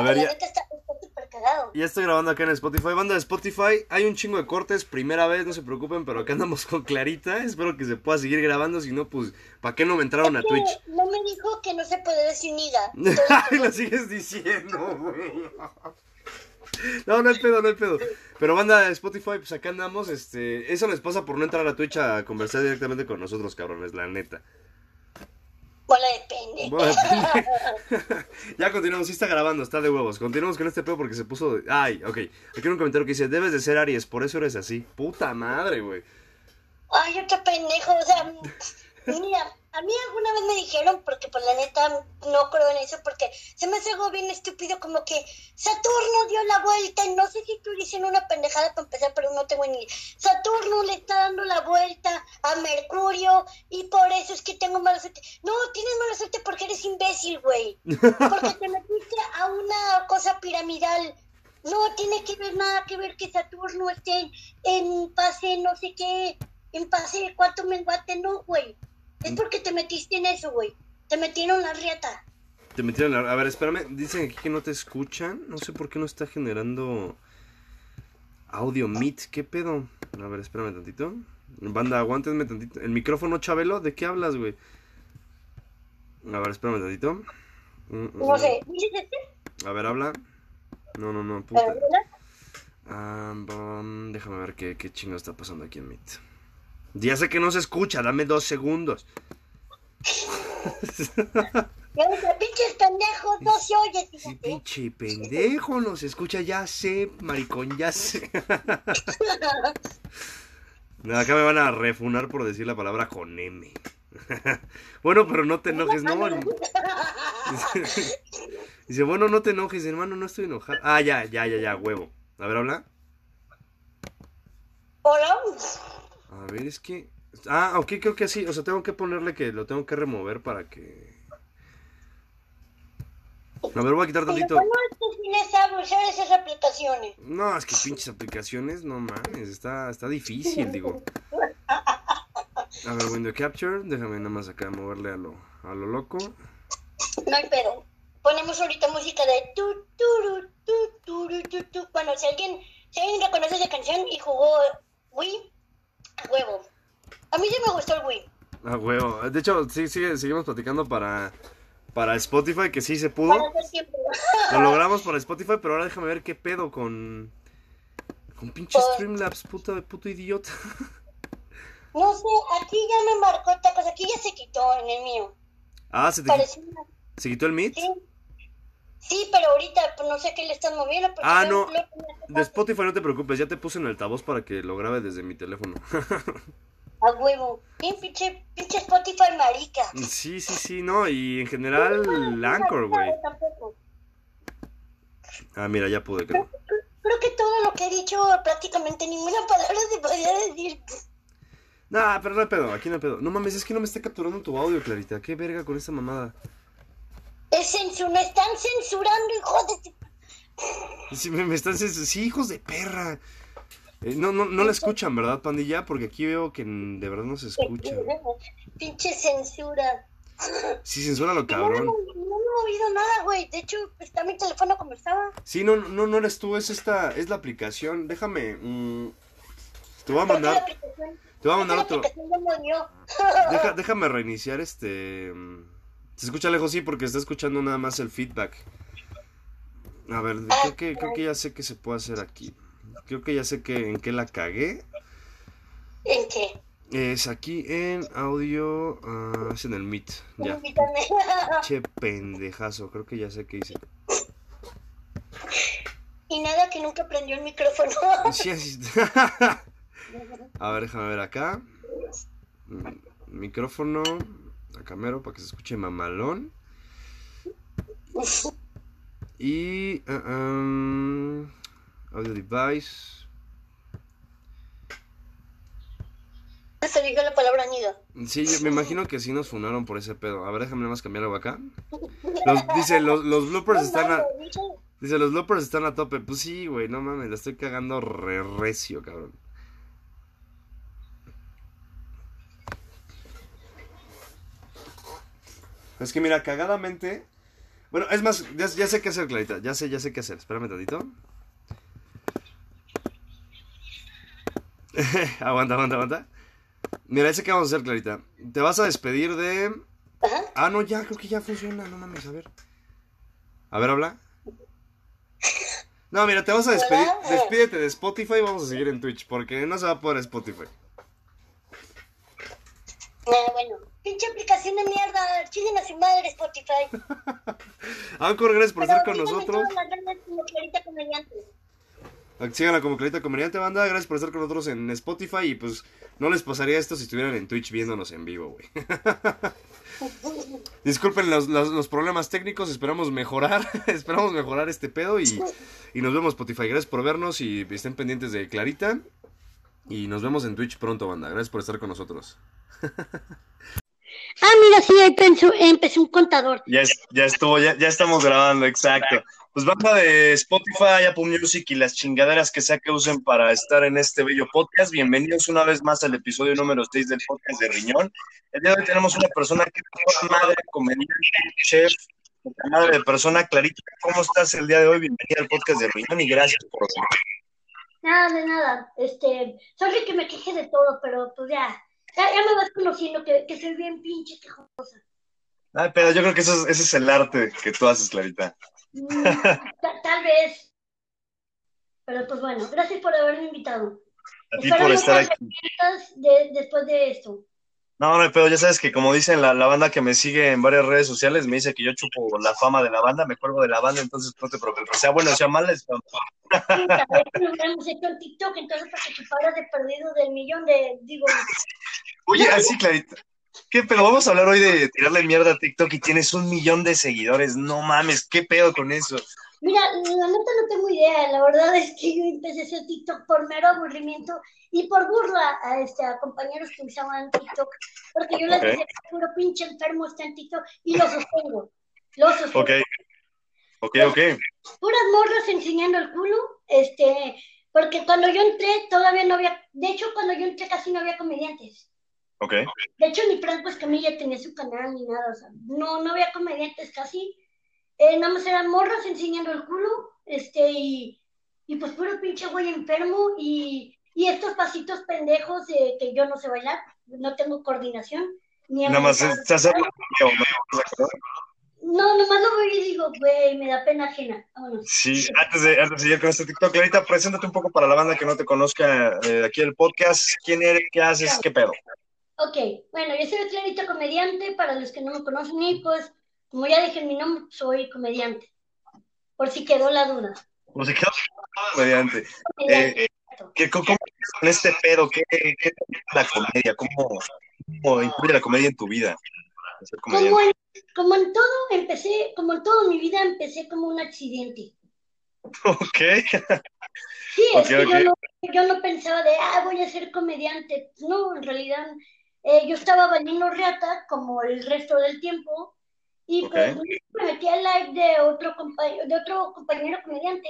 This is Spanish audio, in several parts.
A ver, ya- está está súper cagado. Ya estoy grabando acá en Spotify. Banda de Spotify, hay un chingo de cortes. Primera vez, no se preocupen, pero acá andamos con Clarita. Espero que se pueda seguir grabando. Si no, pues, ¿para qué no me entraron a Twitch? No me dijo que no se puede decir niga. Y lo sigues diciendo, güey. No, no hay pedo, no hay pedo. Pero banda de Spotify, pues acá andamos. Este, eso les pasa por no entrar a Twitch a conversar directamente con nosotros, cabrones, la neta. Bola de pende. Bueno, ya continuamos, sí está grabando, está de huevos. Continuamos con este pedo porque se puso. de- Ay, ok. Aquí hay un comentario que dice: Debes de ser Aries, por eso eres así. Puta madre, güey. Ay, otro pendejo, o sea, mira, a mí alguna vez me dijeron, porque pues la neta no creo en eso, porque se me hace algo bien estúpido, como que Saturno dio la vuelta, y no sé si tú dicen una pendejada para empezar, pero no tengo ni Saturno le está dando la vuelta a Mercurio, y por eso es que tengo mala suerte. No, tienes mala suerte porque eres imbécil, güey. Porque te metiste a una cosa piramidal. No tiene que ver nada que ver que Saturno esté en, pase no sé qué, en pase cuatro menguate, no, güey. Es porque te metiste en eso, güey. Te metieron la riata. Te metieron la... A ver, espérame. Dicen aquí que no te escuchan. No sé por qué no está generando audio Meet. ¿Qué pedo? A ver, espérame tantito. Banda, aguántenme tantito. ¿El micrófono, Chabelo? ¿De qué hablas, güey? A ver, espérame tantito. Mm, mm, No sé, ¿dices este? A ver, habla. No, no, no, puta. Ah, déjame ver qué, qué chingo está pasando aquí en Meet. Ya sé que no se escucha, dame dos segundos. Pinches pendejos, no se oye, Sí, pinche pendejo, no se escucha, ya sé, maricón, ya sé. No, Acá me van a refunar por decir la palabra con M. bueno, pero no te enojes, no. Dice, bueno, no te enojes, hermano, no estoy enojado. Ah, ya, ya, ya, ya, huevo. A ver, habla. Hola. A ver, es que... Ah, ok, creo que sí. O sea, tengo que ponerle que lo tengo que remover para que... A ver, voy a quitar Pero tantito. ¿cómo es que sí les sabe usar esas aplicaciones? No, es que pinches aplicaciones, no mames, está, está difícil, digo. A ver, window capture, déjame nada más acá moverle a lo, a lo loco. No hay pedo. Ponemos ahorita música de tu, tu, tu. Bueno, si alguien, si alguien reconoce esa canción y jugó Wii, a huevo. A mí sí me gustó el Wii. Ah, huevo. De hecho, sí, sí, seguimos platicando para, para Spotify, que sí se pudo. Lo logramos para Spotify, pero ahora déjame ver qué pedo con... Con pinches Pues- Streamlabs, puto, puto idiota. No sé, aquí ya me marcó otra cosa. Aquí ya se quitó en el mío. Ah, ¿se, te, Parecía. ¿se quitó el Meet? Sí. Sí, pero ahorita pues, no sé qué le están moviendo. Ah, no. De Spotify no te preocupes, ya te puse en altavoz para que lo grabe desde mi teléfono. A huevo. Bien, pinche, pinche Spotify marica. sí, sí, sí, no, y en general Anchor, güey. Tampoco. Ah, mira, ya pude, creo. Creo que todo lo que he dicho, prácticamente ninguna palabra se podría decir. Nah, pero no hay pedo, aquí no hay pedo. No mames, es que no me está capturando tu audio, Clarita. Qué verga con esta mamada. Es me están censurando, hijo de... Sí, me, me están... cens- Sí, hijos de perra. Eh, no, no, no la escuchan, ¿verdad, pandilla? Porque aquí veo que de verdad no se escucha. Pinche censura. Sí, censura lo No, no, cabrón. no he oído nada, güey. De hecho, está mi teléfono como estaba. Sí, no, no, no eres tú, es esta, es la aplicación. Déjame... mm, te voy a mandar... Te voy a mandar otro... Deja- déjame reiniciar este. mm, Se escucha lejos, sí, porque está escuchando nada más el feedback. A ver, creo que, creo que ya sé qué se puede hacer aquí. Creo que ya sé que, en qué la cagué. ¿En qué? Es aquí en audio. ah, es en el Meet. Ya. Invítame. Che pendejazo, creo que ya sé qué hice. y nada que nunca prendió el micrófono. Sí, así- A ver, déjame ver acá. Mm, Micrófono. Acá mero para que se escuche mamalón. Y. ah, um, audio device. Se dijo la palabra nido. Sí, yo me imagino que sí nos funaron por ese pedo. A ver, déjame nada más cambiar algo acá. Los- dice, los, los bloopers están a. Dice, los bloopers están a tope. Pues sí, güey, no mames, la estoy cagando re recio, cabrón. Es que mira, cagadamente, Bueno, es más, ya, ya sé qué hacer, Clarita. Ya sé, ya sé qué hacer. Espérame tantito. aguanta, aguanta, aguanta. Mira, ese que vamos a hacer, Clarita. Te vas a despedir de. Ajá. Ah, no, ya, creo que ya funciona. No mames, a ver. A ver, habla. No, mira, te vas a despedir. Hola. Despídete de Spotify y vamos a seguir en Twitch. Porque no se va a poder Spotify. Ah, bueno, pinche aplicación de mierda. Chinguen a su madre Spotify. Anchor, gracias por Pero estar con nosotros. como Clarita Comediante. Síganla como Clarita Comediante Banda. Gracias por estar con nosotros en Spotify. Y pues no les pasaría esto si estuvieran en Twitch viéndonos en vivo, güey. Disculpen los, los- los problemas técnicos. Esperamos mejorar. esperamos mejorar este pedo. Y, y nos vemos, Spotify. Gracias por vernos. Y estén pendientes de Clarita. Y nos vemos en Twitch pronto, banda. Gracias por estar con nosotros. Ah, mira, sí, ahí pensó- empecé un contador. Ya, es- ya estuvo, ya, ya estamos grabando, exacto. Pues banda de Spotify, Apple Music y las chingaderas que sea que usen para estar en este bello podcast. Bienvenidos una vez más al episodio número 6 del podcast de Riñón. El día de hoy tenemos una persona que es toda madre, comediante, chef, madre de persona. Clarita, ¿cómo estás el día de hoy? Bienvenida al podcast de Riñón y gracias por Nada, de nada. Este, sorry que me queje de todo, pero pues ya, ya, ya me vas conociendo que, que soy bien pinche quejosa. Ay, pero yo creo que eso es- ese es el arte que tú haces, Clarita. Mm, ta- tal vez. Pero pues bueno, gracias por haberme invitado. A ti Espero por estar aquí. de- después de esto. No, no, pero ya sabes que como dicen la, la banda que me sigue en varias redes sociales, me dice que yo chupo la fama de la banda, me cuelgo de la banda, entonces no te preocupes. Sea bueno, sea malo, es lo hemos hecho en TikTok, entonces participaras de perdido del millón de, digo, Oye, así, Clarita. ¿Qué pedo? Vamos a hablar hoy de tirarle mierda a TikTok y tienes un millón de seguidores. No mames, ¿qué pedo con eso? Mira, la neta no tengo idea, la verdad es que yo empecé a hacer TikTok por mero aburrimiento y por burla a, este, a compañeros que usaban TikTok, porque yo les Ok. decía, puro pinche enfermo está en TikTok y lo sostengo, lo sostengo. Ok, ok, ok. Puras morras enseñando el culo, este, porque cuando yo entré todavía no había, de hecho cuando yo entré casi no había comediantes. Ok, De hecho, ni Franco Escamilla tenía su canal ni nada, o sea, no, no había comediantes casi. Eh, nada más eran morras enseñando el culo, este, y, y pues puro pinche güey enfermo, y, y estos pasitos pendejos de que yo no sé bailar, no tengo coordinación. Ni nada más se hace No, nomás lo veo y digo, güey, me da pena ajena. Vámonos. Sí, antes de, antes de seguir con este TikTok, Clarita, preséntate un poco para la banda que no te conozca eh, aquí el podcast. ¿Quién eres? ¿Qué haces? ¿Qué pedo? Ok, bueno, yo soy Clarita Comediante, para los que no me conocen, y pues, como ya dije en mi nombre, soy comediante. Por si quedó la duda. Como se quedó comediante. Comediante, Eh. ¿Qué, cómo, con este pedo? ¿Qué, qué es la comedia? ¿Cómo, ¿Cómo influye la comedia en tu vida? Como en, como en todo, empecé, como en todo mi vida, empecé como un accidente. Ok. Sí, es Ok, que ok. yo, no, yo no pensaba de, ah, voy a ser comediante. No, en realidad, eh, yo estaba bailando reata como el resto del tiempo y pues Ok. me metí al live de otro, compa- de otro compañero comediante.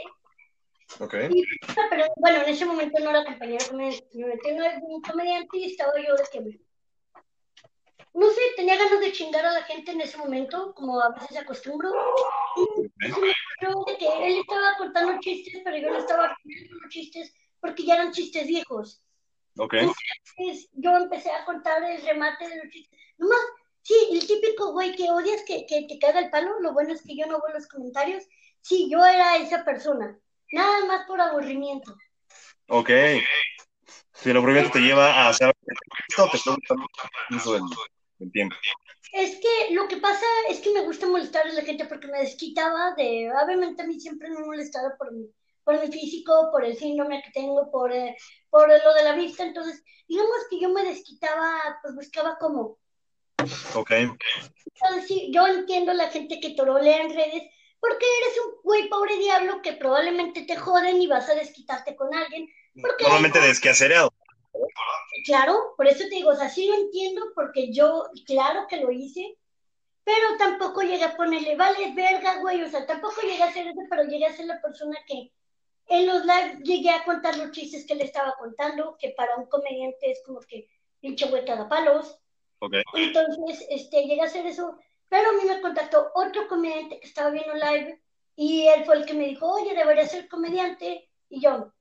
Ok. Y, pero bueno, en ese momento no era compañero comediante, me metí en live de un comediante y estaba yo de que No sé, tenía ganas de chingar a la gente en ese momento, como a veces acostumbro. Y de que él estaba contando chistes, pero yo no estaba contando los chistes porque ya eran chistes viejos. Ok. Entonces yo empecé a contar el remate de los chistes. Nomás, sí, el típico güey que odias que, que te caga el palo. Lo bueno es que yo no veo los comentarios. Sí, yo era esa persona. Nada más por aburrimiento. Ok. Si el aburrimiento te lleva a hacer que te está del, del tiempo. Es que lo que pasa es que me gusta molestar a la gente porque me desquitaba de, obviamente a mí siempre me molestaba por mi, por mi físico, por el síndrome que tengo, por, eh, por lo de la vista, entonces digamos que yo me desquitaba, pues buscaba cómo. Ok. Entonces sí, yo entiendo a la gente que torolea en redes porque eres un güey pobre diablo que probablemente te joden y vas a desquitarte con alguien. Porque Normalmente desquacereado. Claro, por eso te digo, o sea, sí lo entiendo porque yo, claro que lo hice, pero tampoco llegué a ponerle, vale, verga, güey, o sea, tampoco llegué a hacer eso, pero llegué a ser la persona que en los lives llegué a contar los chistes que le estaba contando, que para un comediante es como que pinche güey palos. Ok. Entonces, este, llegué a hacer eso, Pero a mí me contactó otro comediante que estaba viendo live y él fue el que me dijo, oye, debería ser comediante. Y yo,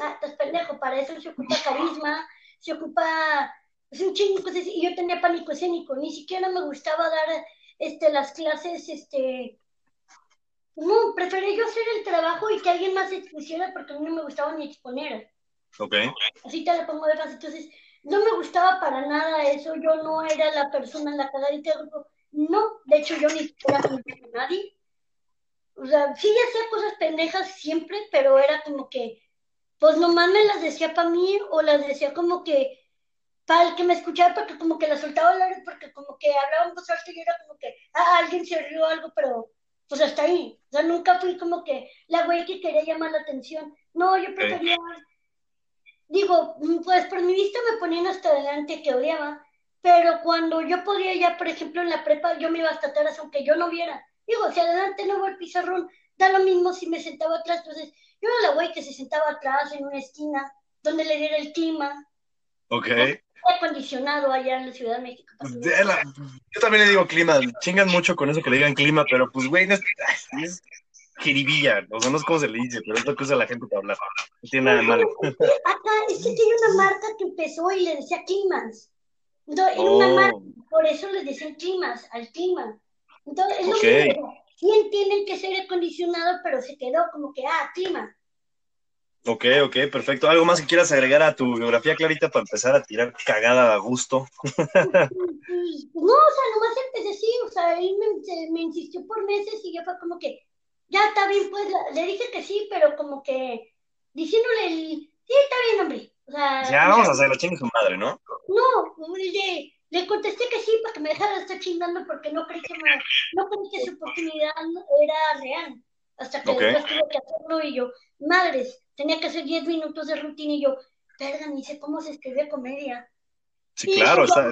ah, estás pendejo, para eso se ocupa carisma, se ocupa es un chingo pues, y yo tenía pánico escénico, ni siquiera me gustaba dar este, las clases, este, no, preferí yo hacer el trabajo y que alguien más expusiera porque a mí no me gustaba ni exponer. Ok. Así te lo pongo de fácil. Entonces, no me gustaba para nada eso. Yo no era la persona, la cagadita del grupo. No, de hecho, yo ni siquiera conocía a nadie. O sea, sí hacía cosas pendejas siempre, pero era como que, pues nomás me las decía para mí o las decía como que para el que me escuchaba porque como que la soltaba al aire porque como que hablaba un poco alto y era como que, ah, alguien se rió algo, pero pues hasta ahí. O sea, nunca fui como que la güey que quería llamar la atención. No, yo prefería, digo, pues por mi vista me ponían hasta adelante que odiaba, pero cuando yo podía ya, por ejemplo, en la prepa, yo me iba hasta atrás aunque yo no viera. Digo, si adelante no voy al pizarrón, da lo mismo si me sentaba atrás. Entonces, yo era la güey que se sentaba atrás en una esquina donde le diera el clima. Ok acondicionado allá en la Ciudad de México. yo también le digo clima, chingan mucho con eso que le digan clima, pero pues, güey, no es, es jiribilla, o sea, no sé cómo se le dice, pero es lo que usa la gente para hablar. No tiene nada de malo. Acá, es que tiene una marca que empezó y le decía climas. Entonces, una oh. marca, por eso le decían climas, al clima. Entonces, es okay. lo mismo. Sí entienden que ser acondicionado, pero se quedó como que, ah, clima. Ok, ok, perfecto. ¿Algo más que quieras agregar a tu biografía, Clarita, para empezar a tirar cagada a gusto? no, o sea, nomás empecé así, o sea, él me, me, insistió por meses y yo fue como que, ya está bien, pues, le dije que sí, pero como que, diciéndole, el, sí, está bien, hombre. O sea, ya, vamos a hacerlo, chingue su madre, ¿no? No, le, le contesté que sí para que me dejara de estar chingando porque no creí que, me, no creí que su oportunidad era real. Hasta que después tuve que hacerlo y yo, madres, tenía que hacer 10 minutos de rutina y yo, verga, ni sé cómo se escribe comedia. Sí, claro, está,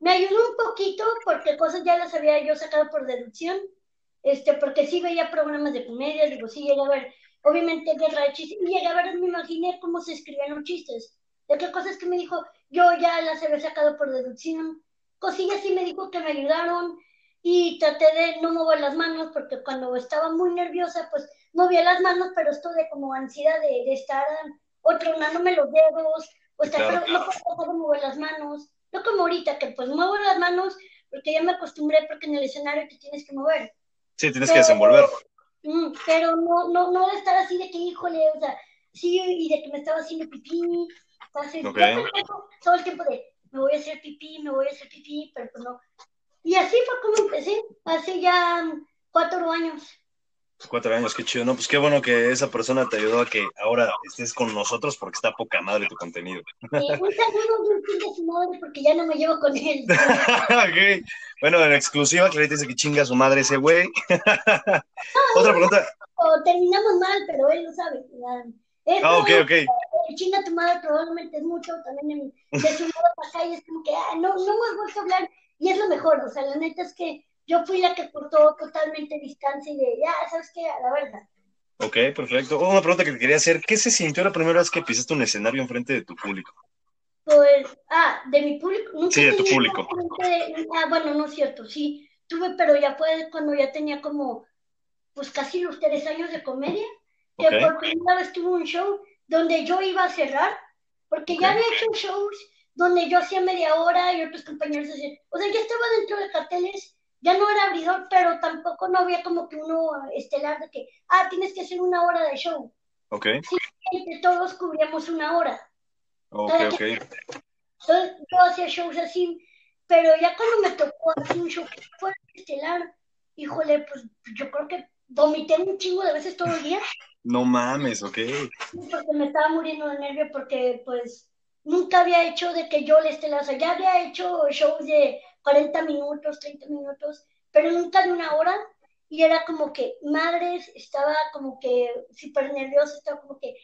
Me ayudó un poquito porque cosas ya las había yo sacado por deducción, este, porque sí veía programas de comedia, digo, sí llegué a ver, obviamente guerra de chistes, y llegué a ver, me imaginé cómo se escribían los chistes. De qué cosas que me dijo, yo ya las había sacado por deducción. Cosillas sí me dijo que me ayudaron y traté de no mover las manos porque cuando estaba muy nerviosa, pues movía las manos, pero esto de como ansiedad de, de estar o tronándome los dedos, o estar, pero no puedo mover las manos. No como ahorita, que pues muevo las manos porque ya me acostumbré porque en el escenario te tienes que mover. Sí, tienes que desenvolver. Mm, pero no, no, no de estar así de que, híjole, o sea, sí, y de que me estaba haciendo pipí. Entonces, okay. todo el tiempo de, me voy a hacer pipí, me voy a hacer pipí, pero pues no. Y así fue como empecé, hace ya cuatro años. Cuatro años, qué chido. No, pues qué bueno que esa persona te ayudó a que ahora estés con nosotros porque está poca madre tu contenido. un saludo de un fin de su madre porque ya no me llevo con él. okay. Bueno, en exclusiva, Clarita dice que chinga a su madre ese güey. Otra pregunta. terminamos mal, pero él lo sabe. ah, ok, ok. chinga a tu madre probablemente es mucho, también en, de su modo acá y es como que ah, no, no hemos vuelto a hablar y es lo mejor, o sea, la neta es que yo fui la que cortó totalmente distancia y de, ya, ¿sabes qué? A la verdad. Ok, perfecto. una pregunta que te quería hacer, ¿qué se sintió la primera vez que pisaste un escenario enfrente de tu público? Pues, ah, de mi público. Nunca sí, de tu público. ah, bueno, no es cierto, sí, tuve, pero ya fue cuando ya tenía como, pues casi los tres años de comedia, que por primera vez tuve un show donde yo iba a cerrar, porque ya había hecho shows donde yo hacía media hora y otros compañeros hacían, o sea, ya estaba dentro de carteles ya no era abridor, pero tampoco no había como que uno estelar de que, ah, tienes que hacer una hora de show. Ok. Sí, entre todos cubríamos una hora. Ok, ok. Entonces yo hacía shows así, pero ya cuando me tocó hacer un show que fue estelar, híjole, pues yo creo que vomité un chingo de veces todo el día. No mames, ok. Porque me estaba muriendo de nervio porque pues nunca había hecho de que yo le estelar, o sea, ya había hecho shows de 40 minutos, 30 minutos, pero nunca de una hora. Y era como que, madres, estaba como que súper nerviosa, estaba como que,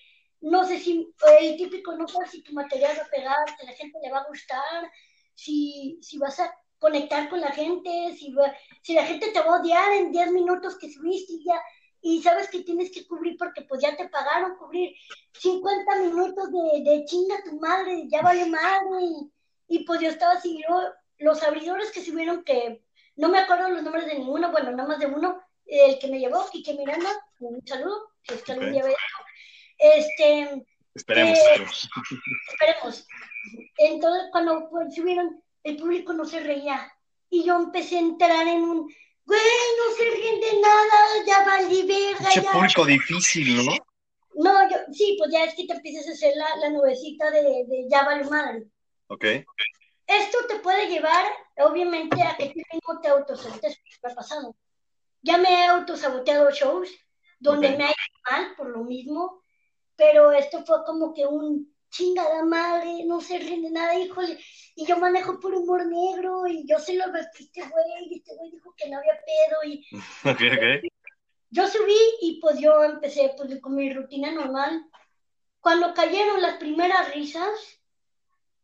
no sé si, el típico, no sé si tu material va a pegar, si la gente le va a gustar, si, si vas a conectar con la gente, si, si la gente te va a odiar en 10 minutos que subiste y ya, y sabes que tienes que cubrir porque pues ya te pagaron cubrir 50 minutos de, de chinga tu madre, ya vale madre, y, y pues yo estaba así, los abridores que subieron que No me acuerdo los nombres de ninguno, bueno, nada más de uno, el que me llevó, Quique Miranda, un saludo, que está algún día Este. Esperemos, eh, esperemos. Entonces, cuando pues, subieron, el público no se reía. Y yo empecé a entrar en un, güey, no se ríen de nada, ya valí verga. ya. público difícil, ¿no? No, yo, sí, pues ya es que te empiezas a hacer la, la nubecita de, de ya vale madre. Ok. Esto te puede llevar, obviamente, a que tú mismo te autosabotees, me ha pasado. Ya me he autosaboteado shows donde me ha ido mal por lo mismo, pero esto fue como que un chingada madre, no se rinde nada, híjole, y yo manejo por humor negro, y yo se lo vestiste, güey, y este güey dijo que no había pedo, y... Okay, okay. Yo subí y pues yo empecé pues con mi rutina normal. Cuando cayeron las primeras risas,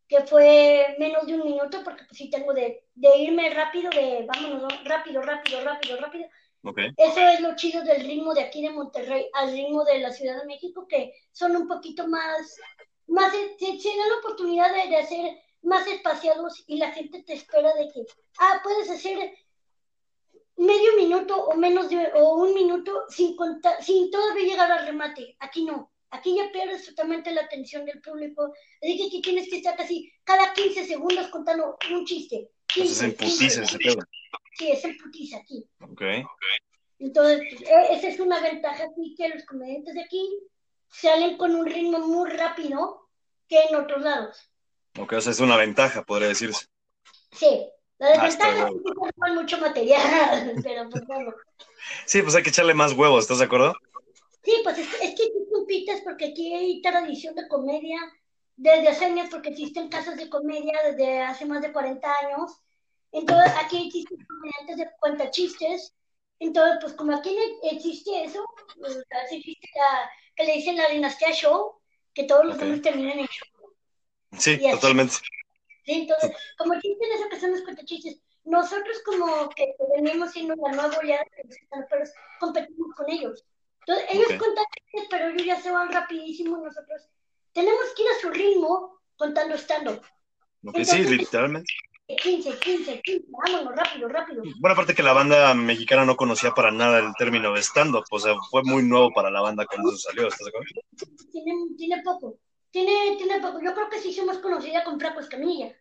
que fue menos de un minuto, porque pues sí tengo de, de irme rápido, de vámonos rápido, rápido, rápido, rápido. Okay. Eso es lo chido del ritmo de aquí de Monterrey al ritmo de la Ciudad de México, que son un poquito más, más se, dan la oportunidad de, de, hacer más espaciados y la gente te espera de que, ah, puedes hacer medio minuto o menos de, o un minuto sin, contar, sin todavía llegar al remate. Aquí no. Aquí ya pierdes totalmente la atención del público. Así que aquí tienes que estar casi cada 15 segundos contando un chiste. 15, es en putiza ese pedo. Sí, es en putiza aquí. Ok. Entonces, pues, e, esa es una ventaja aquí que los comediantes de aquí salen con un ritmo muy rápido que en otros lados. Ok, o sea, es una ventaja, podría decirse. Sí, la desventaja es que mucho material, pero pues bueno. Sí, pues hay que echarle más huevos, ¿estás de acuerdo? Sí, pues es, es que tú compites porque aquí hay tradición de comedia desde hace años, porque existen casas de comedia desde hace más de 40 años. Entonces, aquí existen comediantes de cuenta chistes. Entonces, pues como aquí existe eso, pues, existe la, que le dicen la dinastía show, que todos los hombres terminan en show. Sí, totalmente. Sí, entonces, como existen eso que son los cuentachistes, nosotros como que venimos siendo la nueva oleada pero competimos con ellos. Entonces, ellos cuentan pero ellos ya se van rapidísimo. Nosotros tenemos que ir a su ritmo contando estando. sí, literalmente. 15, 15, 15, vámonos, rápido, rápido. Bueno, aparte que la banda mexicana no conocía para nada el término de stand-up, o sea, fue muy nuevo para la banda cuando salió, ¿estás de acuerdo? Tiene, tiene poco, tiene, tiene poco. Yo creo que sí somos conocida con Flaco Escamilla.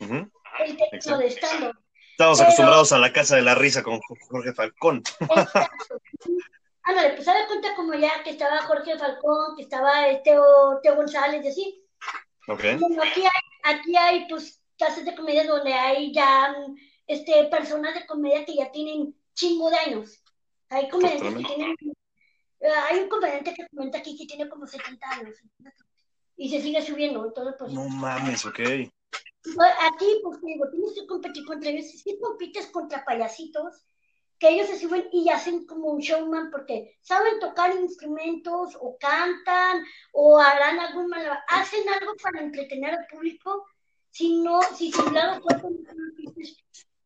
Uh El término de stand-up. Estamos acostumbrados a la casa de la risa con Jorge Falcón. Exacto. Ándale, pues da cuenta como ya que estaba Jorge Falcón, que estaba Teo, Teo González y así. Okay. Bueno, aquí hay, aquí hay pues casas de comedia donde hay ya este, personas de comedia que ya tienen chingo de años. Hay comediantes que tienen... Eh, hay un comediante que comenta aquí que tiene como 70 años y se sigue subiendo. Entonces, pues, no mames, ok. Aquí, pues digo, tienes que competir contra ellos. Si compites contra payasitos, que ellos se suben y hacen como un showman porque saben tocar instrumentos o cantan o harán algún mal, hacen algo para entretener al público, si no, si sin lado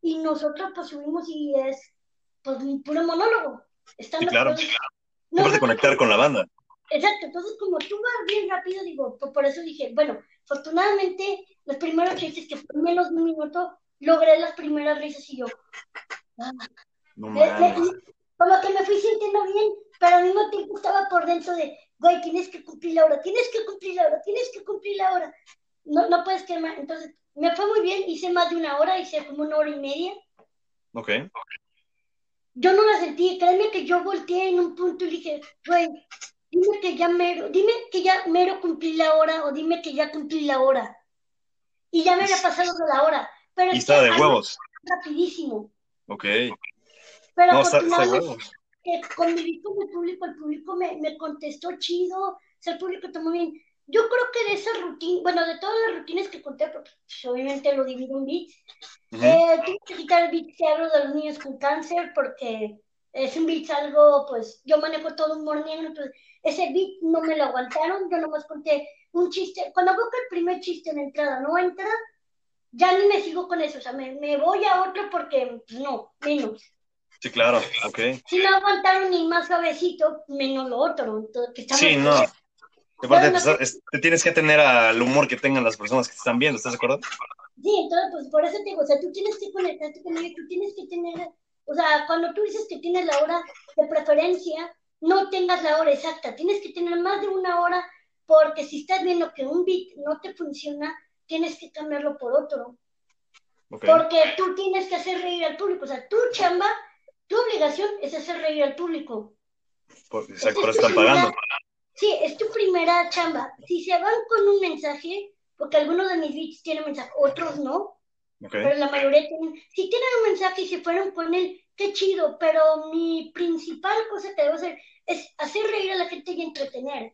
y nosotros pues subimos y es pues puro monólogo. Sí, claro, no, de conectar con la banda. Exacto, entonces como tú vas bien rápido, digo, pues por eso dije, bueno, afortunadamente los primeros chistes que fue menos de un minuto, logré las primeras risas y yo, ah, no como que me fui sintiendo bien, pero al mismo tiempo estaba por dentro de, güey, tienes que cumplir la hora, tienes que cumplir la hora, tienes que cumplir la hora. No, no puedes quemar. Entonces, me fue muy bien, hice más de una hora, hice como una hora y media. Ok. Yo no la sentí, créeme que yo volteé en un punto y dije, güey, dime que ya mero, dime que ya mero cumplí la hora o dime que ya cumplí la hora. Y ya me había pasado la hora. Pero y está de huevos. Rapidísimo. Ok. Pero no, afortunadamente, que conviví con el público, el público me, me contestó chido, o sea, el público tomó bien. Yo creo que de esa rutina, bueno, de todas las rutinas que conté, porque pues, obviamente lo divido en bits, eh, tuve que quitar el beat que hablo de los niños con cáncer, porque es un beat algo, pues, yo manejo todo un humor negro, entonces ese beat no me lo aguantaron, yo nomás conté un chiste, cuando busco el primer chiste en entrada no entra, ya ni me sigo con eso, o sea, me, me voy a otro porque, pues, no, menos. Sí, claro, ok. Si no aguantaron ni más suavecito, menos lo otro. que sí, no. Aparte, pues, es- te tienes que atener al humor que tengan las personas que te están viendo, ¿estás de acuerdo? Sí, entonces, pues por eso te digo, o sea, tú tienes que conectarte con ellos, tú tienes que tener, o sea, cuando tú dices que tienes la hora de preferencia, no tengas la hora exacta, tienes que tener más de una hora, porque si estás viendo que un beat no te funciona, tienes que cambiarlo por otro, porque tú tienes que hacer reír al público, o sea, tu chamba, tu obligación es hacer reír al público. Por, exacto, por eso están pagando. Sí, es tu primera chamba. Si se van con un mensaje, porque algunos de mis beats tienen mensaje, otros no, Ok. pero la mayoría tienen, si tienen un mensaje y se fueron con él, qué chido, pero mi principal cosa que debo hacer es hacer reír a la gente y entretener.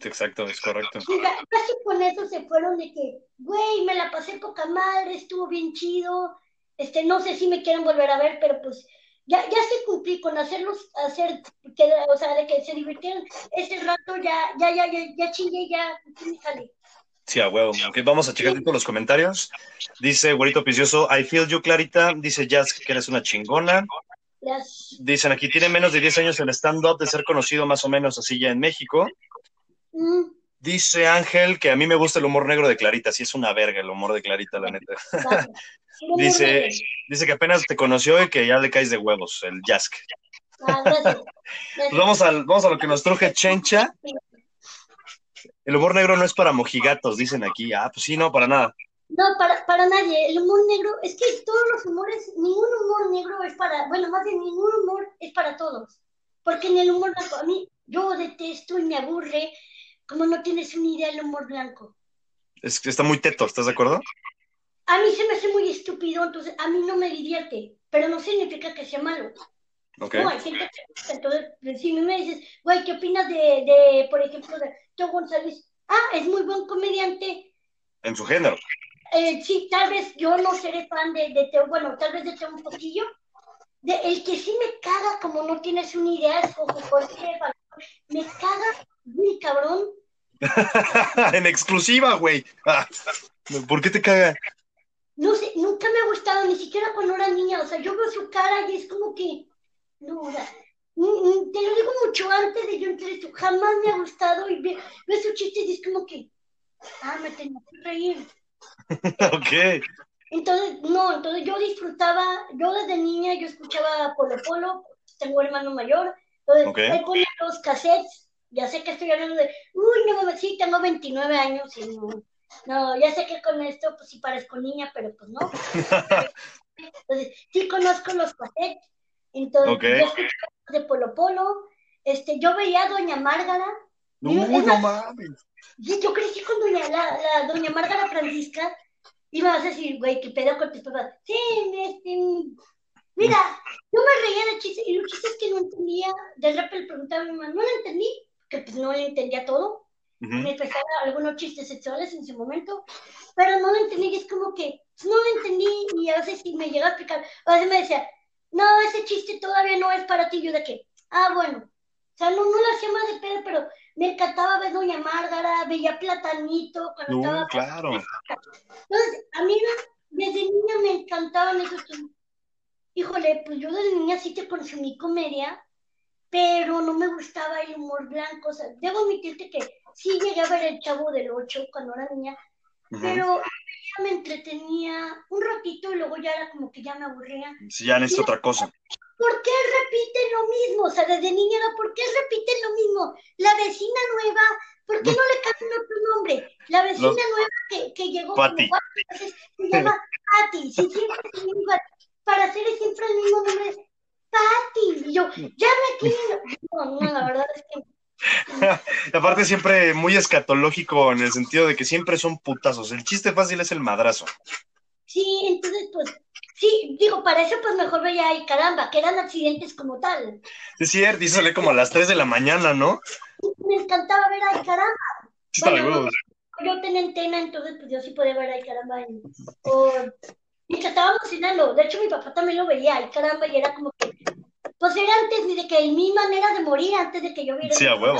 Exacto, es correcto. Y casi con eso se fueron de que, güey, me la pasé poca madre, estuvo bien chido, este, no sé si me quieren volver a ver, pero pues ya, ya se cumplí con hacerlos, hacer, que, o sea, de que se divirtieron ese rato, ya, ya, ya, ya, ya chingué, ya cumplí jale. Sí, a huevo. Ok, vamos a checar todos los comentarios. Dice Güerito Picioso, I feel you, Clarita. Dice Jazz que eres una chingona. Dicen aquí, tiene menos de 10 años el stand-up de ser conocido más o menos así ya en México. mm, Dice Ángel que a mí me gusta el humor negro de Clarita. Sí, es una verga el humor de Clarita, la neta. Dice, dice que apenas te conoció y que ya le caes de huevos, el Jask. Ah. Pues vamos, al, vamos a lo que nos truje Chencha. El humor negro no es para mojigatos, dicen aquí. Ah, pues sí, no, para nada. No, para, para nadie. El humor negro, es que todos los humores, ningún humor negro es para, bueno, más bien ningún humor es para todos. Porque en el humor blanco, a mí, yo detesto y me aburre, como no tienes una idea del humor blanco. Es que está muy teto, ¿estás de acuerdo? A mí se me hace muy estúpido, entonces a mí no me divierte, pero no significa que sea malo. No, hay gente que gusta, entonces, pues, si me dices, güey, ¿qué opinas de, de, por ejemplo, de Teo González? Ah, es muy buen comediante, En su género. Eh, sí, tal vez yo no seré fan de, de Teo, bueno, tal vez de Teo un poquillo. De, el que sí me caga, como no tienes una idea, es José Falcón. Me caga muy cabrón. en exclusiva, güey. Ah, ¿Por qué te caga? No sé, nunca me ha gustado, ni siquiera cuando era niña. O sea, yo veo su cara y es como que, no, o sea, te lo digo mucho antes de yo entrar esto, jamás me ha gustado y ve- veo sus chistes y es como que, ah, me tengo que reír. ok. Entonces, no, entonces yo disfrutaba, yo desde niña yo escuchaba Polo Polo, tengo hermano mayor, entonces Ok. él ponía los cassettes, ya sé que estoy hablando de, uy, no sí, tengo 29 años y no, no, ya sé que con esto pues sí parezco niña, pero pues no. Entonces, sí conozco los cassettes, entonces Ok. yo escuchaba de Polo Polo, este, yo veía a Doña Márgara, No, Es no más, mames. Yo crecí con doña, la, la doña Márgara Francisca y me vas a decir, güey, ¿qué pedo con tus papás? Sí, este, mira, yo me reía de chistes y los chistes que no entendía, de repente le preguntaba a mi mamá, no lo entendí, que pues no le entendía todo, Me empezaba algunos chistes sexuales en su momento, pero no lo entendí y es como que pues, no lo entendí y a veces si me llega a explicar, a veces me decía, no, ese chiste todavía no es para ti, yo de que, ah, bueno, o sea, no, no lo hacía más de pedo, pero me encantaba ver Doña Márgara, veía Platanito cuando No, estaba... claro. Entonces, a mí desde niña me encantaban esos. Híjole, pues yo desde niña sí te consumí comedia, pero no me gustaba el humor blanco. O sea, debo admitirte que sí llegué a ver El Chavo del Ocho cuando era niña, pero ya me entretenía un ratito y luego ya era como que ya me aburría. Sí, ya necesito otra cosa. ¿Por qué repiten lo mismo? O sea, desde niña era, ¿por qué repiten lo mismo? La vecina nueva, ¿por qué no le cambian otro nombre? La vecina Los- nueva que, que llegó Pati. como cuatro veces se llama Pati. Si siempre es el mismo, para hacer siempre el mismo nombre, Pati. Y yo, ya me quiero. No, no, la verdad es que Y aparte siempre muy escatológico en el sentido de que siempre son putazos. El chiste fácil es el madrazo. sí, entonces pues, sí, digo, para eso pues mejor veía ahí, caramba, que eran accidentes como tal. Es cierto, y sale como a las 3 de la mañana, ¿no? Me encantaba ver ahí, caramba. Sí, Bueno, yo tenía antena, entonces pues yo sí podía ver ay caramba. Y, o, estábamos cenando. De hecho, mi papá también lo veía, ay caramba, y era como que, pues era antes de que mi manera de morir, antes de que yo viera. Sí, a huevo.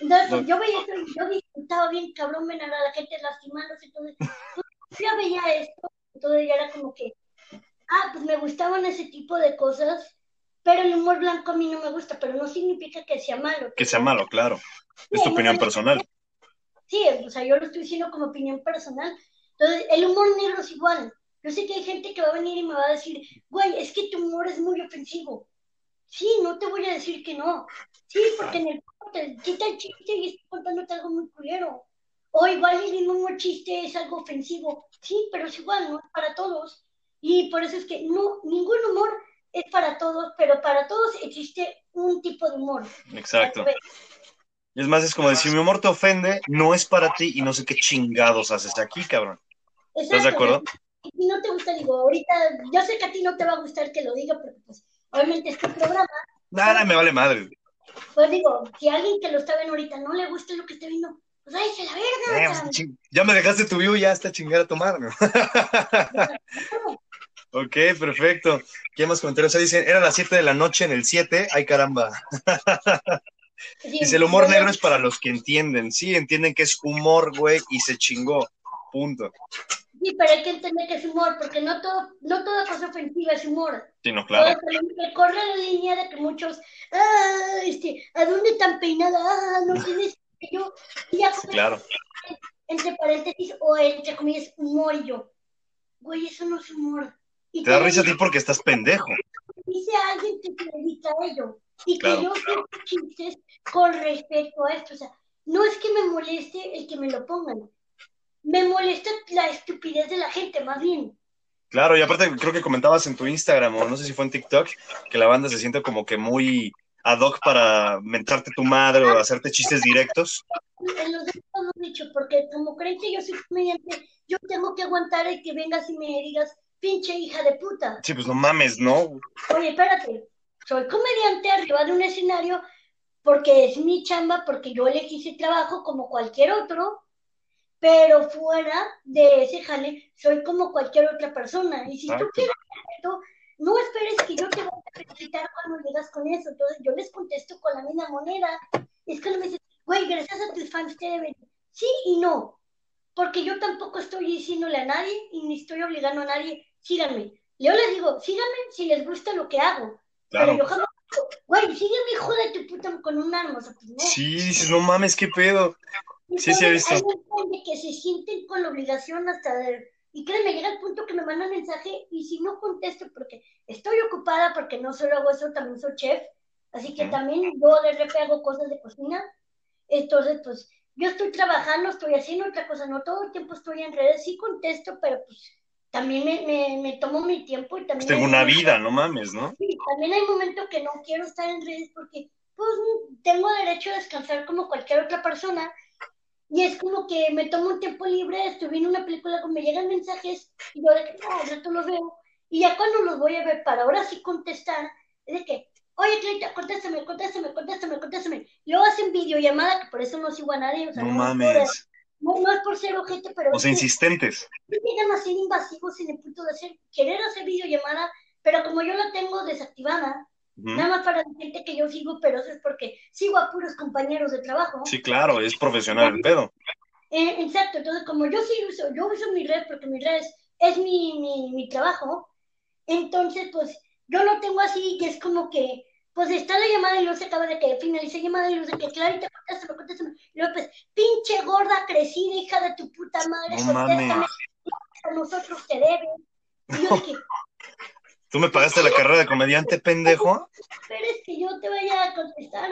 Entonces, pues, No. yo veía eso y yo disfrutaba bien, cabrón, ven a la gente lastimándose. Entonces, pues, yo veía esto, entonces ya era como que, ah, pues me gustaban ese tipo de cosas. pero el humor blanco a mí no me gusta, pero no significa que sea malo. Que sea malo, claro. Es tu opinión personal. Sí, o sea, yo lo estoy diciendo como opinión personal. Entonces, el humor negro es igual. Yo sé que hay gente que va a venir y me va a decir, güey, es que tu humor es muy ofensivo. Sí, no te voy a decir que no. Sí, porque en el te quita el chiste y estoy contándote algo muy culero. O igual el mismo chiste es algo ofensivo. Sí, pero es igual, ¿no? Es para todos. Y por eso es que no, ningún humor es para todos, pero para todos existe un tipo de humor. Exacto. Es más, es como decir, mi humor te ofende, no es para ti y no sé qué chingados haces aquí, cabrón. ¿Estás de acuerdo? Si no te gusta, digo, ahorita, yo sé que a ti no te va a gustar que lo diga, pero pues, obviamente este programa. Nada, me vale madre. Pues digo, si a alguien que lo está viendo ahorita no le gusta lo que está viendo, pues váyase la verga. Eh, ya me dejaste tu view, ya está chingada a tomar, ¿no? ok, perfecto. ¿Qué más comentarios? O sea, dicen, era las 7 de la noche en el 7, ay caramba. Dice, el humor negro es para los que entienden. Sí, entienden que es humor, güey, y se chingó. Punto. Sí, pero hay que entender que es humor, porque no todo, no toda cosa ofensiva es humor. Sí, no, claro. corre la línea de que muchos, ah, este, ¿a dónde tan peinada? Ah, no tienes yo. Ya claro. Entre paréntesis, o entre comillas, humor y yo. Güey, eso no es humor. Te da risa a ti porque estás pendejo. Dice alguien que se dedica a ello y que yo hago chistes con respecto a esto. O sea, no es que me moleste el que me lo pongan, me molesta la estupidez de la gente, más bien. Claro, y aparte creo que comentabas en tu Instagram o no sé si fue en TikTok que la banda se siente como que muy ad hoc para mentarte tu madre o hacerte chistes directos. En los demás lo he dicho, porque como creen que yo soy comediante, yo tengo que aguantar el que vengas y me digas, pinche hija de puta. Sí, pues no mames, ¿no? Oye, espérate, soy comediante arriba de un escenario porque es mi chamba, porque yo elegí ese trabajo como cualquier otro, pero fuera de ese jale soy como cualquier otra persona. Y si tú quieres esto, no esperes que yo te vaya a felicitar cuando llegas con eso. Entonces yo les contesto con la misma moneda. Es que no me dicen, güey, gracias a tus fans te deben. Sí y no, porque yo tampoco estoy diciéndole a nadie y ni estoy obligando a nadie, síganme. Yo les digo, síganme si les gusta lo que hago. Pero yo jamás güey, sígueme, hijo de tu puta, con un arma. O sea, pues, no. Sí, dices, no mames, qué pedo. Sí, sí, he visto. Hay que se sienten con la obligación hasta de... Y créeme, llega el punto que me mandan mensaje y si no contesto porque estoy ocupada, porque no solo hago eso, también soy chef, así que también yo de repente hago cosas de cocina. Entonces, pues, yo estoy trabajando, estoy haciendo otra cosa, no todo el tiempo estoy en redes, sí contesto, pero pues también me, me, tomo mi tiempo y también... tengo una vida, no mames, ¿no? Sí, también hay momentos que no quiero estar en redes porque pues tengo derecho a descansar como cualquier otra persona y es como que me tomo un tiempo libre, estoy viendo una película, me llegan mensajes y yo de que no, rato los veo y ya cuando los voy a ver para ahora sí contestar, es de que, oye Clarita, contéstame, contéstame, contéstame, contéstame. Y luego hacen videollamada, que por eso no sigo a nadie. O sea, no, mames. No, no, es por ser ojete, pero... O sea, insistentes. Llegan a ser invasivos en el punto de hacer, querer hacer videollamada, pero como yo la tengo desactivada, nada más para la gente que yo sigo, pero eso es porque sigo a puros compañeros de trabajo. Sí, claro, es profesional el pedo. Eh, exacto, entonces como yo sí uso, yo uso mi red porque mi red es, mi, mi, mi trabajo, entonces pues yo lo tengo así y es como que pues está la llamada y luego se acaba de que finalice la llamada y luego de que Clarita, contéstame, contéstame. Y luego pues, pinche gorda crecida, hija de tu puta madre, no contéstame. A nosotros te deben. Y yo que... ¿Tú me pagaste la carrera de comediante, pendejo? Pero es que yo te vaya a contestar.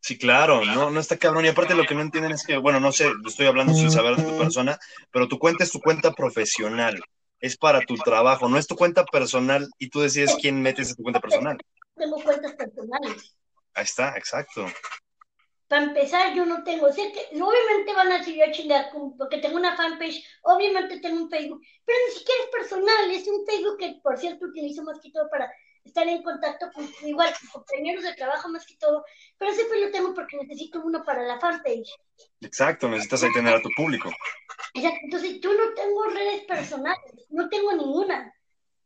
Sí, claro, no, no está cabrón. Y aparte lo que no entienden es que, bueno, no sé, estoy hablando sin saber de tu persona, pero tu cuenta es tu cuenta profesional. Es para tu trabajo, no es tu cuenta personal y tú decides quién metes en tu cuenta personal tengo cuentas personales. Ahí está, exacto. Para empezar, yo no tengo, sé que obviamente van a decir a chingar porque tengo una fanpage, obviamente tengo un Facebook, pero ni siquiera es personal, es un Facebook que por cierto utilizo más que todo para estar en contacto con igual con compañeros de trabajo más que todo, pero ese lo tengo porque necesito uno para la fanpage. Exacto, necesitas ahí tener a tu público. Exacto, entonces yo no tengo redes personales, no tengo ninguna.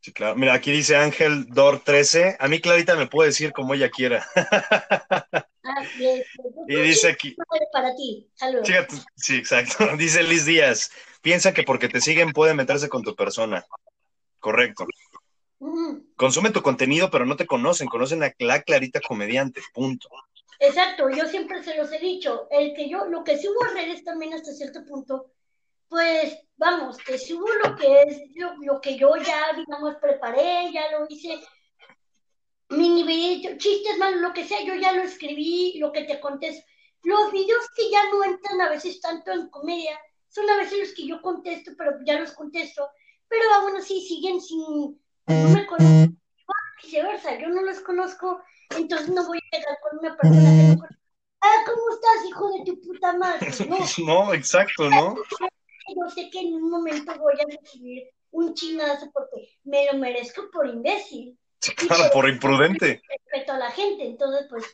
Sí, claro. Mira, aquí dice Ángel Dor 13. A mí Clarita me puede decir como ella quiera. Y dice aquí. Para ti. Saludos. Sí, exacto. Dice Liz Díaz. Piensa que porque te siguen puede meterse con tu persona. Correcto. consumen tu contenido, pero no te conocen, conocen a la clarita comediante, punto. Exacto, yo siempre se los he dicho, el que yo, lo que subo a redes también hasta cierto punto, pues vamos, que subo lo que es, lo, que yo ya, digamos, preparé, ya lo hice, mini video, chistes malos, lo que sea, yo ya lo escribí, lo que te contesto. Los videos que ya no entran a veces tanto en comedia, son a veces los que yo contesto, pero ya los contesto, pero aún así siguen sin, no me conozco, viceversa, yo no los conozco, entonces no voy a llegar con una persona que no conozco. Ah, ¿cómo estás, hijo de tu puta madre? No, no exacto, ¿no? Yo sé que en un momento voy a recibir un chingazo porque me lo merezco por imbécil. claro, por imprudente. Respeto a la gente, entonces pues,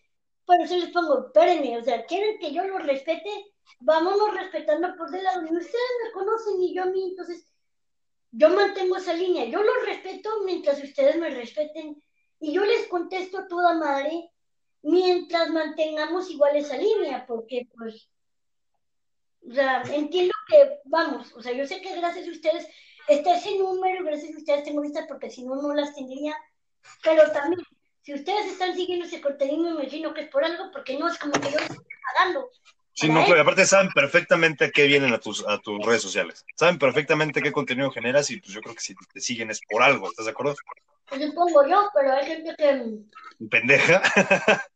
por eso les pongo, espérenme, o sea, ¿quieren que yo los respete? Vámonos respetando por de lado. Ustedes me conocen y yo a mí, entonces yo mantengo esa línea. Yo los respeto mientras ustedes me respeten y yo les contesto toda madre mientras mantengamos igual esa línea, porque pues, o sea, entiendo que, vamos, o sea, yo sé que gracias a ustedes está ese número, gracias a ustedes tengo vistas porque si no, no las tendría, pero también, si ustedes están siguiendo ese contenido, me imagino que es por algo, porque no es como que yo les estoy pagando. Sí, no, pero aparte saben perfectamente a qué vienen a tus, a tus redes sociales. Saben perfectamente qué contenido generas y pues yo creo que si te siguen es por algo, ¿estás de acuerdo? Pues supongo yo, pero hay gente que... ¿Pendeja?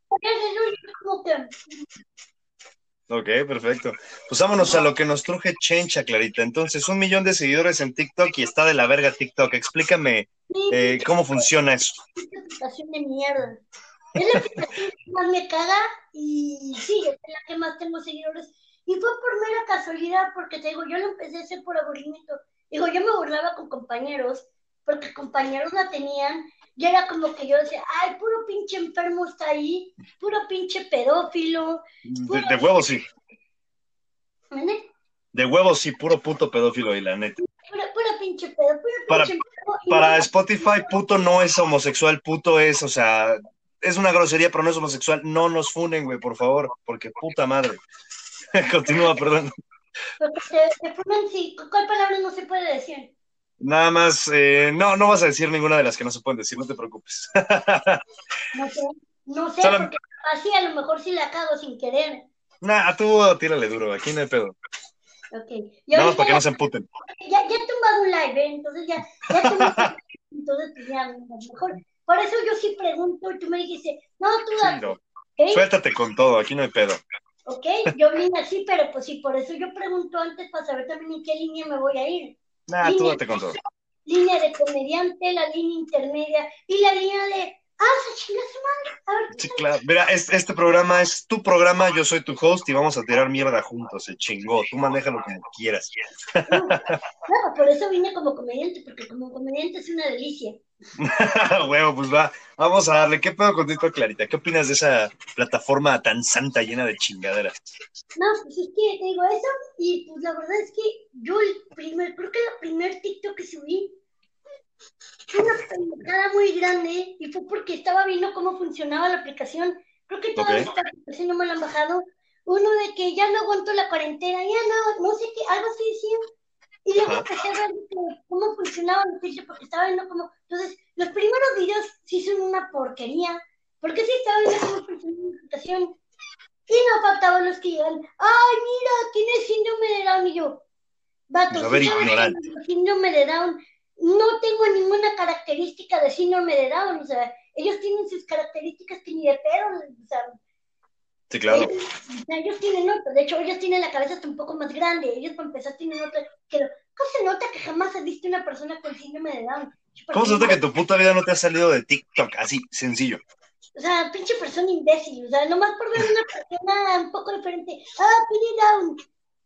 Ok, perfecto. Pues vámonos a lo que nos truje Chencha, Clarita. Entonces, un millón de seguidores en TikTok y está de la verga TikTok. Explícame eh, cómo funciona eso. Es una aplicación de mierda. Es la aplicación que más me caga y sí, es la que más tengo seguidores. Y fue por mera casualidad, porque te digo, yo lo empecé a hacer por aburrimiento. Digo, yo me burlaba con compañeros, porque compañeros la tenían y era como que yo decía, ay, puro pinche enfermo está ahí, puro pinche pedófilo. De, huevos sí. De huevos sí, puro puto pedófilo y la neta. Puro, pinche pedófilo. para, para Spotify, puto no es homosexual, puto es, o sea, es una grosería, pero no es homosexual. No nos funen, güey, por favor, porque puta madre. Continúa, perdón. Porque te, funen, sí. ¿Cuál palabra no se puede decir? Nada más, eh, no, no vas a decir ninguna de las que no se pueden decir, no te preocupes. no sé, no sé, porque así a lo mejor sí la cago sin querer. Nah, tú tírale duro, aquí no hay pedo. Ok. Para que no se emputen. Ya, ya he tumbado un live, ¿eh? entonces ya, ya entonces pues ya, mejor. Por eso yo sí pregunto y tú me dijiste, no, tú dale. Suéltate con todo, aquí no hay pedo. Ok, yo vine así, pero pues sí, por eso yo pregunto antes para saber también en qué línea me voy a ir. Nah, tú date con todo. Línea de comediante, la línea intermedia y la línea de. ¡Ah, se chinga su madre! A ver, sí, claro. Mira, este, este, programa es tu programa, yo soy tu host y vamos a tirar mierda juntos, se chingó. Tú manéjalo como quieras. Claro, por eso vine como comediante, porque como comediante es una delicia. Huevo, pues va, vamos a darle. ¿Qué pedo contigo, Clarita? ¿Qué opinas de esa plataforma tan santa llena de chingaderas? No, pues es que te digo eso, y pues la verdad es que yo el primer, creo que el primer TikTok que subí fue una pendejada muy grande, y fue porque estaba viendo cómo funcionaba la aplicación. Creo que todavía esta aplicación no me la han bajado. Uno de que ya no aguanto la cuarentena, ya no, no sé qué, algo así decía y luego empecé a ver cómo funcionaba el filtro, porque estaba viendo cómo. Entonces, los primeros videos sí son una porquería, porque sí estaba viendo cómo funcionaba la aplicación. Y no faltaban los que llegan, ¡ay, mira, tiene síndrome de Down! Y yo, vato, si sabes síndrome de Down, no tengo ninguna característica de síndrome de Down, o sea, ellos tienen sus características que ni de pedo, o sea, Sí, claro. Ellos, tienen otro, de hecho, ellos tienen la cabeza hasta un poco más grande. Ellos, para empezar, tienen otra. Pero, ¿cómo se nota que jamás has visto una persona con síndrome de Down? ¿Cómo se nota que tu puta vida no te ha salido de TikTok? Así, sencillo. O sea, pinche persona imbécil. O sea, nomás por ver una persona un poco diferente. ¡Ah, pide Down!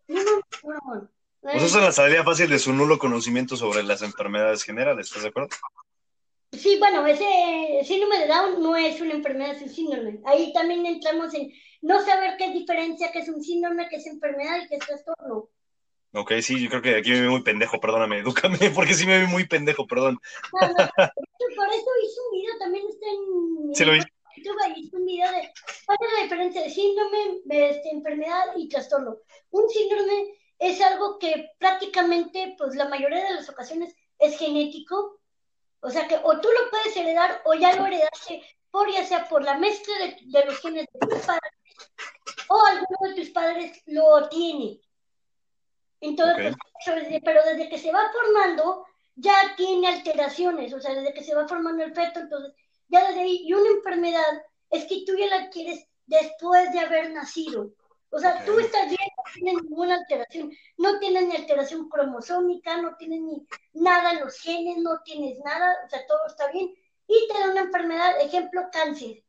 No, no, no. Pues eso es la salida fácil de su nulo conocimiento sobre las enfermedades generales, ¿estás de acuerdo? Sí, bueno, ese síndrome de Down no es una enfermedad, es un síndrome. Ahí también entramos en no saber qué diferencia, qué es un síndrome, qué es enfermedad y qué es trastorno. Ok, sí, yo creo que aquí me veo muy pendejo, perdóname, edúcame, porque sí me veo muy pendejo, perdón. por eso hice un video, también está en sí, lo vi. YouTube, hice un video de cuál es la diferencia de síndrome, de este, enfermedad y trastorno. Un síndrome es algo que prácticamente, pues la mayoría de las ocasiones es genético, O sea que o tú lo puedes heredar o ya lo heredaste por ya sea por la mezcla de, los genes de tus padres o alguno de tus padres lo tiene. Entonces, pues, pero desde que se va formando, ya tiene alteraciones, o sea, desde que se va formando el feto, entonces, ya desde ahí, y una enfermedad es que tú ya la adquieres después de haber nacido. O sea, tú estás bien, no tienes ninguna alteración, no tienes ni alteración cromosómica, no tienes ni nada en los genes, no tienes nada, o sea, todo está bien, y te da una enfermedad, ejemplo, cáncer.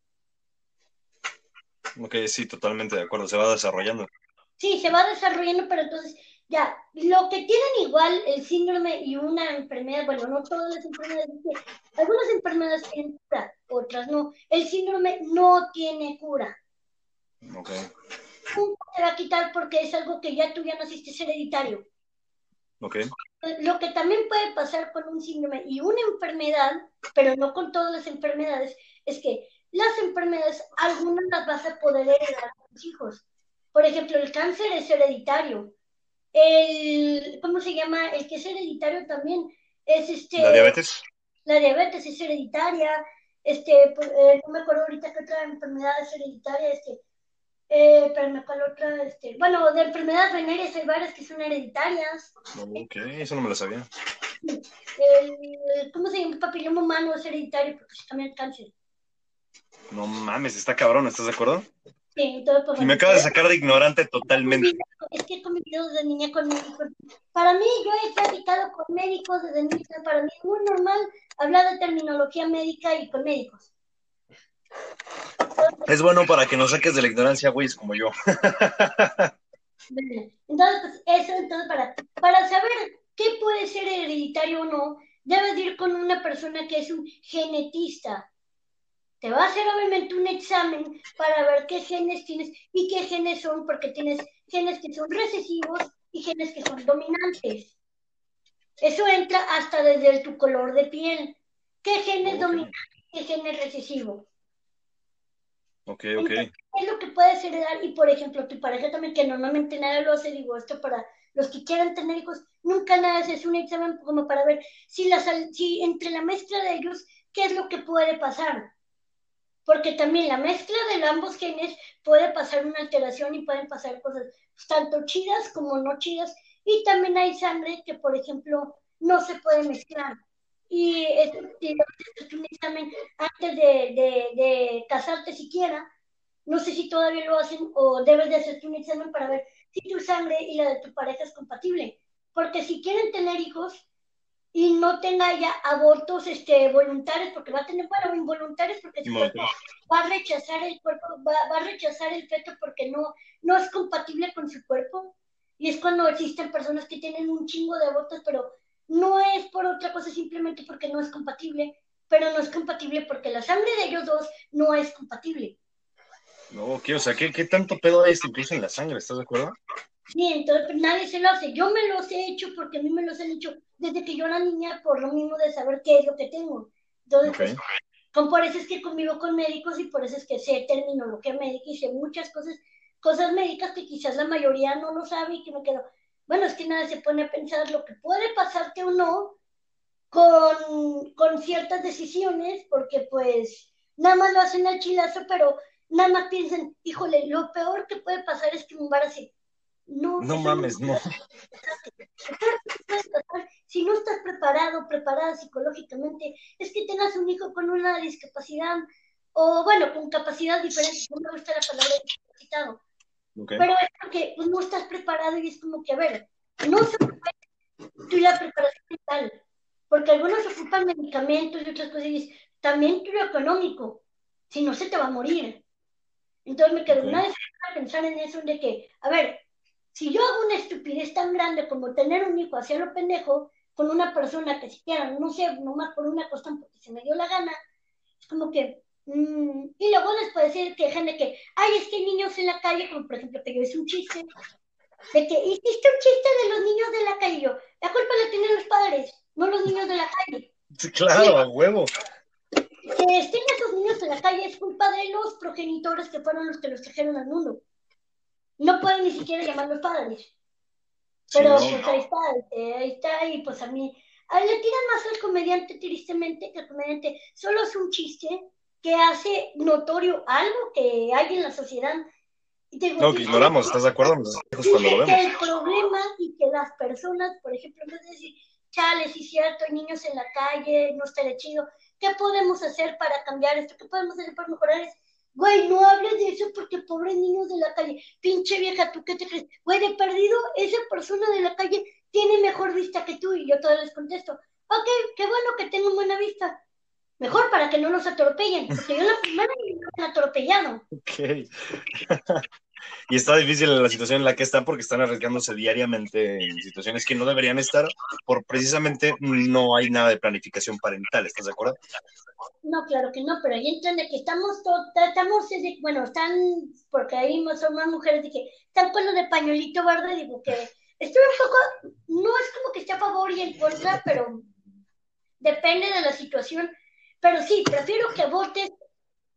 Ok, sí, totalmente de acuerdo, se va desarrollando. Sí, se va desarrollando, pero entonces ya, lo que tienen igual el síndrome y una enfermedad, bueno, no todas las enfermedades, algunas enfermedades tienen cura, otras no. El síndrome no tiene cura. Ok. Nunca se va a quitar porque es algo que ya tú ya naciste, es hereditario. Ok. Lo que también puede pasar con un síndrome y una enfermedad, pero no con todas las enfermedades, es que las enfermedades, algunas las vas a poder heredar a tus hijos. Por ejemplo, el cáncer es hereditario el, ¿cómo se llama? El que es hereditario también es este... La diabetes. La diabetes es hereditaria, este, pues, eh, no me acuerdo ahorita qué otra enfermedad es hereditaria, este, eh, pero me acuerdo otra, este, bueno, de enfermedades venéreas hay varias que son hereditarias. Ok, eso no me lo sabía. El, ¿Cómo se llama? El papiloma humano es hereditario porque se cambia el cáncer. No mames, está cabrón, ¿estás de acuerdo? Sí, todo pues, y me acabas de sacar de ignorante totalmente. Es que he convivido desde niña con médicos. Para mí, yo he platicado con médicos desde niña. Para mí es muy normal hablar de terminología médica y con médicos. Es bueno para que nos saques de la ignorancia, güey, como yo. Entonces, pues, eso, entonces, para, para saber qué puede ser hereditario o no, debes ir con una persona que es un genetista te va a hacer obviamente un examen para ver qué genes tienes y qué genes son, porque tienes genes que son recesivos y genes que son dominantes. Eso entra hasta desde tu color de piel. ¿Qué genes es dominante y qué gen es recesivo? Ok, ok. es lo que puedes heredar y, por ejemplo, tu pareja también, que normalmente nada lo hace, digo esto para los que quieran tener hijos, nunca nada haces un examen como para ver si, la, si entre la mezcla de ellos, qué es lo que puede pasar porque también la mezcla de ambos genes puede pasar una alteración y pueden pasar cosas tanto chidas como no chidas. Y también hay sangre que, por ejemplo, no se puede mezclar. Y es, un examen antes de, de, casarte siquiera. No sé si todavía lo hacen o debes de hacerte un examen para ver si tu sangre y la de tu pareja es compatible. Porque si quieren tener hijos, y no tenga ya abortos este, voluntarios, porque va a tener, bueno, involuntarios, porque va a rechazar el cuerpo, va, a rechazar el feto porque no, no es compatible con su cuerpo. Y es cuando existen personas que tienen un chingo de abortos, pero no es por otra cosa, simplemente porque no es compatible, pero no es compatible porque la sangre de ellos dos no es compatible. No, ¿qué? O sea, ¿qué, qué tanto pedo hay incluso en la sangre? ¿Estás de acuerdo? Sí, entonces pues, nadie se lo hace. Yo me los he hecho porque a mí me los han hecho desde que yo era niña por lo mismo de saber qué es lo que tengo. Entonces, pues, con, por eso es que convivo con médicos y por eso es que sé terminología médica y sé muchas cosas, cosas médicas que quizás la mayoría no lo sabe y que me quedo, bueno, es que nadie se pone a pensar lo que puede pasarte o no con, con ciertas decisiones, porque pues nada más lo hacen al chilazo, pero nada más piensan, híjole, lo peor que puede pasar es que me embarace no, no mames, no. Si no estás preparado, preparada psicológicamente, es que tengas un hijo con una discapacidad, o bueno, con capacidad diferente, no me gusta la palabra discapacitado. Pero es porque pues, no estás preparado y es como que, a ver, no se tú la preparación mental, porque algunos ocupan medicamentos y otras cosas, y también tú lo económico, si no se te va a morir. Entonces me quedo una vez a pensar en eso, de que, a ver, si yo hago una estupidez tan grande como tener un hijo hacia lo pendejo con una persona que siquiera, no sé, nomás por una cuestión porque se me dio la gana, es como que, mm, y luego después decir que gente que, ay, es que hay niños en la calle, como por ejemplo que yo hice un chiste, de que hiciste un chiste de los niños de la calle, yo, la culpa la tienen los padres, no los niños de la calle. Claro, a huevo. Que estén esos niños en la calle es culpa de los progenitores que fueron los que los trajeron al mundo no pueden ni siquiera llamarlos padres. Pero pues ahí está, eh, ahí está, y pues a mí, a- le tiran más al comediante, tristemente, que el comediante solo es un chiste que hace notorio algo que hay en la sociedad. Y te digo, No, que ignoramos, ¿estás de acuerdo? Cuando lo que vemos. el problema y que las personas, por ejemplo, en vez de decir, chale, sí es cierto, hay niños en la calle, no estaría chido, ¿qué podemos hacer para cambiar esto? ¿Qué podemos hacer para mejorar esto? Güey, no hables de eso porque pobres niños de la calle, pinche vieja, ¿tú qué te crees? Güey, de perdido, esa persona de la calle tiene mejor vista que tú y yo todavía les contesto, ok, qué bueno que tengo buena vista. Mejor para que no nos atropellen, porque yo la primera me han atropellado. Ok. Y está difícil la situación en la que están porque están arriesgándose diariamente en situaciones que no deberían estar por precisamente no hay nada de planificación parental, ¿estás de acuerdo? No, claro que no, pero ahí entran de que estamos, to- estamos, bueno, están, porque ahí son más mujeres, de que están con lo de pañuelito verde, digo que estoy un poco, no es como que esté a favor y en contra, pero depende de la situación, pero sí, prefiero que votes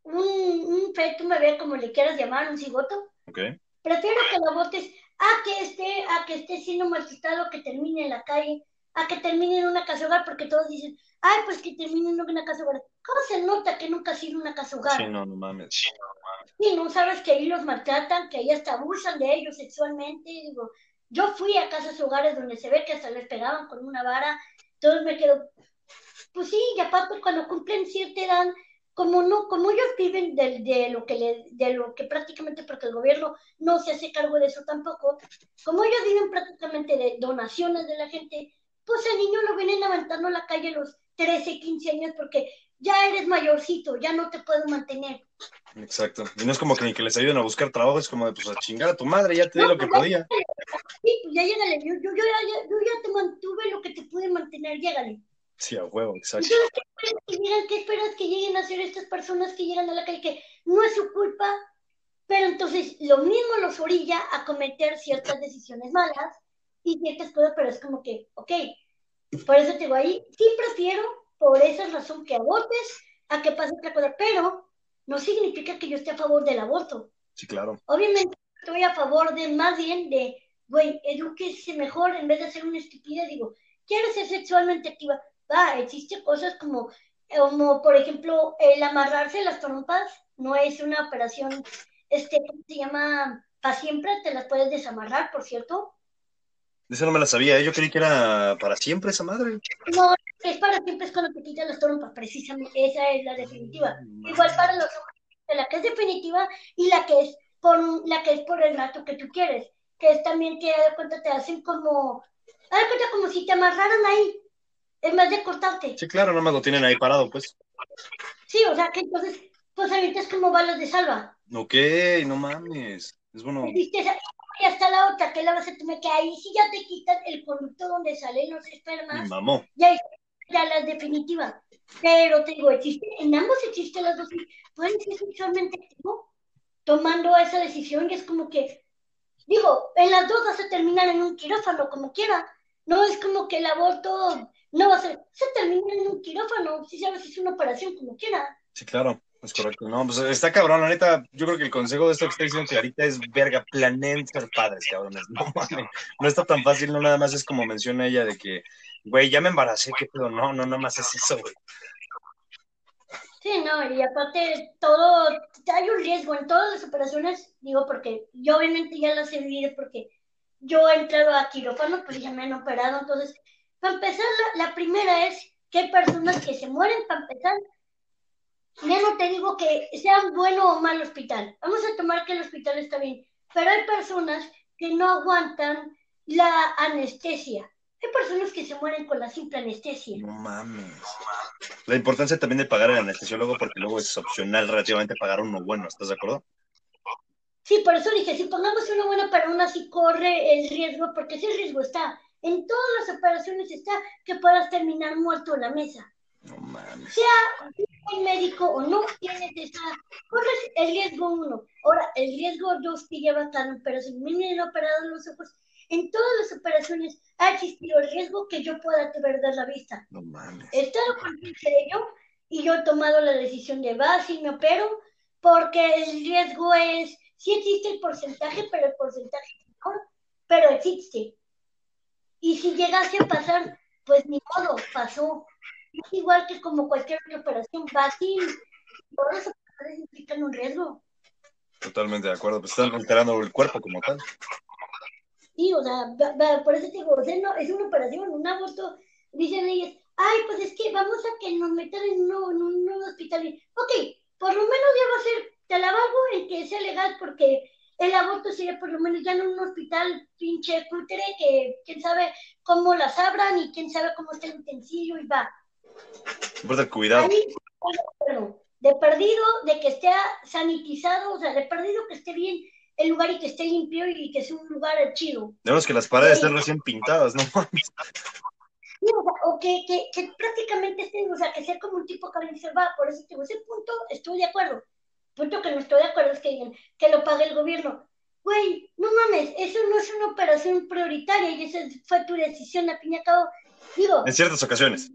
un, un feto, me vea como le quieras llamar, un cigoto, Ok. prefiero que lo votes a que esté, a que esté siendo maltratado, que termine en la calle, a que termine en una casa hogar, porque todos dicen, ay, pues que termine en una casa hogar. ¿Cómo se nota que nunca ha sido una casa hogar? Sí, no, no mames. Y no sabes que ahí los maltratan, que ahí hasta abusan de ellos sexualmente. Digo, yo fui a casas hogares donde se ve que hasta les pegaban con una vara, entonces me quedo, pues sí, y aparte cuando cumplen cierta edad, como no, como ellos viven de, de lo que le, de lo que prácticamente, porque el gobierno no se hace cargo de eso tampoco, como ellos viven prácticamente de donaciones de la gente, pues el niño lo vienen aventando a la calle a los 13, 15 años porque ya eres mayorcito, ya no te puedo mantener. Exacto. Y no es como que ni que les ayuden a buscar trabajo, es como de pues a chingar a tu madre, ya te di lo que podía. Sí, pues ya llégale, yo, yo, yo, ya, yo ya te mantuve lo que te pude mantener, llégale. Sí, a huevo, exacto. ¿qué esperas que lleguen, qué esperas que lleguen a hacer estas personas que llegan a la calle? Que no es su culpa, pero entonces lo mismo los orilla a cometer ciertas decisiones malas y ciertas cosas, pero es como que, ok, por eso te digo ahí, sí prefiero, por esa razón, que abortes a que pase otra cosa, pero no significa que yo esté a favor del aborto. Sí, claro. Obviamente estoy a favor de más bien de, güey, edúquese mejor en vez de hacer una estupidez. Digo, quiero ser sexualmente activa. Va, existen cosas como, como por ejemplo, el amarrarse las trompas no es una operación, este, ¿cómo se llama? Para siempre te las puedes desamarrar, por cierto. Esa no me la sabía, ¿eh? yo creí que era para siempre esa madre. No, es para siempre es cuando te quitan las trompas, precisamente, esa es la definitiva. Igual para los hombres, la que es definitiva y la que es por la que es por el rato que tú quieres, que es también que de cuenta te hacen como, haz cuenta como si te amarraran ahí, en vez de cortarte. Sí, claro, nada más lo tienen ahí parado, pues. Sí, o sea que entonces, pues ahorita es como balas de salva. Ok, no mames. Es bueno. Y hasta la otra, que la vas a tener que ahí sí ya te quitan el conducto donde salen los espermas. mamó. ya, ya la definitiva. Pero te digo, existe, en ambos existe las dos. Pueden ser sexualmente activo tomando esa decisión y es como que, digo, en las dos vas a terminar en un quirófano como quiera. No es como que el aborto no va a ser, se termina en un quirófano, si sabes, es una operación como quiera. Sí, claro, es correcto. No, pues está cabrón, la neta. Yo creo que el consejo de esto que está diciendo Clarita es verga, planeen ser padres, cabrones. No mames, no está tan fácil, no nada más es como menciona ella de que, güey, ya me embaracé, qué pedo. No, no, nada más es eso, güey. Sí, no, y aparte todo, hay un riesgo en todas las operaciones, digo, porque yo obviamente ya las he vivido porque yo he entrado a quirófano, pues ya me han operado, entonces, para empezar, la, la primera es que hay personas que se mueren, para empezar, ya no te digo que sean bueno o mal hospital, vamos a tomar que el hospital está bien, pero hay personas que no aguantan la anestesia, hay personas que se mueren con la simple anestesia. No mames. La importancia también de pagar el anestesiólogo, porque luego es opcional relativamente pagar uno bueno, ¿estás de acuerdo? Sí, por eso dije, si pongamos una buena para una, sí corre el riesgo, porque ese riesgo está. En todas las operaciones está que puedas terminar muerto en la mesa. No mames. Sea un médico o no, tienes esa, corres el riesgo uno. Ahora, el riesgo dos que lleva si me vienen operados los ojos, en todas las operaciones ha existido el riesgo que yo pueda perder la vista. No mames. He estado consciente de ello y yo he tomado la decisión de va, si me opero, porque el riesgo es, sí existe el porcentaje, pero el porcentaje es menor, pero existe. Y si llegase a pasar, pues ni modo, pasó. Es igual que como cualquier otra operación, así, todas las operaciones implican un riesgo. Totalmente de acuerdo, pues están alterando el cuerpo como tal. Sí, o sea, va- va- por eso te digo, o sea, no, es una operación, un aborto, dicen ellos, ay, pues es que vamos a que nos metan en un, nuevo- en un nuevo hospital. Y, ok, por lo menos ya va a ser, te la valgo en que sea legal, porque el aborto sería por lo menos ya en un hospital pinche cutre, que quién sabe cómo las abran y quién sabe cómo está el utensilio y va. Importa el cuidado. De perdido, de que esté sanitizado, o sea, de perdido que esté bien el lugar y que esté limpio y que sea un lugar chido. Tenemos que las paredes estén recién pintadas, ¿no? Sí, o, sea, o que, que, que prácticamente estén, o sea, que sea como un tipo va, por eso digo, ese punto estoy de acuerdo. Punto que no estoy de acuerdo es que digan que lo pague el gobierno. Güey, no mames, eso no es una operación prioritaria y esa fue tu decisión, al fin y al cabo. Digo, En ciertas ocasiones.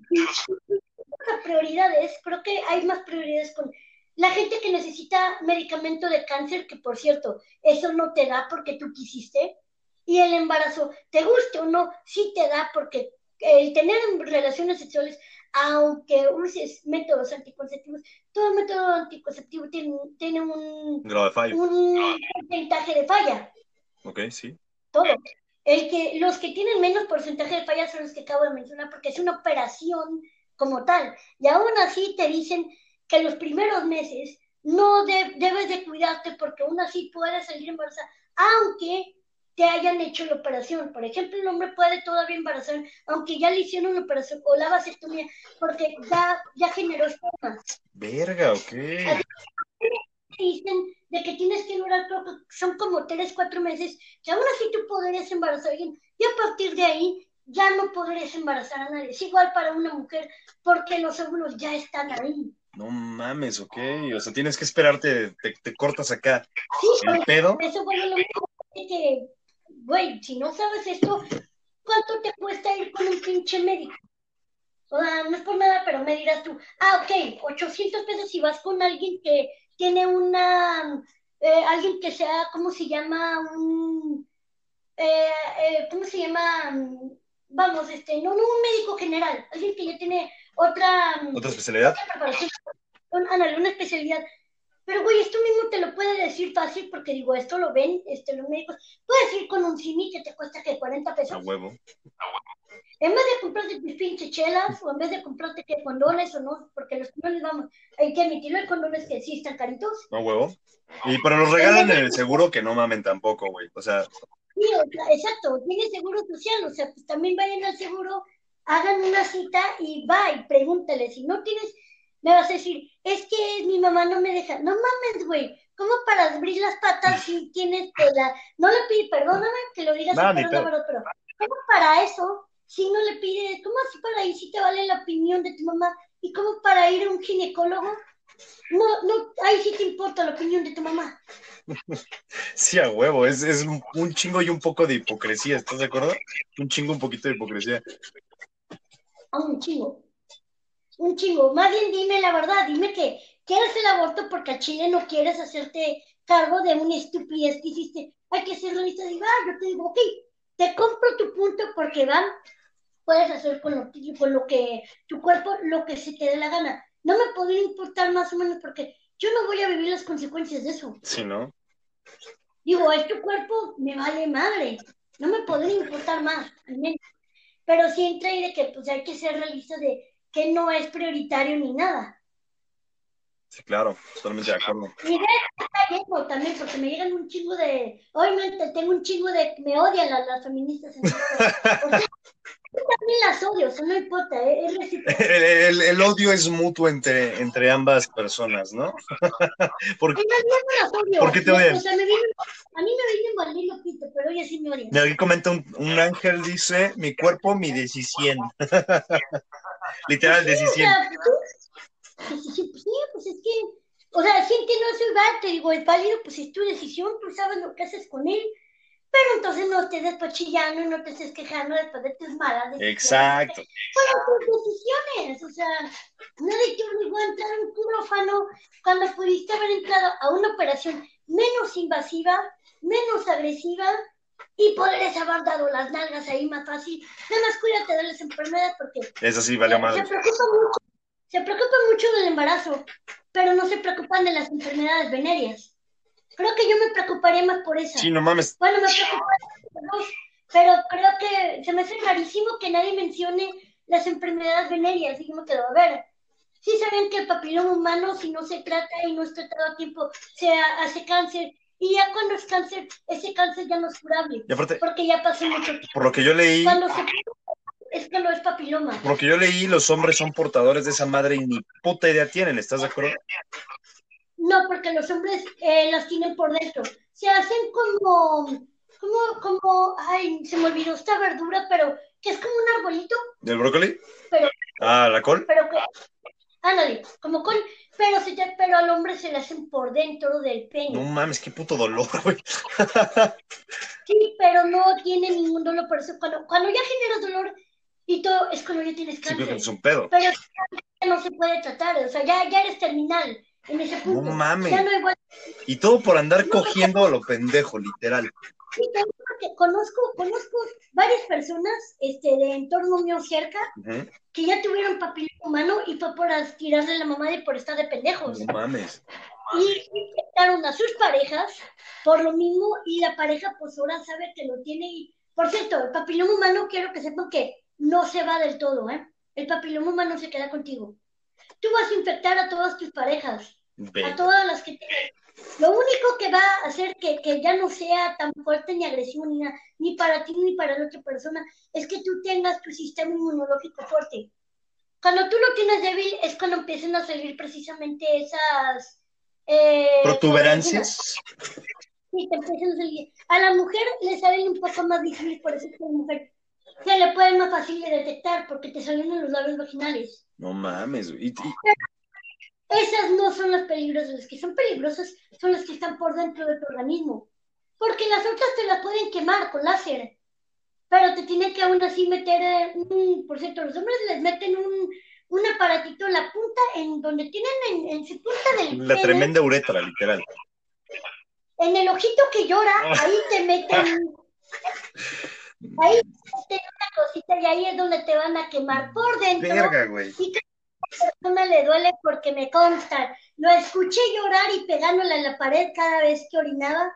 prioridades, creo que hay más prioridades con la gente que necesita medicamento de cáncer, que por cierto, eso no te da porque tú quisiste, y el embarazo, te guste o no, sí te da porque el tener relaciones sexuales, aunque uses métodos anticonceptivos, todo método anticonceptivo tiene, tiene un, Un grado de fallo. un porcentaje de falla Ok, sí. todo. El que, los que tienen menos porcentaje de falla son los que acabo de mencionar, porque es una operación como tal. Y aún así te dicen que los primeros meses no de- debes de cuidarte porque aún así puedes salir embarazada, aunque te hayan hecho la operación. Por ejemplo, el hombre puede todavía embarazar, aunque ya le hicieron una operación o la vasectomía, porque ya, ya generó esperma Verga, ok. dicen de que tienes que durar, creo que son como tres, cuatro meses, que aún así tú podrías embarazar a alguien, y a partir de ahí ya no podrías embarazar a nadie. Es igual para una mujer, porque los óvulos ya están ahí. No mames, ok. O sea, tienes que esperarte, te, te cortas acá Sí, el pedo. eso vuelve lo mismo que, güey, si no sabes esto, ¿cuánto te cuesta ir con un pinche médico? O sea, no es por nada, pero me dirás tú, ah, ok, 800 pesos si vas con alguien que tiene una, eh, alguien que sea, ¿cómo se llama? Un, eh, eh, ¿cómo se llama? Vamos, este, no, no un médico general, alguien que ya tiene otra, Otra especialidad. otra preparación, un- ándale, una especialidad. Pero, güey, esto mismo te lo puede decir fácil porque, digo, esto lo ven este, los médicos. Puedes ir con un simi que te cuesta que 40 A pesos. huevo. En vez de comprarte tus pinches chelas o en vez de comprarte que condones o no, porque los condones, vamos, hay que admitirlo, hay condones que sí están caritos. A huevo. Y pero los regalan en el seguro que no mamen tampoco, güey. O sea, Sí, o sea, exacto, tiene seguro social, o sea, pues también vayan al seguro, hagan una cita y va y pregúntale. Si no tienes, me vas a decir, es que mi mamá no me deja. No mames, güey, ¿cómo para abrir las patas si tienes que la... No le pide, perdóname que lo digas, No, pero, ¿cómo para eso si no le pides, cómo así para ir si te vale la opinión de tu mamá? ¿Y cómo para ir a un ginecólogo? No, no, ahí sí te importa la opinión de tu mamá. sí, a huevo. Es, es un un chingo y un poco de hipocresía, ¿estás de acuerdo? Un chingo, un poquito de hipocresía. a un chingo. Un chingo. Más bien dime la verdad, dime que quieres el aborto porque a Chile no quieres hacerte cargo de una estupidez que hiciste. Hay que ser realista y va, yo te digo, ok, te compro tu punto porque va, puedes hacer con lo, con lo que tu cuerpo, lo que se te dé la gana. No me podría importar más o menos porque yo no voy a vivir las consecuencias de eso. Sí, ¿no? Digo, es tu cuerpo, me vale madre. No me podría importar más, al menos. Pero sí entra ahí de que pues hay que ser realista de que no es prioritario ni nada. Sí, claro. Totalmente de acuerdo. Y de también, porque me llegan un chingo de. Obviamente tengo un chingo de. Me odian las, las feministas. en. O sea, yo también las odio, eso no importa, ¿eh? es. El, el- el odio es mutuo entre, entre ambas personas, ¿no? Porque las odio. ¿Por qué te odian? O sea, me vienen, a mí me vienen valiendo pito, pero ellas sí me odian. aquí comenta un, un ángel, dice, mi cuerpo, mi decisión. Literal, Sí, o decisión. sea, pues, sí, pues, sí, pues es que, o sea, sí entiendo eso, Iván, te digo, es válido, pues es tu decisión, tú sabes lo que haces con él, pero entonces no te des pa' chillando y no te estés quejando después de tus malas decisiones. Exacto. Fueron tus decisiones, o sea, nadie te obligó a entrar a un quirófano cuando pudiste haber entrado a una operación menos invasiva, menos agresiva y poderles haber dado las nalgas ahí más fácil. Nada más cuídate de las enfermedades porque Eso sí, valió se madre. preocupan mucho, se preocupan mucho del embarazo, pero no se preocupan de las enfermedades venéreas. Creo que yo me preocuparía más por esa. Sí, no mames. Bueno, me preocupa por dos, pero creo que se me hace rarísimo que nadie mencione las enfermedades venéreas. Y yo me quedo, a ver, sí saben que el papiloma humano, si no se trata y no es tratado a tiempo, se ha- hace cáncer. Y ya cuando es cáncer, ese cáncer ya no es curable, Y aparte, porque ya pasó mucho tiempo. por lo que yo leí, Cuando se es que no es papiloma. por lo que yo leí, los hombres son portadores de esa madre y ni puta idea tienen, ¿estás de acuerdo? No, porque los hombres eh, las tienen por dentro. Se hacen como, como, como, ay, se me olvidó esta verdura, pero que es como un arbolito, ¿Del brócoli? pero, Ah, la col. pero que, ándale, como con, pero, se te- pero al hombre se le hacen por dentro del No pene. mames, qué puto dolor, güey. Sí, pero no tiene ningún dolor, por eso cuando, cuando ya generas dolor y todo, es cuando ya tienes Sí, creo que cáncer. es un pedo. Pero ya no se puede tratar, o sea, ya, ya eres terminal en ese punto. mames. Ya no hay. Y todo por andar cogiendo a lo pendejo, literal. Sí, también porque conozco, conozco varias personas este, de entorno mío cerca que ya tuvieron papiloma humano y fue por tirarle la mamá de por estar de pendejos. No mames. Y infectaron a sus parejas por lo mismo y la pareja pues ahora sabe que lo tiene. Y, por cierto, el papiloma humano quiero que sepan que no se va del todo, ¿eh? El papiloma humano se queda contigo. Tú vas a infectar a todas tus parejas a todas las que tengan. Lo único que va a hacer que, que ya no sea tan fuerte ni agresivo ni, nada, ni para ti ni para la otra persona es que tú tengas tu sistema inmunológico fuerte. Cuando tú lo tienes débil es cuando empiezan a salir precisamente esas eh, ¿Protuberancias? Sí, te empiezan a salir. A la mujer le salen un poco más difíciles, por eso es que a la mujer se le puede más fácil de detectar porque te salen en los labios vaginales. No mames, güey. Esas no son las peligrosas, las que son peligrosas son las que están por dentro de tu organismo. Porque las otras te las pueden quemar con láser. Pero te tienen que aún así meter, eh, un- por cierto, los hombres les meten un, un aparatito en la punta, en donde tienen en, en su punta del La pene, tremenda uretra, literal. en el ojito que llora, ahí te meten, ahí te meten una cosita y ahí es donde te van a quemar por dentro. Verga, güey. Y cada persona le duele porque me consta. Lo escuché llorar y pegándole a la pared cada vez que orinaba.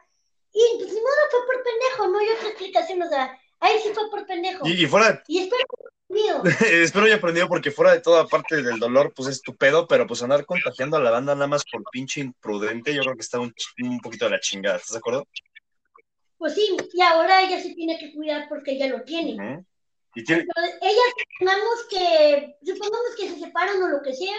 Y pues ni modo fue por pendejo, no hay otra explicación. O sea, ahí sí fue por pendejo. Y, y fuera, Y espero espero haya aprendido porque fuera de toda parte del dolor, pues es tu pedo, pero pues andar contagiando a la banda nada más por pinche imprudente, yo creo que está un, un poquito de la chingada, ¿estás de acuerdo? Pues sí, y ahora ella se tiene que cuidar porque ella lo tiene. Y tiene, Entonces, ella, supongamos que, supongamos que se separan o lo que sea,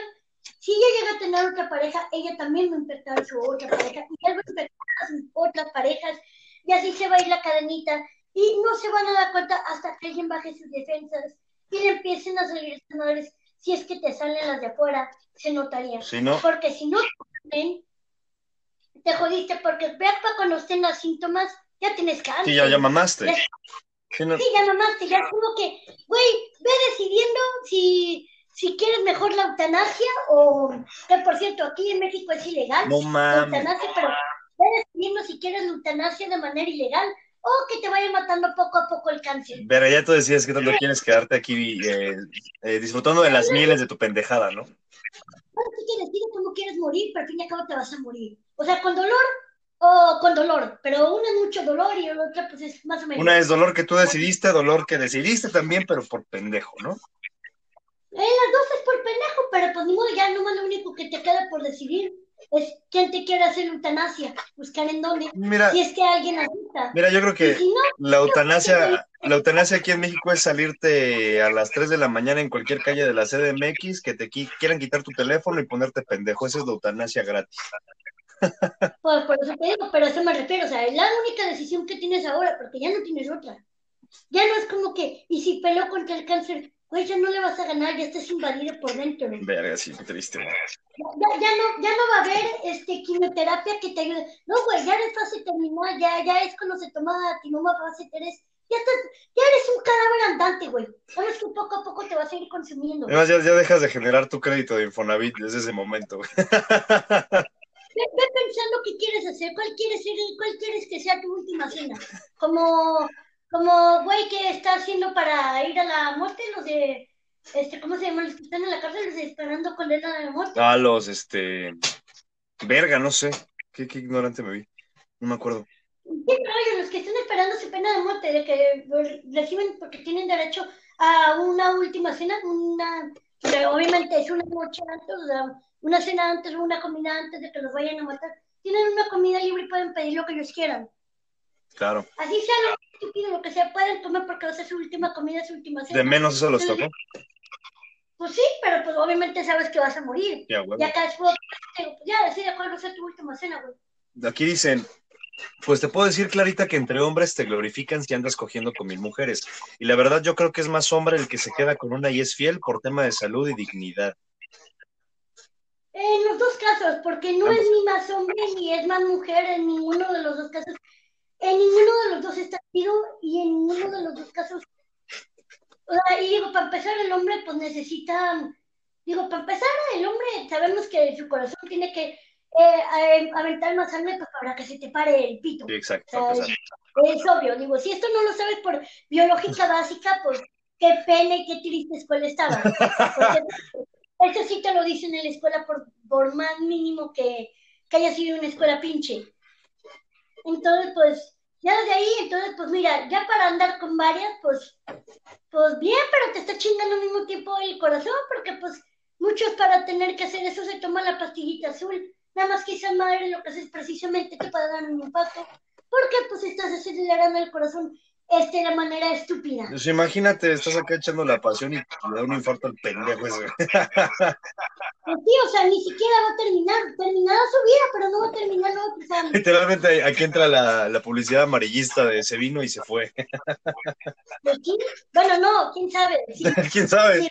si ella llega a tener otra pareja, ella también va a infectar a su otra pareja, y él va a infectar a sus otras parejas, y así se va a ir la cadenita, y no se van a dar cuenta hasta que alguien baje sus defensas y le empiecen a salir sanadores. Si es que te salen las de afuera, se notaría. si no, Porque si no te jodiste, porque vea para cuando tengas síntomas, ya tienes cáncer. sí, ya, ya mamaste. Ya- Sí, no- Sí, ya mamaste, ya es como que, güey, ve decidiendo si, si quieres mejor la eutanasia o, que por cierto, aquí en México es ilegal no la mames. eutanasia, pero ve decidiendo si quieres la eutanasia de manera ilegal o que te vaya matando poco a poco el cáncer. Pero ya tú decías que tanto quieres quedarte aquí eh, eh, disfrutando de las mieles de tu pendejada, ¿no? Bueno, tú quieres, decide cómo quieres morir, pero al fin y al cabo te vas a morir. O sea, con dolor o con dolor, pero una es mucho dolor y la otra pues es más o menos. Una es dolor que tú decidiste, dolor que decidiste también, pero por pendejo, ¿no? Eh, las dos es por pendejo, pero pues ni modo, ya nomás lo único que te queda por decidir es quién te quiere hacer eutanasia, buscar en dónde, Mira, si es que alguien mira, yo creo que si no, la eutanasia, la eutanasia aquí en México es salirte a las 3 de la mañana en cualquier calle de la CDMX, que te qui- quieran quitar tu teléfono y ponerte pendejo. Esa es la eutanasia gratis. Pues por eso te digo, pero a eso me refiero, o sea, es la única decisión que tienes ahora, porque ya no tienes otra. Ya no es como que, y si peleo contra el cáncer, güey, ya no le vas a ganar, ya estás invadido por dentro. ¿no? Verga, sí, qué triste. Ya, ya no, ya no va a haber este, quimioterapia que te ayude. No, güey, ya eres fase terminal, ya, ya es cuando se toma tinoma fase 3. Ya, estás, ya eres un cadáver andante, güey. Sabes que poco a poco te vas a ir consumiendo. Además, ya, ya dejas de generar tu crédito de Infonavit desde ese momento. güey. ve, ve pensando qué quieres hacer, cuál quieres ser, cuál quieres que sea tu última cena. Como, como güey que está haciendo para ir a la muerte, los de, este, ¿cómo se llaman? Los que están en la cárcel los de esperando condena la muerte. Ah, los, este. Verga, no sé. Qué, qué ignorante me vi. No me acuerdo. ¿Qué rollo? Los que están esperando su pena de muerte, de que reciben porque tienen derecho a una última cena, una, que obviamente es una noche antes, o sea, una cena antes o una comida antes de que los vayan a matar. Tienen una comida libre y pueden pedir lo que ellos quieran. Claro. Así sea lo estúpido, lo que sea, pueden comer porque va a ser su última comida, su última cena. De menos eso los tocó. Pues sí, pero pues obviamente sabes que vas a morir. Ya, güey. Ya acá es, pues, ya, sí, de acuerdo, va a ser tu última cena, güey. Aquí dicen, pues te puedo decir, Clarita, que entre hombres te glorifican si andas cogiendo con mil mujeres. Y la verdad yo creo que es más hombre el que se queda con una y es fiel por tema de salud y dignidad. En los dos casos, porque no Ambos. es ni más hombre ni es más mujer en ninguno de los dos casos. En ninguno de los dos está chido y en ninguno de los dos casos. O sea, y digo, para empezar, el hombre pues necesita. Digo, para empezar, el hombre sabemos que su corazón tiene que eh, aventar más sangre pues, para que se te pare el pito. Sí, exacto. O sea, es obvio, digo, si esto no lo sabes por biológica básica, pues qué pena y qué triste escuela estaba. Porque eso sí te lo dicen en la escuela por, por más mínimo que, que haya sido una escuela pinche. Entonces, pues, ya desde ahí, entonces, pues mira, ya para andar con varias, pues, pues bien, pero te está chingando al mismo tiempo el corazón, porque pues muchos para tener que hacer eso se toman la pastillita azul. Nada más que esa madre lo que hace es precisamente que para dar un impacto, porque pues estás acelerando el corazón este, de manera estúpida. Pues imagínate, estás acá echando la pasión y le da un infarto al pendejo ese. Pues sí, o sea, ni siquiera va a terminar, terminará su vida, pero no va a terminar, no va a empezar. Literalmente aquí entra la, la publicidad amarillista de se vino y se fue. Pues sí, bueno, no, quién sabe. Sí, ¿Quién sabe? sí,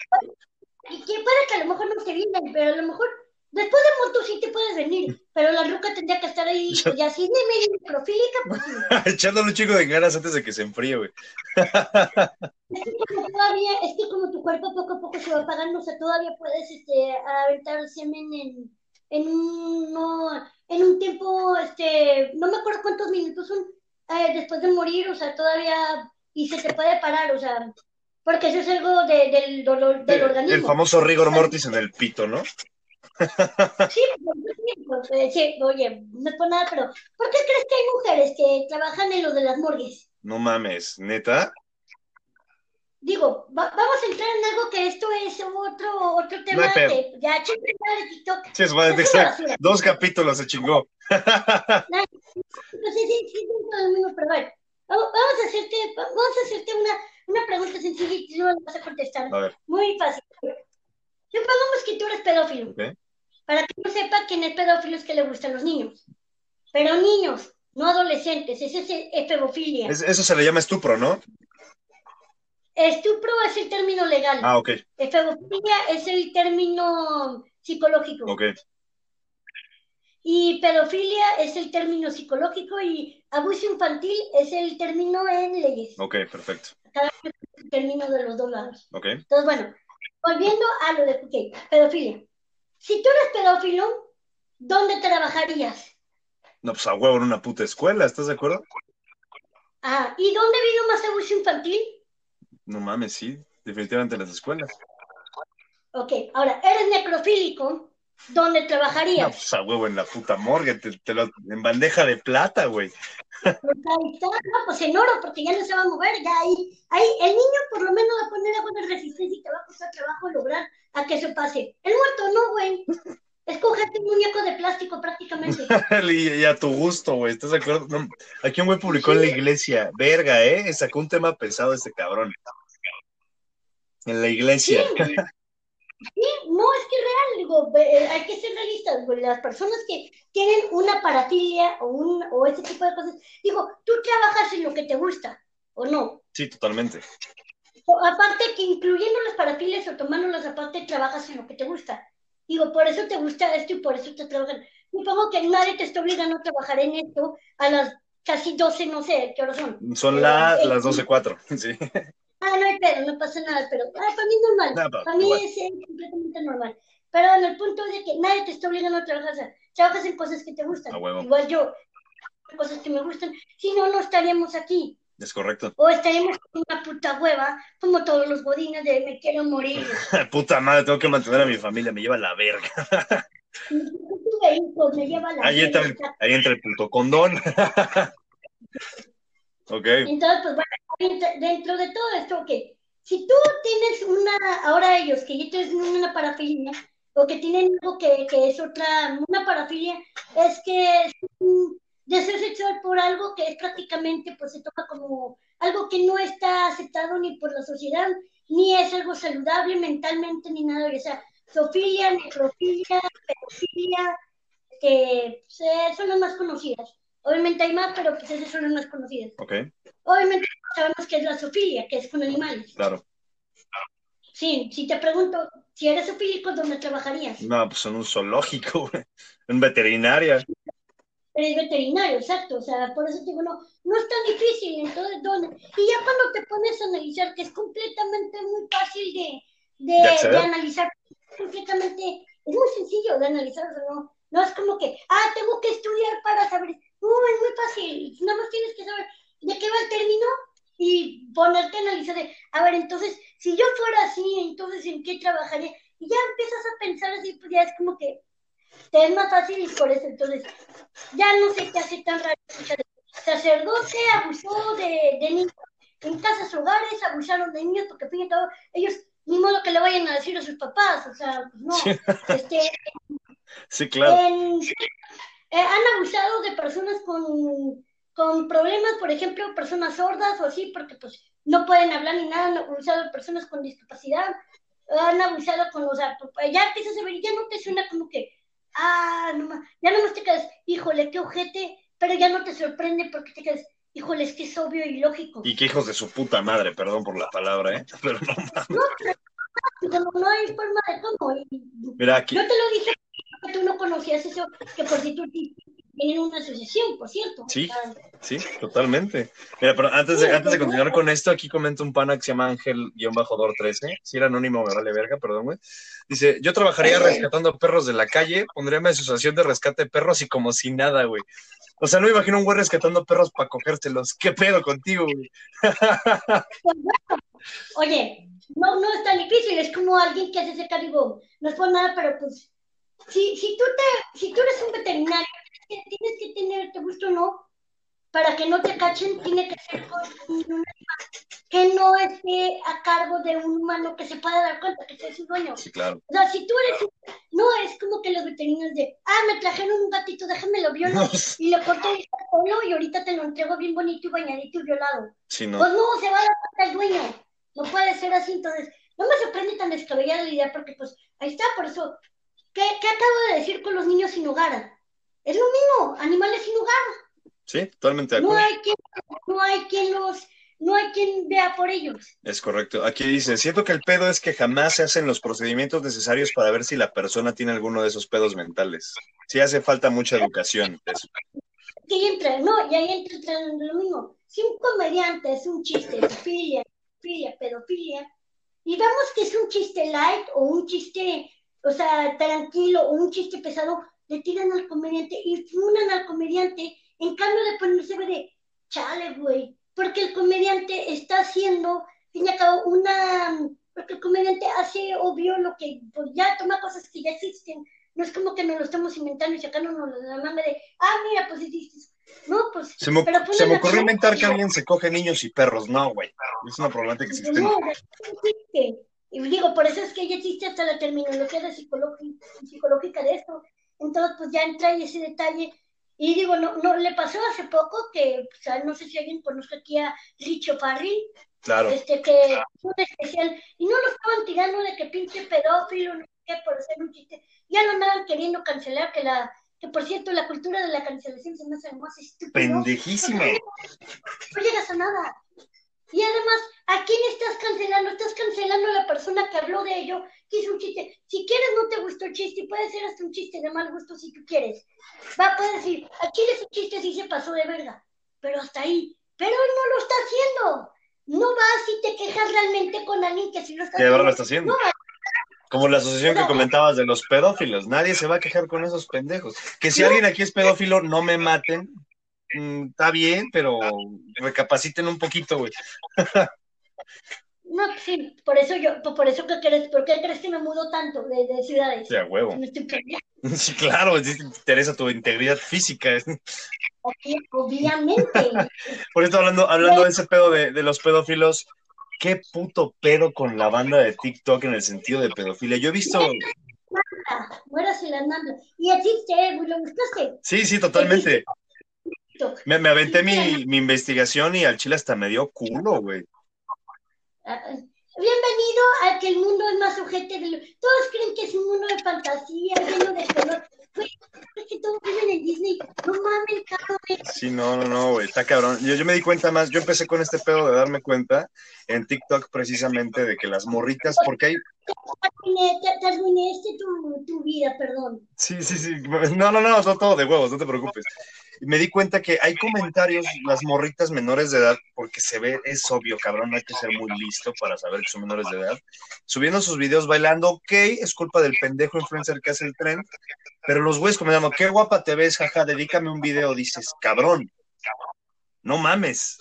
y que puede que a lo mejor no te vienen, pero a lo mejor después de muerto sí te puedes venir, pero la ruca tendría que estar ahí, y así de medio necrofílica, pues sí. Echándole un chico de ganas antes de que se enfríe, güey. Es que como todavía, es que como tu cuerpo poco a poco se va apagando, o sea, todavía puedes este, aventar semen en, en, un, no, en un tiempo, este, no me acuerdo cuántos minutos son eh, después de morir, o sea, todavía, y se te puede parar, o sea, porque eso es algo de- del dolor del organismo. El famoso rigor mortis en el pito, ¿no? Sí, oye, no es por nada, pero ¿por qué crees que hay mujeres que trabajan en lo de las morgues? No mames, neta. Digo, va- vamos a entrar en algo que esto es otro, otro tema hay pedo. que ya chécate de TikTok. Sí, es madre, Es una exacto. basura. Dos capítulos se chingó. No sé si pero bueno, vamos, vamos a hacerte, vamos a hacerte una, una pregunta sencilla y tú no la vas a contestar. A ver, Muy fácil. Supongamos que tú eres pedófilo. ok. Para que no sepa quién es pedófilo es que le gustan los niños. Pero niños, no adolescentes, ese es efebofilia. Es- eso se le llama estupro, ¿no? Estupro es el término legal. Ah, ok, Efebofilia es el término psicológico. ok. Y pedofilia es el término psicológico y abuso infantil es el término en leyes. Ok, perfecto. El término de los dos lados. Ok. Entonces, bueno, volviendo a lo de pedofilia. Si tú eres pedófilo, ¿dónde trabajarías? No, pues a huevo en una puta escuela, ¿estás de acuerdo? Ah, ¿y dónde vino más abuso infantil? No mames, sí, definitivamente en las escuelas. Ok, ahora, eres necrofílico, ¿dónde No, trabajarías? pues a huevo en la puta morgue, te, te lo- en bandeja de plata, güey. Ahí está, no, pues en oro, porque ya no se va a mover, ya ahí, ahí, el niño por lo menos va a poner a buena resistencia y te va a costar trabajo lograr a que eso pase. El muerto no, güey. Es cogerte un muñeco de plástico prácticamente. y, y a tu gusto, güey, ¿estás de acuerdo? No, aquí un güey publicó en la iglesia, verga, ¿eh? Sacó un tema pesado este cabrón. En la iglesia. Sí, no, es que es real, digo, eh, hay que ser realistas. Las personas que tienen una parafilia o, un, o ese tipo de cosas, digo, tú trabajas en lo que te gusta, ¿o no? Sí, totalmente. O aparte que incluyendo las parafilias o tomándolas aparte, trabajas en lo que te gusta. Digo, por eso te gusta esto y por eso te trabajan. Supongo que nadie te está obligando a trabajar en esto a las casi 12, no sé, ¿qué horas son? Son la- eh, las 12.04, sí. Ah, no hay pedo, no pasa nada, pero ah, para mí es normal. Para mí es completamente normal. Pero en el punto de que nadie te está obligando a trabajar, o sea, trabajas en cosas que te gustan. Igual yo, cosas que me gustan. Si no, no estaríamos aquí. Es correcto. O estaríamos con una puta hueva, como todos los godines de me quiero morir. Puta madre, tengo que mantener a mi familia, me lleva la verga. Me lleva la Ahí entra, el- verga. ahí entra el puto condón. ok. Entonces, pues bueno, dentro- de todo esto, que si tú tienes una, ahora ellos que ya tienen una parafilia, o que tienen algo que, que es otra, una parafilia, es que es un deseo sexual por algo que es prácticamente, pues se toma como algo que no está aceptado ni por la sociedad, ni es algo saludable mentalmente, ni nada, o sea, zoofilia, necrofilia, pedofilia, que pues, eh, son las más conocidas. Obviamente hay más, pero pues esas son las más conocidas. Ok, Obviamente sabemos que es la zoofilia, que es con animales. claro. Sí, si te pregunto, si eres zoofílico, ¿dónde trabajarías? No, pues en un zoológico. En veterinaria. Eres veterinario, exacto. O sea, por eso te digo, no, no es tan difícil. Entonces, ¿dónde? Y ya cuando te pones a analizar, que es completamente muy fácil de, de, de analizar, completamente, es muy sencillo de analizar, o sea, no, no es como que, ah, tengo que estudiar para saber. No, es muy fácil. Nada más tienes que saber de qué va el término y ponerte a analizar de, a ver, entonces, si yo fuera así, entonces, ¿en qué trabajaría? Y ya empiezas a pensar así, pues ya es como que te es más fácil y por eso, entonces, ya no se te hace tan raro escuchar. Sacerdote abusó de, de niños. En casas hogares abusaron de niños porque, fíjate, todo, ellos, ni modo que le vayan a decir a sus papás, o sea, pues no. Sí. Este, Sí, claro. en- eh, han abusado de personas con, con problemas, por ejemplo, personas sordas o así, porque pues no pueden hablar ni nada, han abusado de personas con discapacidad, han abusado con los pues, ya empiezas a ver, ya no te suena como que, ah, no más, ya no más te quedas, híjole, qué ojete, pero ya no te sorprende porque te quedas, híjole, es que es obvio y lógico. Y qué hijos de su puta madre, perdón por la palabra, ¿eh? Pero no. No, no, no hay forma de cómo. y- Mira, aquí, Yo te lo dije tú no conocías eso, que por si tú tienen una asociación, por cierto. Sí. Sí, totalmente. Mira, pero antes de, antes de continuar con esto, aquí comenta un pana que se llama Ángel-Dor13. Si era anónimo, me vale verga, perdón, güey. Dice, yo trabajaría rescatando perros de la calle, pondría mi asociación de rescate de perros y como si nada, güey. O sea, no me imagino un güey rescatando perros para cogérselos. ¿Qué pedo contigo, güey? Oye, no, no es tan difícil, es como alguien que hace ese digo, no es por nada, pero pues, si, si, tú te, si tú eres un veterinario, tienes que- tener, te gusta o no, para que no te cachen, tiene que ser con un animal que no esté a cargo de un humano que se pueda dar cuenta que sea su dueño. Sí, claro. O sea, si tú eres, un- no es como que los veterinarios de, ah, me trajeron un gatito, déjame lo violo y le corto el pelo y ahorita te lo entrego bien bonito y bañadito y violado. Sí, no. Pues no, se va a dar cuenta el dueño. No puede ser así, entonces, no me sorprende tan descabellada la idea, porque pues ahí está, por eso, ¿qué, qué acabo de decir con los niños sin hogar? Es lo mismo, animales sin hogar. Sí, totalmente de No acuerdo. hay quien, no hay quien los, no hay quien vea por ellos. Es correcto. Aquí dice, siento que el pedo es que jamás se hacen los procedimientos necesarios para ver si la persona tiene alguno de esos pedos mentales. Sí hace falta mucha educación. eso. Que ahí entra, no, y ahí entra, entra lo mismo. Si un comediante es un chiste, pedofilia, pedofilia, pedofilia, y vemos que es un chiste light o un chiste, o sea, tranquilo o un chiste pesado, le tiran al comediante y funan al comediante, en cambio de ponerse de, chale, güey, porque el comediante está haciendo, fin y al cabo, una, porque el comediante hace obvio lo que, pues ya toma cosas que ya existen, no es como que nos lo estamos inventando y sacándonos la manga de, ah, mira, pues existe. No, pues. Se me, pero se me a ocurrió inventar que alguien se coge niños y perros. No, güey. Es una problemática que existe. no, no existe. Y digo, por eso es que ya existe hasta la terminología de psicológi- psicológica de esto. Entonces, pues ya entra ahí ese detalle. Y digo, no, no, le pasó hace poco que, o sea, no sé si alguien conozca aquí a Richo Farrell, Claro. este, que un especial, y no lo estaban tirando de que pinche pedófilo, no sé qué, por hacer un chiste, ya lo andaban queriendo cancelar, que la, que por cierto, la cultura de la cancelación se me hace más estúpido. Pendejísimo. No llegas a nada. Y además, ¿a quién estás cancelando? Estás cancelando a la persona que habló de ello, que hizo un chiste. Si quieres, no te gustó el chiste, y puede ser hasta un chiste de mal gusto si tú quieres. Va, puedes decir, a Chile ese chiste sí se pasó de verga, pero hasta ahí. Pero él no lo está haciendo. no vas y te quejas realmente con alguien que sí lo está verdad lo está haciendo. No vas. Como la asociación que comentabas de los pedófilos. Nadie se va a quejar con esos pendejos. Que si alguien aquí es pedófilo, no me maten. Mm, está bien, pero recapaciten un poquito, güey. No, sí, por eso yo, por eso que crees, ¿por qué crees que me mudo tanto de, de ciudades? Sí, a huevo. Me estoy perdiendo. Sí, claro, te interesa tu integridad física. Obvi- Obviamente. Por eso hablando, hablando de ese pedo de, de los pedófilos, qué puto pedo con la banda de TikTok en el sentido de pedofilia. Yo he visto, Muérase la. Y existe, güey, ¿lo buscaste? sí, sí, totalmente. Me, me aventé mi, mi investigación y al chile hasta me dio culo, güey. Ah, ah. Bienvenido a que el mundo es más ojete de lo... Todos creen que es un mundo de fantasía, lleno de color. Güey, es que todos viven en Disney. No mames, cabrón. Sí, no, no, no, güey, está cabrón. Yo, yo me di cuenta más, yo empecé con este pedo de darme cuenta en TikTok precisamente de que las morritas, porque hay, te arruinaste tu, tu vida, perdón. Sí, sí, sí. No, no, no, no todo de huevos, no te preocupes. Me di cuenta que hay comentarios, las morritas menores de edad, porque se ve, es obvio, cabrón, hay que ser muy listo para saber que son menores de edad, subiendo sus videos bailando, ok, es culpa del pendejo influencer que hace el tren, pero los güeyes comentando, qué guapa te ves, jaja, dedícame un video, dices, cabrón, no mames.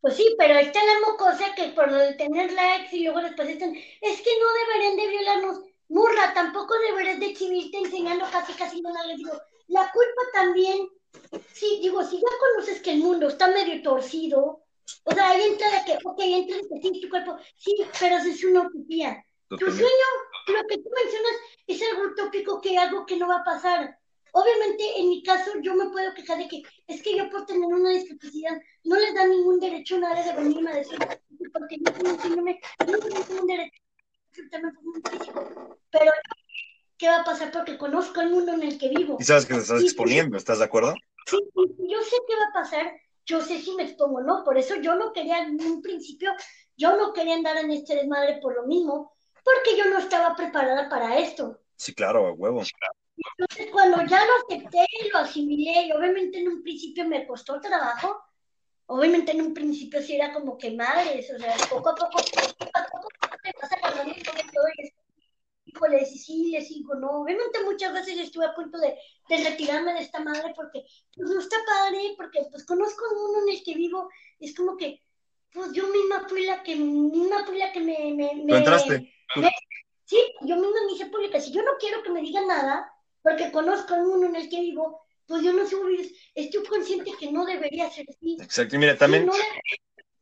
Pues sí, pero está la mocosa que por tener likes y luego después están, es que no deberían de violarnos. Murra, tampoco deberías de exhibirte enseñando casi casi nada. Les digo, la culpa también, sí, digo, si ya conoces que el mundo está medio torcido, o sea, ahí entra de que, ok, entra de que sí, tu cuerpo, sí, pero eso es una utopía. Tu sueño, lo que tú mencionas, es algo utópico que algo que no va a pasar. Obviamente, en mi caso, yo me puedo quejar de que es que yo por tener una discapacidad no les da ningún derecho a nadie de venirme a decir porque yo tengo un síndrome, no tengo ningún derecho a insultarme por un físico. Pero, ¿qué va a pasar? Porque conozco el mundo en el que vivo. Y sabes que te estás exponiendo, ¿estás de acuerdo? Sí, yo sé qué va a pasar, yo sé si me expongo o no, por eso yo no quería en un principio, yo no quería andar en este desmadre por lo mismo, porque yo no estaba preparada para esto. Sí, claro, a huevo. Entonces, cuando ya lo acepté, lo asimilé, y obviamente en un principio me costó trabajo, obviamente en un principio sí era como que madres, o sea, poco a poco, poco a poco te vas agarrando todo y es, híjole, sí, sí, les digo, no, obviamente muchas veces estuve a punto de, de retirarme de esta madre porque pues no está padre, porque pues conozco el mundo en el que vivo, es como que, pues yo misma fui la que, misma fui la que me, me, ¿Tú me- entraste? me- sí, yo misma me hice pública, si yo no quiero que me digan nada, porque conozco el mundo en el que vivo, pues yo no soy, estoy consciente que no debería ser así. Exacto, y mira, Sí, también... no debería- ta-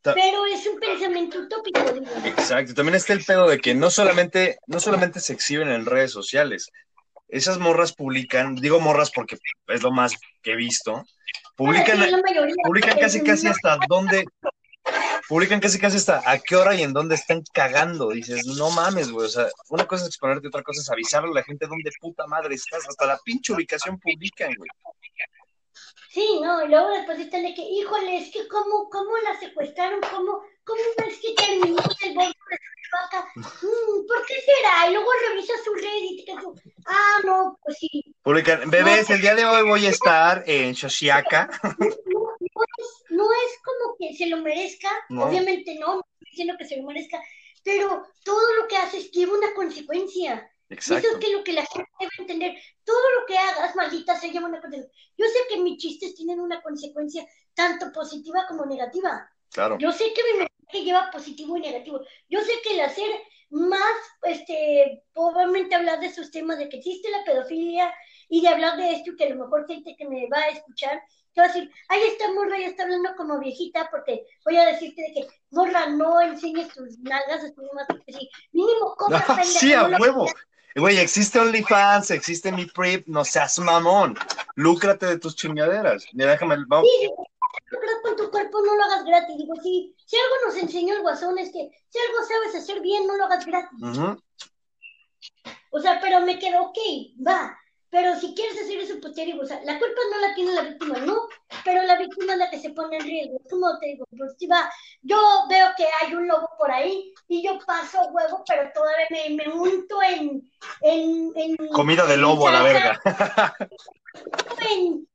pero es un pensamiento utópico, digo. Exacto, también está el pedo de que no solamente, no solamente se exhiben en redes sociales, esas morras publican, digo morras porque es lo más que he visto, publican, Sí, la mayoría. publican casi casi hasta dónde, publican casi casi hasta a qué hora y en dónde están cagando. Dices, no mames, güey, o sea, una cosa es exponerte, otra cosa es avisarle a la gente dónde puta madre estás, hasta la pinche ubicación publican, güey. Sí, no, y luego después están de que, híjole, es que cómo, cómo la secuestraron, cómo, cómo es que terminó el bolso de su vaca, Mm, ¿por qué será? Y luego revisa su Reddit, que su, ah, no, pues sí, Publican, bebés, el día de hoy voy a estar en Shoshiaka. no, no es, no es como que se lo merezca, obviamente no, no estoy diciendo que se lo merezca, pero todo lo que haces lleva una consecuencia. Y eso Exacto. es que lo que la gente debe entender, todo lo que hagas, maldita sea, lleva una consecuencia. Yo sé que mis chistes tienen una consecuencia tanto positiva como negativa. Claro. Yo sé que mi mensaje lleva positivo y negativo. Yo sé que el hacer más, este, probablemente hablar de esos temas de que existe la pedofilia y de hablar de esto y que a lo mejor gente que me va a escuchar te va a decir, ahí está morra, ya está hablando como viejita porque voy a decirte de que morra, no enseñes tus nalgas, así más porque sí, mínimo compra pendeja, Sí, a no huevo. Güey, existe OnlyFans, existe mi Prip, no seas mamón. Lúcrate de tus chingaderas. Mira, déjame, vamos. Sí, con tu cuerpo, no lo hagas gratis. Digo, sí, si algo nos enseñó el guasón es que si algo sabes hacer bien, no lo hagas gratis. Ujú. O sea, pero me quedo, ok, va. Pero si quieres hacer eso, pues te digo, o sea, la culpa no la tiene la víctima, no, pero la víctima es la que se pone en riesgo. Como te digo, pues si va, yo veo que hay un lobo por ahí y yo paso huevo, pero todavía me, me unto en, en, en Comida de lobo a la verga. en,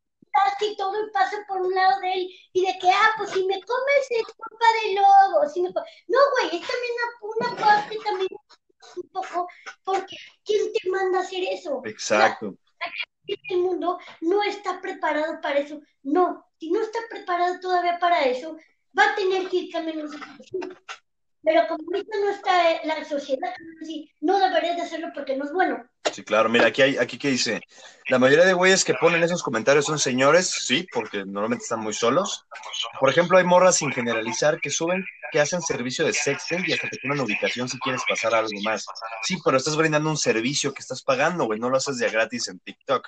y todo y paso por un lado de él y de que, ah, pues si me comes es culpa del lobo. Si me no, güey, es también una, una parte también un poco porque ¿quién te manda a hacer eso? Exacto. El mundo no está preparado para eso. No, si no está preparado todavía para eso, va a tener que ir cambiando pero como ahorita no está la sociedad, no deberías de hacerlo porque no es bueno. Sí, claro. Mira, aquí hay, aquí que dice, la mayoría de güeyes que ponen esos comentarios son señores, sí, porque normalmente están muy solos. Por ejemplo, hay morras sin generalizar que suben, que hacen servicio de sexting y hasta te ponen ubicación si quieres pasar algo más. Sí, pero estás brindando un servicio que estás pagando, güey, no lo haces de gratis en TikTok.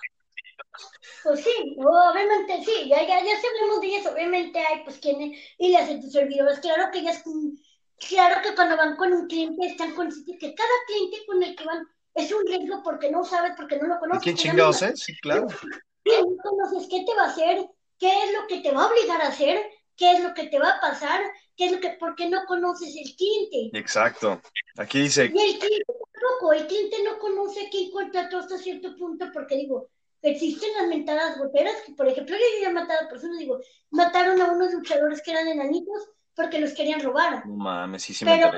Pues sí, obviamente sí, ya, ya, ya hablamos de eso, obviamente hay pues quienes y le hacen tus servidores, claro que es Claro que cuando van con un cliente están conscientes que cada cliente con el que van es un riesgo porque no sabes, porque no lo conoces. ¿Quién chingados es? Sí, claro. no conoces qué te va a hacer, qué es lo que te va a obligar a hacer, qué es lo que te va a pasar, qué es lo que, porque no conoces el cliente. Exacto. Aquí dice. Y el cliente tampoco, el cliente no conoce quién contrató hasta cierto punto, porque digo, existen las mentadas goteras, que por ejemplo, yo ya he matado a personas, digo, mataron a unos luchadores que eran enanitos porque los querían robar. No mames, sí, sí Pero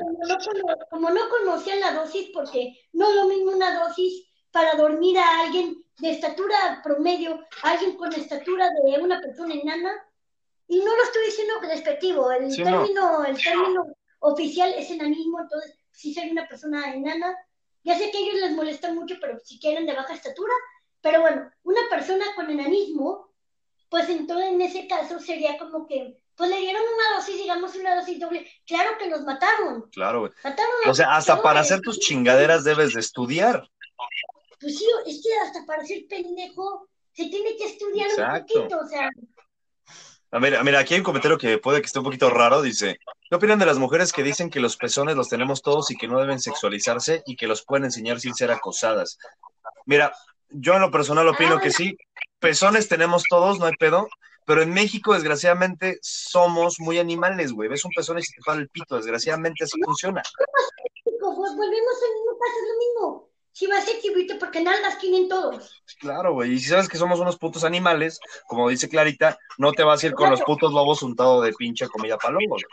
como no, conocían la dosis, porque no es lo mismo una dosis para dormir a alguien de estatura promedio, alguien con estatura de una persona enana, y no lo estoy diciendo despectivo, el término, el término oficial es enanismo, entonces si soy una persona enana, ya sé que a ellos les molesta mucho, pero si quieren de baja estatura, pero bueno, una persona con enanismo, pues entonces en ese caso sería como que pues le dieron una dosis, digamos, una dosis doble. Claro que los mataron. Claro, güey. o sea, hasta para hacer tus chingaderas debes de estudiar. Pues sí, es que hasta para ser pendejo se tiene que estudiar un poquito, o sea. A ver, mira, aquí hay un comentario que puede que esté un poquito raro, dice, ¿qué opinan de las mujeres que dicen que los pezones los tenemos todos y que no deben sexualizarse y que los pueden enseñar sin ser acosadas? Mira, yo en lo personal opino ah, que sí, pezones tenemos todos, no hay pedo, pero en México, desgraciadamente, somos muy animales, güey. Ves un pezón y se te para el pito. Desgraciadamente así funciona. Pues volvemos mismo caso, es lo mismo. Si vas a exhibirte porque nalgas tienen todos. Claro, güey. Y si sabes que somos unos putos animales, como dice Clarita, no te vas a ir con los putos lobos untado de pinche comida palomos.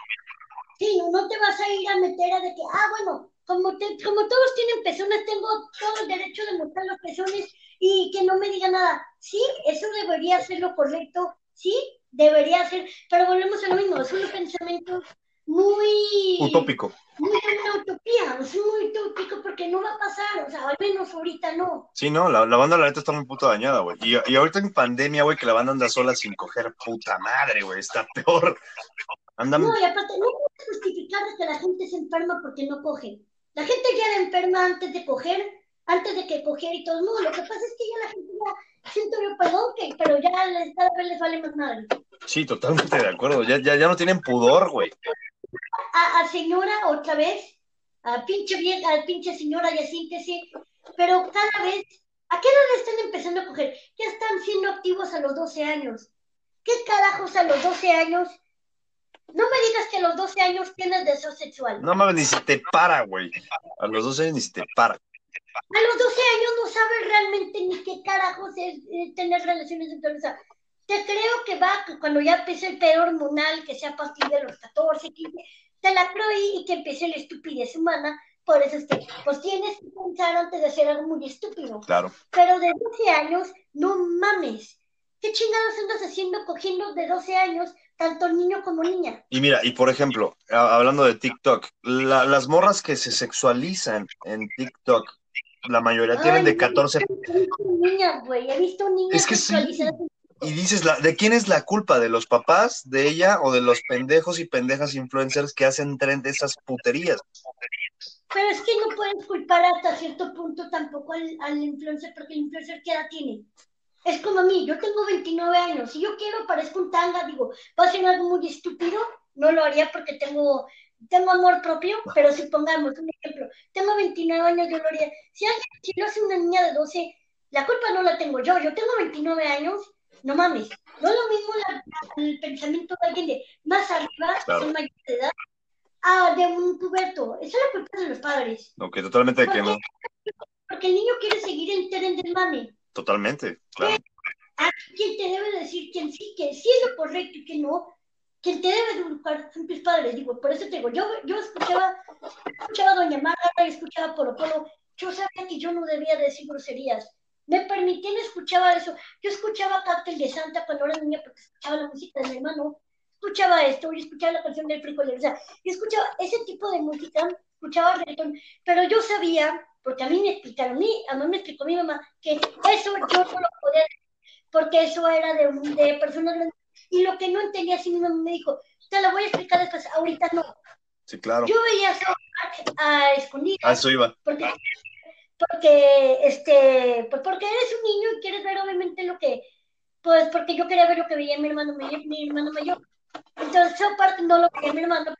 Sí, no te vas a ir a meter a de que, ah, bueno, como, como todos tienen pezones, tengo todo el derecho de mostrar los pezones y que no me diga nada. Sí, eso debería ser lo correcto sí, debería ser, pero volvemos a lo mismo, es un pensamiento muy... Utópico. Muy una utopía, es muy utópico porque no va a pasar, o sea, al menos ahorita no. Sí, no, la, la banda la neta está muy puta dañada, güey. Y, y, ahorita en pandemia, güey, que la banda anda sola sin coger, puta madre, güey, está peor. Andan... No, y aparte, no puedes justificar que la gente se enferma porque no coge. La gente ya era enferma antes de coger, antes de que cogiera y todo. No, lo que pasa es que ya la gente ya siento yo perdón, que, pero ya cada vez les vale más madre. Sí, totalmente de acuerdo. Ya, ya, ya no tienen pudor, güey. A, señora, otra vez, a pinche vieja, a pinche señora, ya siéntese, pero cada vez, ¿a qué edad están empezando a coger? Ya están siendo activos a los 12 años. ¿Qué carajos a los 12 años? No me digas que a los 12 años tienes deseo sexual. No mames, ni si te para, güey. A los 12 años ni si te para. A los 12 años no sabes realmente ni qué carajos es tener relaciones sexuales. te creo que va cuando ya empiece el peor hormonal, que sea a partir de los 14, 15, te la creo y que empiece la estupidez humana. Por eso, este, pues tienes que pensar antes de hacer algo muy estúpido. Claro. Pero de 12 años, no mames. ¿Qué chingados andas haciendo cogiendo de 12 años tanto niño como niña? Y mira, y por ejemplo, hablando de TikTok, las morras que se sexualizan en TikTok la mayoría tienen de 14. Niñas, güey, he visto niñas es que sí. Y dices, la, ¿de quién es la culpa? ¿De los papás, de ella o de los pendejos y pendejas influencers que hacen tren de esas puterías? Pero es que no puedes culpar hasta cierto punto tampoco al, al influencer, porque el influencer ¿qué edad tiene? Es como a mí, yo tengo 29 años, si yo quiero parezco un tanga, digo, va a ser algo muy estúpido, no lo haría porque tengo tengo amor propio, pero si pongamos un ejemplo, tengo 29 años, yo lo haría. Si alguien, si lo hace una niña de 12, la culpa no la tengo yo. Yo tengo 29 años, no mames. No es lo mismo el pensamiento de alguien de más arriba, claro. mayor de edad, a de un puberto. Esa es la culpa de los padres. Ok, totalmente de que no. Porque el niño quiere seguir el tren del mame. Totalmente, claro. ¿quién te debe decir quién sí, que sí es lo correcto y que no? ¿Quién te debe educar son tus padres. Digo, por eso te digo, yo, yo escuchaba, escuchaba a Doña Marta escuchaba Polo Polo. Yo sabía que yo no debía decir groserías. Me permitían escuchaba eso. Yo escuchaba Cártel de Santa cuando era niña porque escuchaba la música de mi hermano. Escuchaba esto, yo escuchaba la canción del frijolero. O sea, yo escuchaba ese tipo de música, escuchaba reggaetón. Pero yo sabía, porque a mí me explicaron, a mí, a mí me explicó mi mamá, que eso yo no lo podía decir, porque eso era de, de personas y lo que no entendía, así mismo me dijo, te lo voy a explicar después, ahorita no. Sí, claro. Yo veía a, a escondidas. A eso iba. Porque, porque, este, pues porque eres un niño y quieres ver obviamente lo que, pues porque yo quería ver lo que veía mi hermano, mi, mi hermano mayor. Entonces, esa parte no lo veía mi hermano.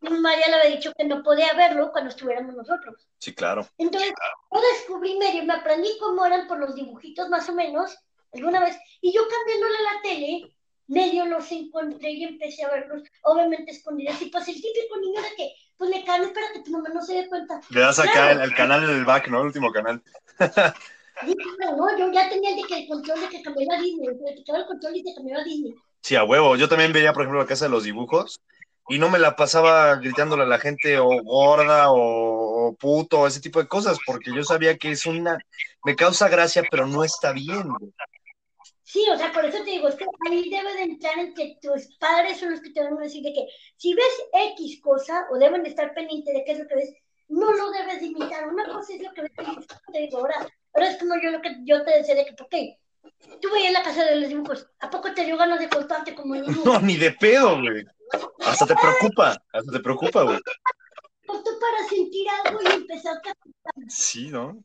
Mi mamá ya le había dicho que no podía verlo cuando estuviéramos nosotros. Sí, claro. Entonces, yo descubrí medio, me aprendí cómo eran por los dibujitos más o menos, alguna vez, y yo cambiándole la tele, medio los encontré y empecé a verlos, obviamente escondidas. Y pues el típico niño de que, pues le caen, espera que tu mamá no se dé cuenta. Le das acá Claro. el, el canal del back, ¿no? El último canal. Sí, claro, no, yo ya tenía el, de que el control de que cambiaba a Disney, de que quitaba el control y te cambiaba a Disney. Sí, a huevo. Yo también veía, por ejemplo, la casa de los dibujos y no me la pasaba gritándole a la gente o gorda o, o puto ese tipo de cosas porque yo sabía que es una... Me causa gracia, pero no está bien. güey. Sí, o sea, por eso te digo, es que ahí debe de entrar en que tus padres son los que te van a decir de que si ves X cosa, o deben de estar pendientes de qué es lo que ves, no lo debes de imitar. Una cosa es lo que ves, y te digo, ahora, ahora es como yo lo que yo te decía de que, ¿por qué? Tú veías la casa de los dibujos, ¿a poco te dio ganas de contarte como niño? No, ni de pedo, güey. Hasta te preocupa, hasta te preocupa, güey. Justo para sentir algo y empezar a Sí, ¿no?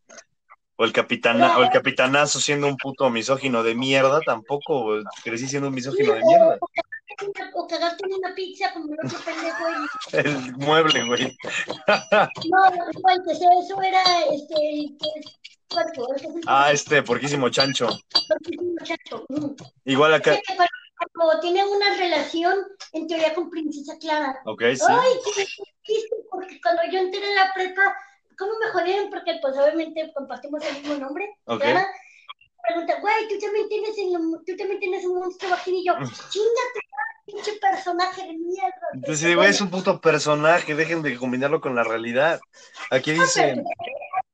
O el, capitana, o el capitanazo siendo un puto misógino de mierda, tampoco crecí siendo un misógino de mierda. o cagarte en una pizza como el otro pendejo. El mueble, güey. No, no, antes eso era este, el que el que el Ah, este, porquísimo chancho. cuartísimo muchacho. Mm. Igual acá. Tiene una relación, en teoría, con Princesa Clara. Ok, sí. Ay, qué difícil, porque cuando yo entré en la prepa, ¿cómo me jodieron? Porque, pues, obviamente compartimos el mismo nombre. Ok. Clara. Pregunta, güey, ¿tú también tienes, el- tú también tienes un monstruo vagina? Y yo, chingate, pinche personaje de mierda. Entonces, güey, es un puto personaje, dejen de combinarlo con la realidad. Aquí No, dice, pero-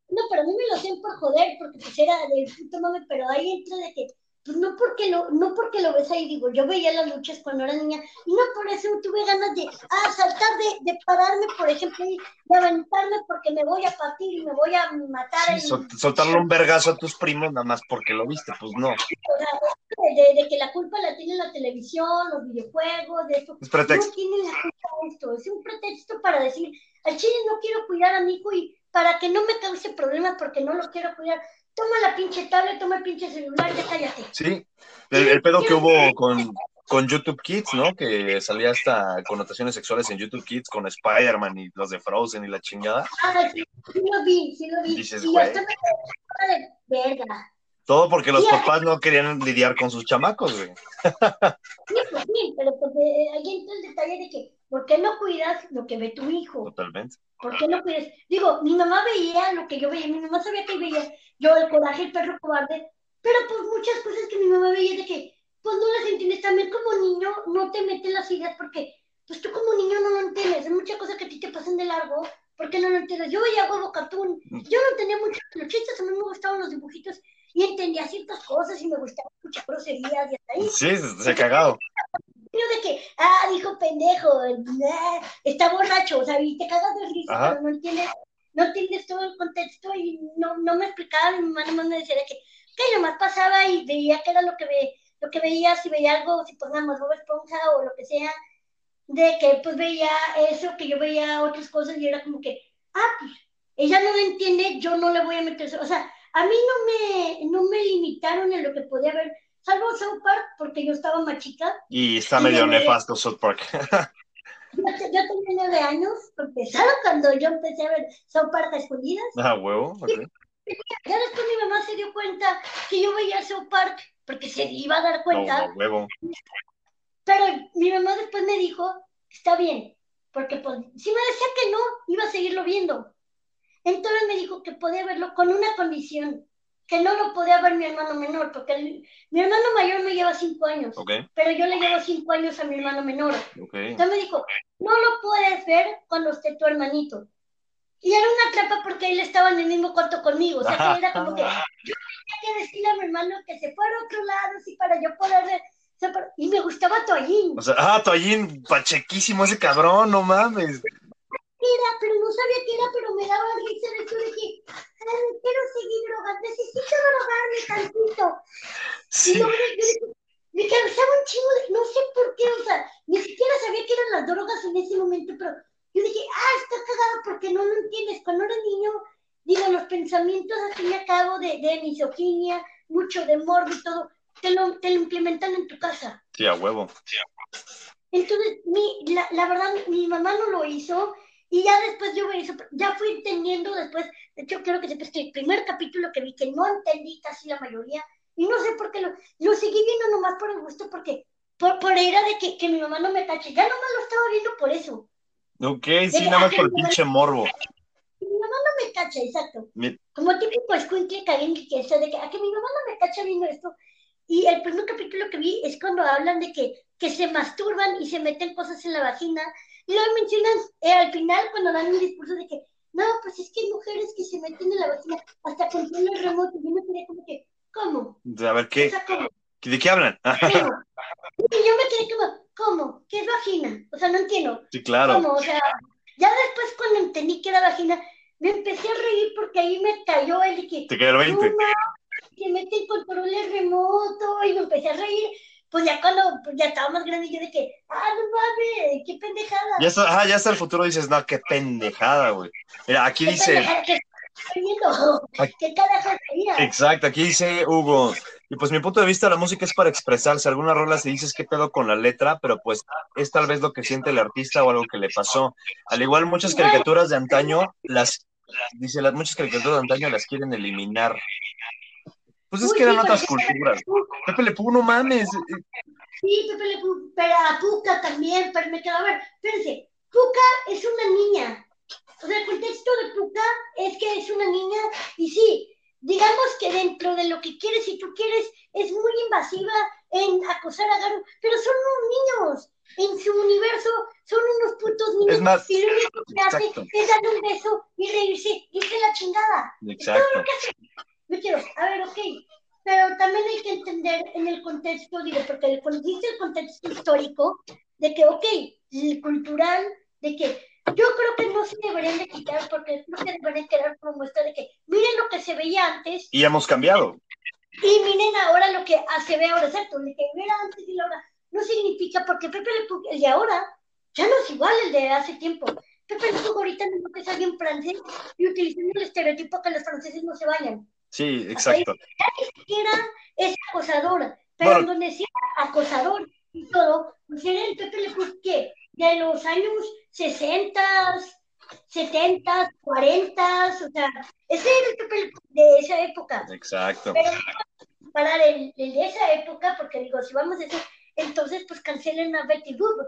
No, pero a mí me lo hacían por joder, porque pues era del puto mame, pero ahí entra de que, pues no porque lo, no porque lo ves ahí, digo, yo veía las luchas cuando era niña, y no por eso tuve ganas de, ah, saltar, de, de pararme, por ejemplo, y de aventarme porque me voy a partir y me voy a matar. sí, en- soltarle un vergazo a tus primos nada más porque lo viste, pues no. de, de- de que la culpa la tiene la televisión, los videojuegos, de esto. Es pretexto. No tiene la culpa de esto, es un pretexto para decir, al chile no quiero cuidar a mi hijo y para que no me cause problemas porque no lo quiero cuidar, toma la pinche tablet, toma el pinche celular, ya cállate. Sí, el, el pedo que hubo con, con YouTube Kids, ¿no? Que salía hasta connotaciones sexuales en YouTube Kids con Spider-Man y los de Frozen y la chingada. Ah, sí, sí lo vi, sí lo vi. Dices, y hasta me quedé de verga. Todo porque los Sí. papás no querían lidiar con sus chamacos, güey. Sí, pues sí, pero porque ahí entra el detalle de que, ¿por qué no cuidas lo que ve tu hijo? Totalmente. ¿Por qué no cuidas? Digo, mi mamá veía lo que yo veía, mi mamá sabía que veía yo el coraje, el perro cobarde, pero pues muchas cosas que mi mamá veía de que, pues no las entiendes. También como niño no te meten las ideas porque, pues tú como niño no lo entiendes. Hay muchas cosas que a ti te pasan de largo porque no lo entiendes. Yo veía huevo cartoon, yo no entendía mucho los chistes, a mí me gustaban los dibujitos y entendía ciertas cosas y me gustaban muchas groserías y hasta ahí. Sí, se ha cagado. De que, ah, dijo pendejo, nah, está borracho, o sea, y te cagas de risa, Ajá. pero no entiendes, no entiendes todo el contexto y no, no me explicaba, mi mamá nomás me decía de que, que nomás pasaba y veía que era lo que ve, lo que veía, si veía algo, si pongamos Bob Esponja o lo que sea, de que pues veía eso, que yo veía otras cosas y era como que, ah, pues, ella no lo entiende, yo no le voy a meter eso, o sea, a mí no me, no me limitaron en lo que podía ver, salvo South Park, porque yo estaba más chica, Y está medio nefasto South Park. Yo, yo tenía nueve años, empezaron cuando yo empecé a ver South Park a escondidas. Ah, huevo. ok. Ya después mi mamá se dio cuenta que yo veía South Park, porque se iba a dar No, cuenta, no, huevo. pero mi mamá después me dijo, está bien, porque pues, si me decía que no, iba a seguirlo viendo. Entonces me dijo que podía verlo con una condición, que no lo podía ver mi hermano menor, porque el- mi hermano mayor me lleva cinco años, Ok, pero yo le llevo cinco años a mi hermano menor. ok. Entonces me dijo, no lo puedes ver cuando esté tu hermanito. Y era una trampa porque él estaba en el mismo cuarto conmigo. O sea, que era como que yo tenía que decirle a mi hermano que se fuera a otro lado, así para yo poder ver. pero- Y me gustaba Toallín. O sea, ah, Toallín, pachequísimo ese cabrón, no mames. Era, pero no sabía qué era, pero me daba risa de que "Ay, quiero seguir drogando, necesito drogarme tantito. Y Sí, yo, me- yo- me causaba un chingo de, no sé por qué, o sea, ni siquiera sabía qué eran las drogas en ese momento, pero yo dije, ah, está cagado porque no lo entiendes. Cuando eres niño, digo, los pensamientos y al cabo de, de misoginia, mucho de morbo y todo, te lo, te lo implementan en tu casa. sí, a huevo. Entonces, mi, la, la verdad, mi mamá no lo hizo y ya después yo me hizo, ya fui entendiendo después, de hecho creo que después que el primer capítulo que vi, que no entendí casi la mayoría, y no sé por qué lo, lo seguí viendo nomás por el gusto, porque por, por era de que, que mi mamá no me cache, ya nomás lo estaba viendo por eso. Ok, sí, nada más por el pinche morbo. Mi mamá no me cacha, exacto. Mi- Como típico escuincle caguengue que está de que, a que mi mamá no me cacha viendo esto. Y el primer capítulo que vi es cuando hablan de que, que se masturban y se meten cosas en la vagina. Y luego mencionan eh, al final cuando dan un discurso de que, no, pues es que hay mujeres que se meten en la vagina hasta con el remoto. Y yo me quedé como que, ¿cómo? A ver, O ¿qué? sea, ¿cómo? ¿De qué hablan? Yo me quedé como, ¿cómo? ¿Qué es vagina? O sea, no entiendo. Sí, claro. ¿Cómo? O sea, ya después cuando entendí que era vagina, me empecé a reír porque ahí me cayó el que, Te el no 20. mames, que meten controles remoto y me empecé a reír. Pues ya cuando pues ya estaba más grande, yo de que, ah, no mames, qué pendejada. Ya está, ah, ya está el futuro, dices, no, qué pendejada, güey. Mira, aquí qué dice, pendejada que estoy viendo. Ay. ¿Qué carajo sería? exacto, aquí dice Hugo. Y pues mi punto de vista, la música es para expresarse. Algunas rolas se dices qué pedo con la letra, pero pues es tal vez lo que siente el artista o algo que le pasó. Al igual muchas caricaturas de antaño, las, dice, las muchas caricaturas de antaño las quieren eliminar. Pues es Uy, que eran otras es que- culturas. Pepe Le Pew, no mames. Sí, Pepe Le Pew, pero a Puka también, pero me quedo a ver, espérense, Puka es una niña. O sea, el contexto de Puka es que es una niña y sí, digamos que dentro de lo que quieres, si tú quieres, es muy invasiva en acosar a Garu, pero son unos niños. En su universo son unos putos niños. Es más, y lo único que hace es darle un beso y reírse, y irse la chingada. Exacto. Me quiero, a ver, ok, pero también hay que entender en el contexto, digo, porque dice el contexto histórico, de que, ok, el cultural, de que yo creo que no se deberían de quitar, porque creo que deberían quedar como muestra de que miren lo que se veía antes Y hemos cambiado. y miren ahora lo que se ve ahora, exacto, lo que era antes y ahora no significa, porque Pepe Le Pew, el de ahora, ya no es igual el de hace tiempo. Pepe Le Pew ahorita no que es alguien francés y utilizando el estereotipo que los franceses no se vayan Sí, exacto. siquiera es acosador, pero Bueno. donde sea acosador y todo, pues era el Pepe Le que de los años 60, 70, 40, o sea, ese era el Pepe Le Pew de esa época. Exacto. Pero para el, el de esa época, porque digo, si vamos a eso, entonces pues cancelen a Betty Boop,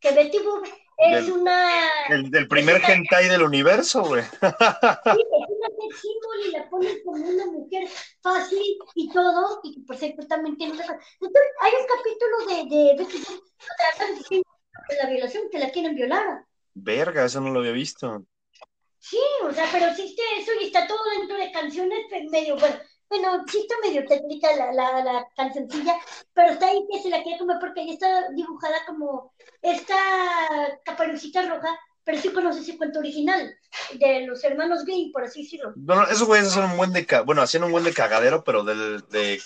que Betty Boop es Del- una... El del primer hentai del universo, güey. Sí, es una sex symbol y la ponen como una mujer fácil y todo, y tiene una... Entonces, hay un capítulo de, que tratan de la violación, que la quieren violar. Verga, eso no lo había visto. Sí, o sea, pero existe eso y está todo dentro de canciones pues, medio, bueno, bueno, sí está medio técnica la, la, la cancioncilla, pero está ahí que se la quiere comer porque ahí está dibujada como esta caperucita roja, pero sí conoces ese cuento original de los hermanos Green, por así decirlo. Bueno, esos güeyes hacen un buen de ca- bueno, hacían un buen de cagadero, pero del de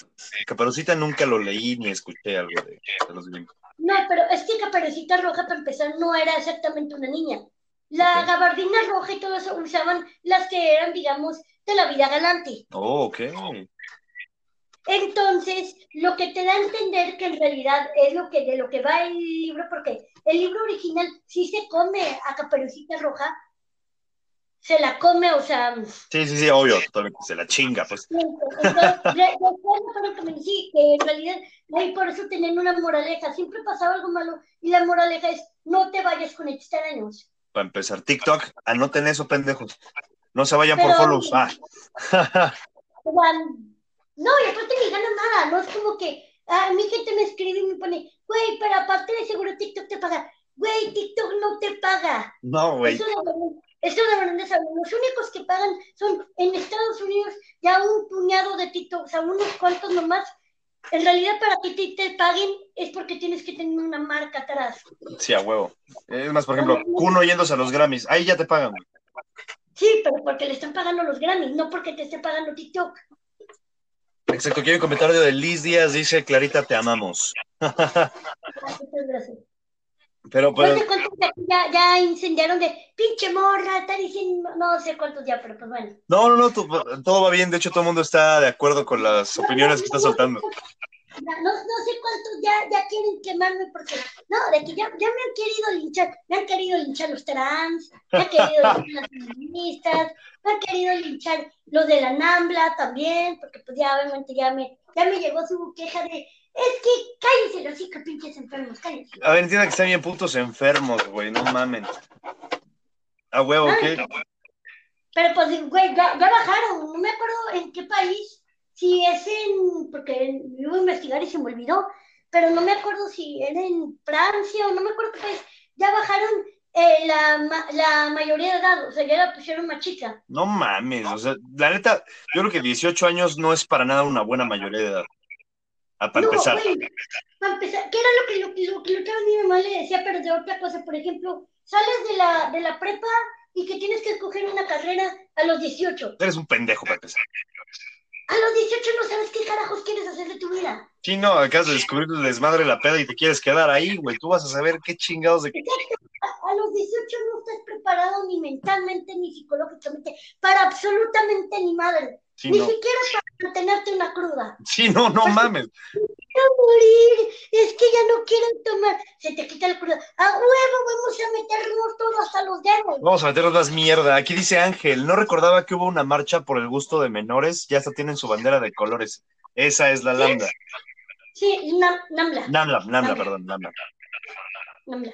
Caperucita nunca lo leí ni escuché algo de, de los gringos. No, pero es que Caperucita Roja, para empezar, no era exactamente una niña. La Ok. gabardina roja y todo eso usaban las que eran, digamos, de la vida galante. Oh, ok. Entonces, lo que te da a entender que en realidad es lo que de lo que va el libro, porque el libro original sí se come a Caperucita Roja, se la come, o sea, Sí, sí, sí, obvio, se la chinga, pues. entonces, después me que en realidad ahí por eso tenían una moraleja, siempre pasaba algo malo y la moraleja es no te vayas con extraños. Para empezar, TikTok, anoten eso, pendejos. No se vayan por follows. Ah. No, y aparte ni ganan nada, no es como que a mi gente me escribe y me pone, güey, pero aparte de seguro TikTok te paga. Güey, TikTok no te paga. No, güey. Eso eso deberían de saber. Los únicos que pagan son en Estados Unidos ya un puñado de TikTok, o sea, unos cuantos nomás. En realidad, para que te, te paguen es porque tienes que tener una marca atrás. Sí, a huevo. Es más, por ejemplo, Kuno yéndose a los Grammys. Ahí ya te pagan, güey. Sí, pero porque le están pagando los Grammys, no porque te esté pagando TikTok. Exacto, quiero un comentario de Liz Díaz, dice Clarita, te amamos. Muchas gracias. Pero, No pero, sé cuántos ya, ya incendiaron de pinche morra, está diciendo, no sé cuántos ya, pero pues bueno. no, no, no, todo va bien. De hecho, todo el mundo está de acuerdo con las opiniones que está soltando. No, no sé cuántos ya, ya quieren quemarme porque, no, de que ya, ya me han querido linchar, me han querido linchar los trans, me han querido linchar las feministas, me han querido linchar los de la NAMBLA también, porque pues ya obviamente ya me, ya me llegó su queja de, es que cállense los hijos, pinches enfermos, cállense. A ver, entienda que están bien putos enfermos, güey, no mamen. A huevo, ¿qué? Pero pues, güey, ya, ya bajaron, no me acuerdo en qué país, si es en, porque iba a investigar y se me olvidó, pero no me acuerdo si era en Francia o no me acuerdo qué país, ya bajaron eh, la, la mayoría de edad, o sea, ya la pusieron más chica. No mames, o sea, la neta, yo creo que 18 años no es para nada una buena mayoría de edad. Ah, para no, empezar. güey, para empezar, ¿qué era lo que, lo, que- lo, que lo que a mi mamá le decía, pero de otra cosa? Por ejemplo, sales de la, de la prepa y que tienes que escoger una carrera a los 18. Eres un pendejo para empezar. A los 18 no sabes qué carajos quieres hacer de tu vida. Sí, no, acabas de descubrir el desmadre de la peda y te quieres quedar ahí, güey. Tú vas a saber qué chingados de... A, a los 18 no estás preparado ni mentalmente ni psicológicamente para absolutamente ni madre. Sí, ni no. siquiera para mantenerte una cruda. Sí, no, no mames. Quiero morir, es que ya no quieren tomar. Se te quita la cruda. A huevo vamos a meternos todos hasta los dedos. Vamos a meternos más mierda. Aquí dice Ángel, no recordaba que hubo una marcha por el gusto de menores, ya hasta tienen su bandera de colores. Esa es la lambda. Sí, Nam- Nambla. Namla, Namla, perdón, Namla. Nambla.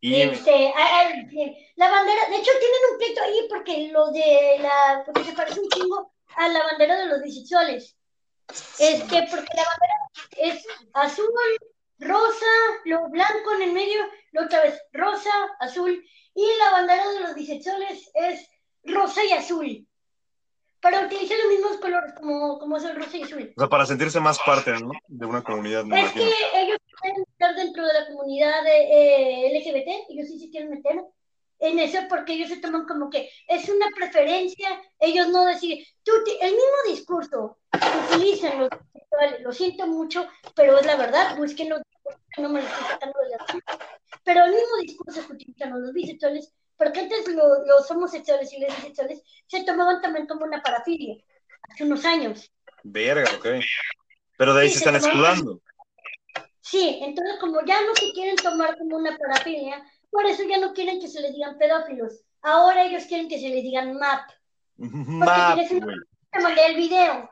Y Este, eh, la bandera, de hecho tienen un pleito ahí porque lo de la, porque se parece un chingo a la bandera de los bisexuales. Este, porque la bandera es azul, rosa, lo blanco en el medio, la otra vez rosa, azul, y la bandera de los bisexuales es rosa y azul. Para utilizar los mismos colores como, como es el rosa y azul. o sea, para sentirse más parte, ¿no? De una comunidad, me Es que ellos quieren estar dentro de la comunidad eh, LGBT, ellos sí se quieren meter en eso porque ellos se toman como que es una preferencia, ellos no deciden, tú, el mismo discurso que utilizan los bisexuales, lo siento mucho, pero es la verdad, es que no, me lo estoy sacando de la pero el mismo discurso que utilizan los bisexuales, porque antes lo- los homosexuales y los bisexuales se tomaban también como una parafilia, hace unos años. Verga, ok. Pero de ahí Sí, se se están escudando. Sí, entonces como ya no se quieren tomar como una parafilia, por eso ya no quieren que se les digan pedófilos. Ahora ellos quieren que se les digan MAP. Map, tienes güey. Te mandé el video,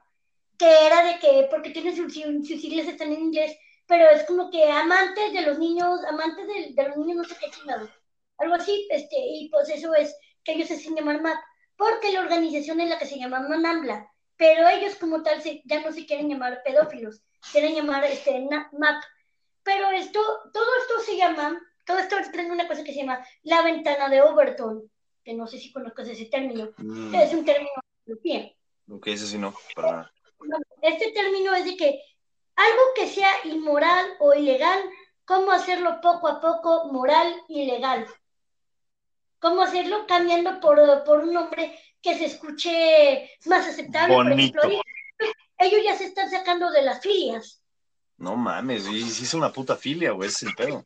que era de que, porque tienen sus, sus siglas están en inglés, pero es como que amantes de los niños, amantes de, de los niños no sé qué chingado. Algo así, este, y pues eso es que ellos se hacen llamar MAP, porque la organización es la que se llama Manambla, pero ellos como tal se- ya no se quieren llamar pedófilos, quieren llamar este, na- MAP. Pero esto, todo esto se llama, todo esto tiene una cosa que se llama la ventana de Overton, que no sé si conozcas ese término, Mm, es un término de psicología. ok, ese sí no, para nada. Este término es de que algo que sea inmoral o ilegal, ¿cómo hacerlo poco a poco moral y legal? ¿Cómo hacerlo cambiando por, por un nombre que se escuche más aceptable? Por ejemplo, Bonito. ellos, ya se están sacando de las filias. No mames, y sí es una puta filia, güey, es el pedo.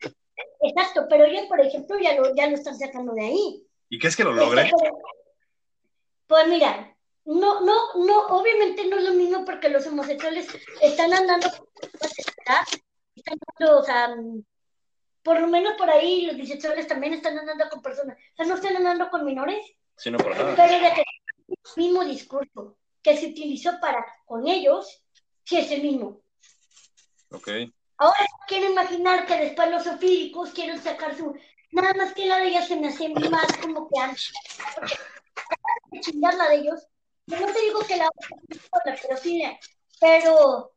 Exacto, pero ellos, por ejemplo, ya lo, ya lo están sacando de ahí. ¿Y qué es que lo logre? Este, pero- Pues mira, no, no, no, obviamente no es lo mismo porque los homosexuales están andando están andando, o sea, por lo menos por ahí los bisexuales también están andando con personas, o sea, no están andando con menores, Sí, no, para nada. pero de que el mismo discurso que se utilizó para con ellos, sí es el mismo. Ok. Ahora quiero imaginar que después los ofílicos quieren sacar su. Nada más que la de ellas se me hace más como que antes. De chingar la de ellos. Yo no te digo que la otra, la pedofilia, Pero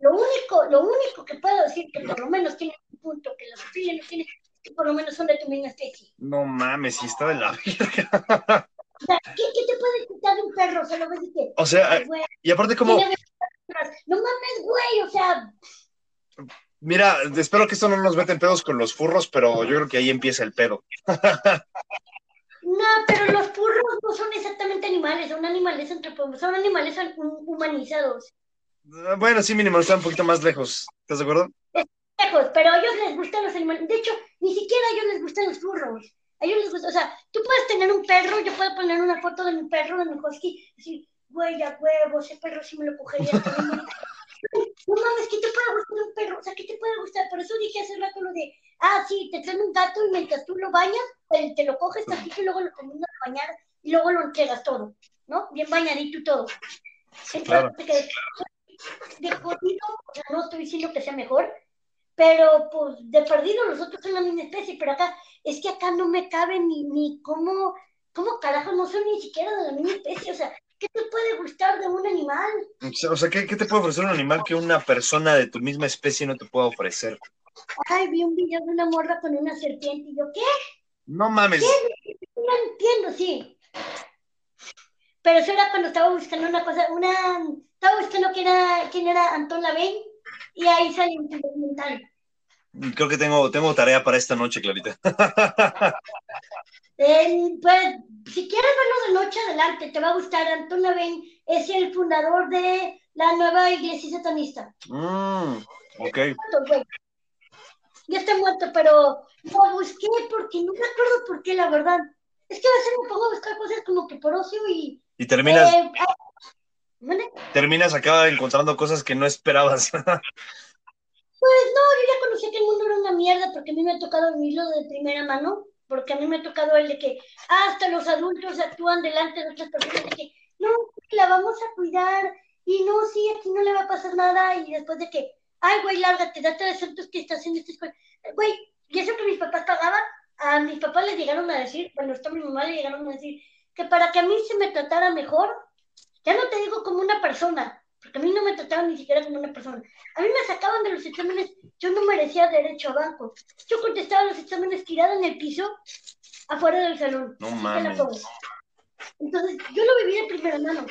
lo único, lo único que puedo decir que por lo menos tiene un punto que la zoofilia no tiene, es que por lo menos son de tu misma especie. No mames, si está de la verga. O sea, ¿qué, qué te puede quitar de un perro? Se lo ves y que, O sea, ay, güey, y aparte como, no mames, güey, o sea, mira, espero que esto no nos meta en pedos con los furros, pero yo creo que ahí empieza el pedo. no, pero los furros no son exactamente animales, son animales antropomorfos, son animales hu- humanizados. Ah, Bueno, sí, mínimo, está un poquito más lejos. ¿Estás de acuerdo? lejos, pero a ellos les gustan los animales. De hecho, ni siquiera a ellos les gustan los furros. A ellos les gusta, o sea, tú puedes tener un perro, yo puedo poner una foto de mi perro, de mi husky, y decir, güey, a huevo, ese perro sí me lo cogería. Está bien bonito". No mames, ¿qué te puede gustar un perro? O sea, ¿qué te puede gustar? Por eso dije hace rato lo de, ah, sí, te traen un gato y mientras tú lo bañas, te, te lo coges tantito y luego lo terminas de bañar y luego lo entregas todo, ¿no? Bien bañadito y todo. Entonces, claro. que- de jodido, o sea, no estoy diciendo que sea mejor, pero pues de perdido los otros son la misma especie, pero acá, es que acá no me cabe ni, ni cómo, cómo carajo no son ni siquiera de la misma especie, o sea, ¿qué te puede gustar de un animal? O sea, ¿qué, qué te puede ofrecer un animal que una persona de tu misma especie no te pueda ofrecer? Ay, vi un video de una morra con una serpiente y yo, ¿qué? No mames. No entiendo, sí. Pero eso era cuando estaba buscando una cosa, una, estaba buscando quién era, quién era Anton Lavey y ahí salió un documental. Creo que tengo, tengo tarea para esta noche, Clarita. Eh, pues, si quieres verlo de noche, adelante, te va a gustar. Anton Lavey es el fundador de la nueva iglesia satanista. Mm, ok. Ya está muerto, pero lo busqué porque no me acuerdo por qué, la verdad. Es que a veces me pongo a buscar cosas como que por ocio y... Y terminas, eh, ¿mande? terminas acá encontrando cosas que no esperabas. Pues no, yo ya conocía que el mundo era una mierda porque a mí me ha tocado vivirlo de primera mano, porque a mí me ha tocado el de que hasta los adultos actúan delante de otras personas de que no, la vamos a cuidar y no, sí, aquí no le va a pasar nada y después de que, ay, güey, lárgate, date de asuntos que estás haciendo estas cosas. Güey, y eso que mis papás pagaban, a mis papás les llegaron a decir, bueno, a mi mamá le llegaron a decir que para que a mí se me tratara mejor, ya no te digo como una persona, porque a mí no me trataban ni siquiera como una persona. A mí me sacaban de los exámenes, yo no merecía derecho a banco. Yo contestaba los exámenes tirada en el piso, afuera del salón. No mames. Entonces, yo lo viví de primera mano,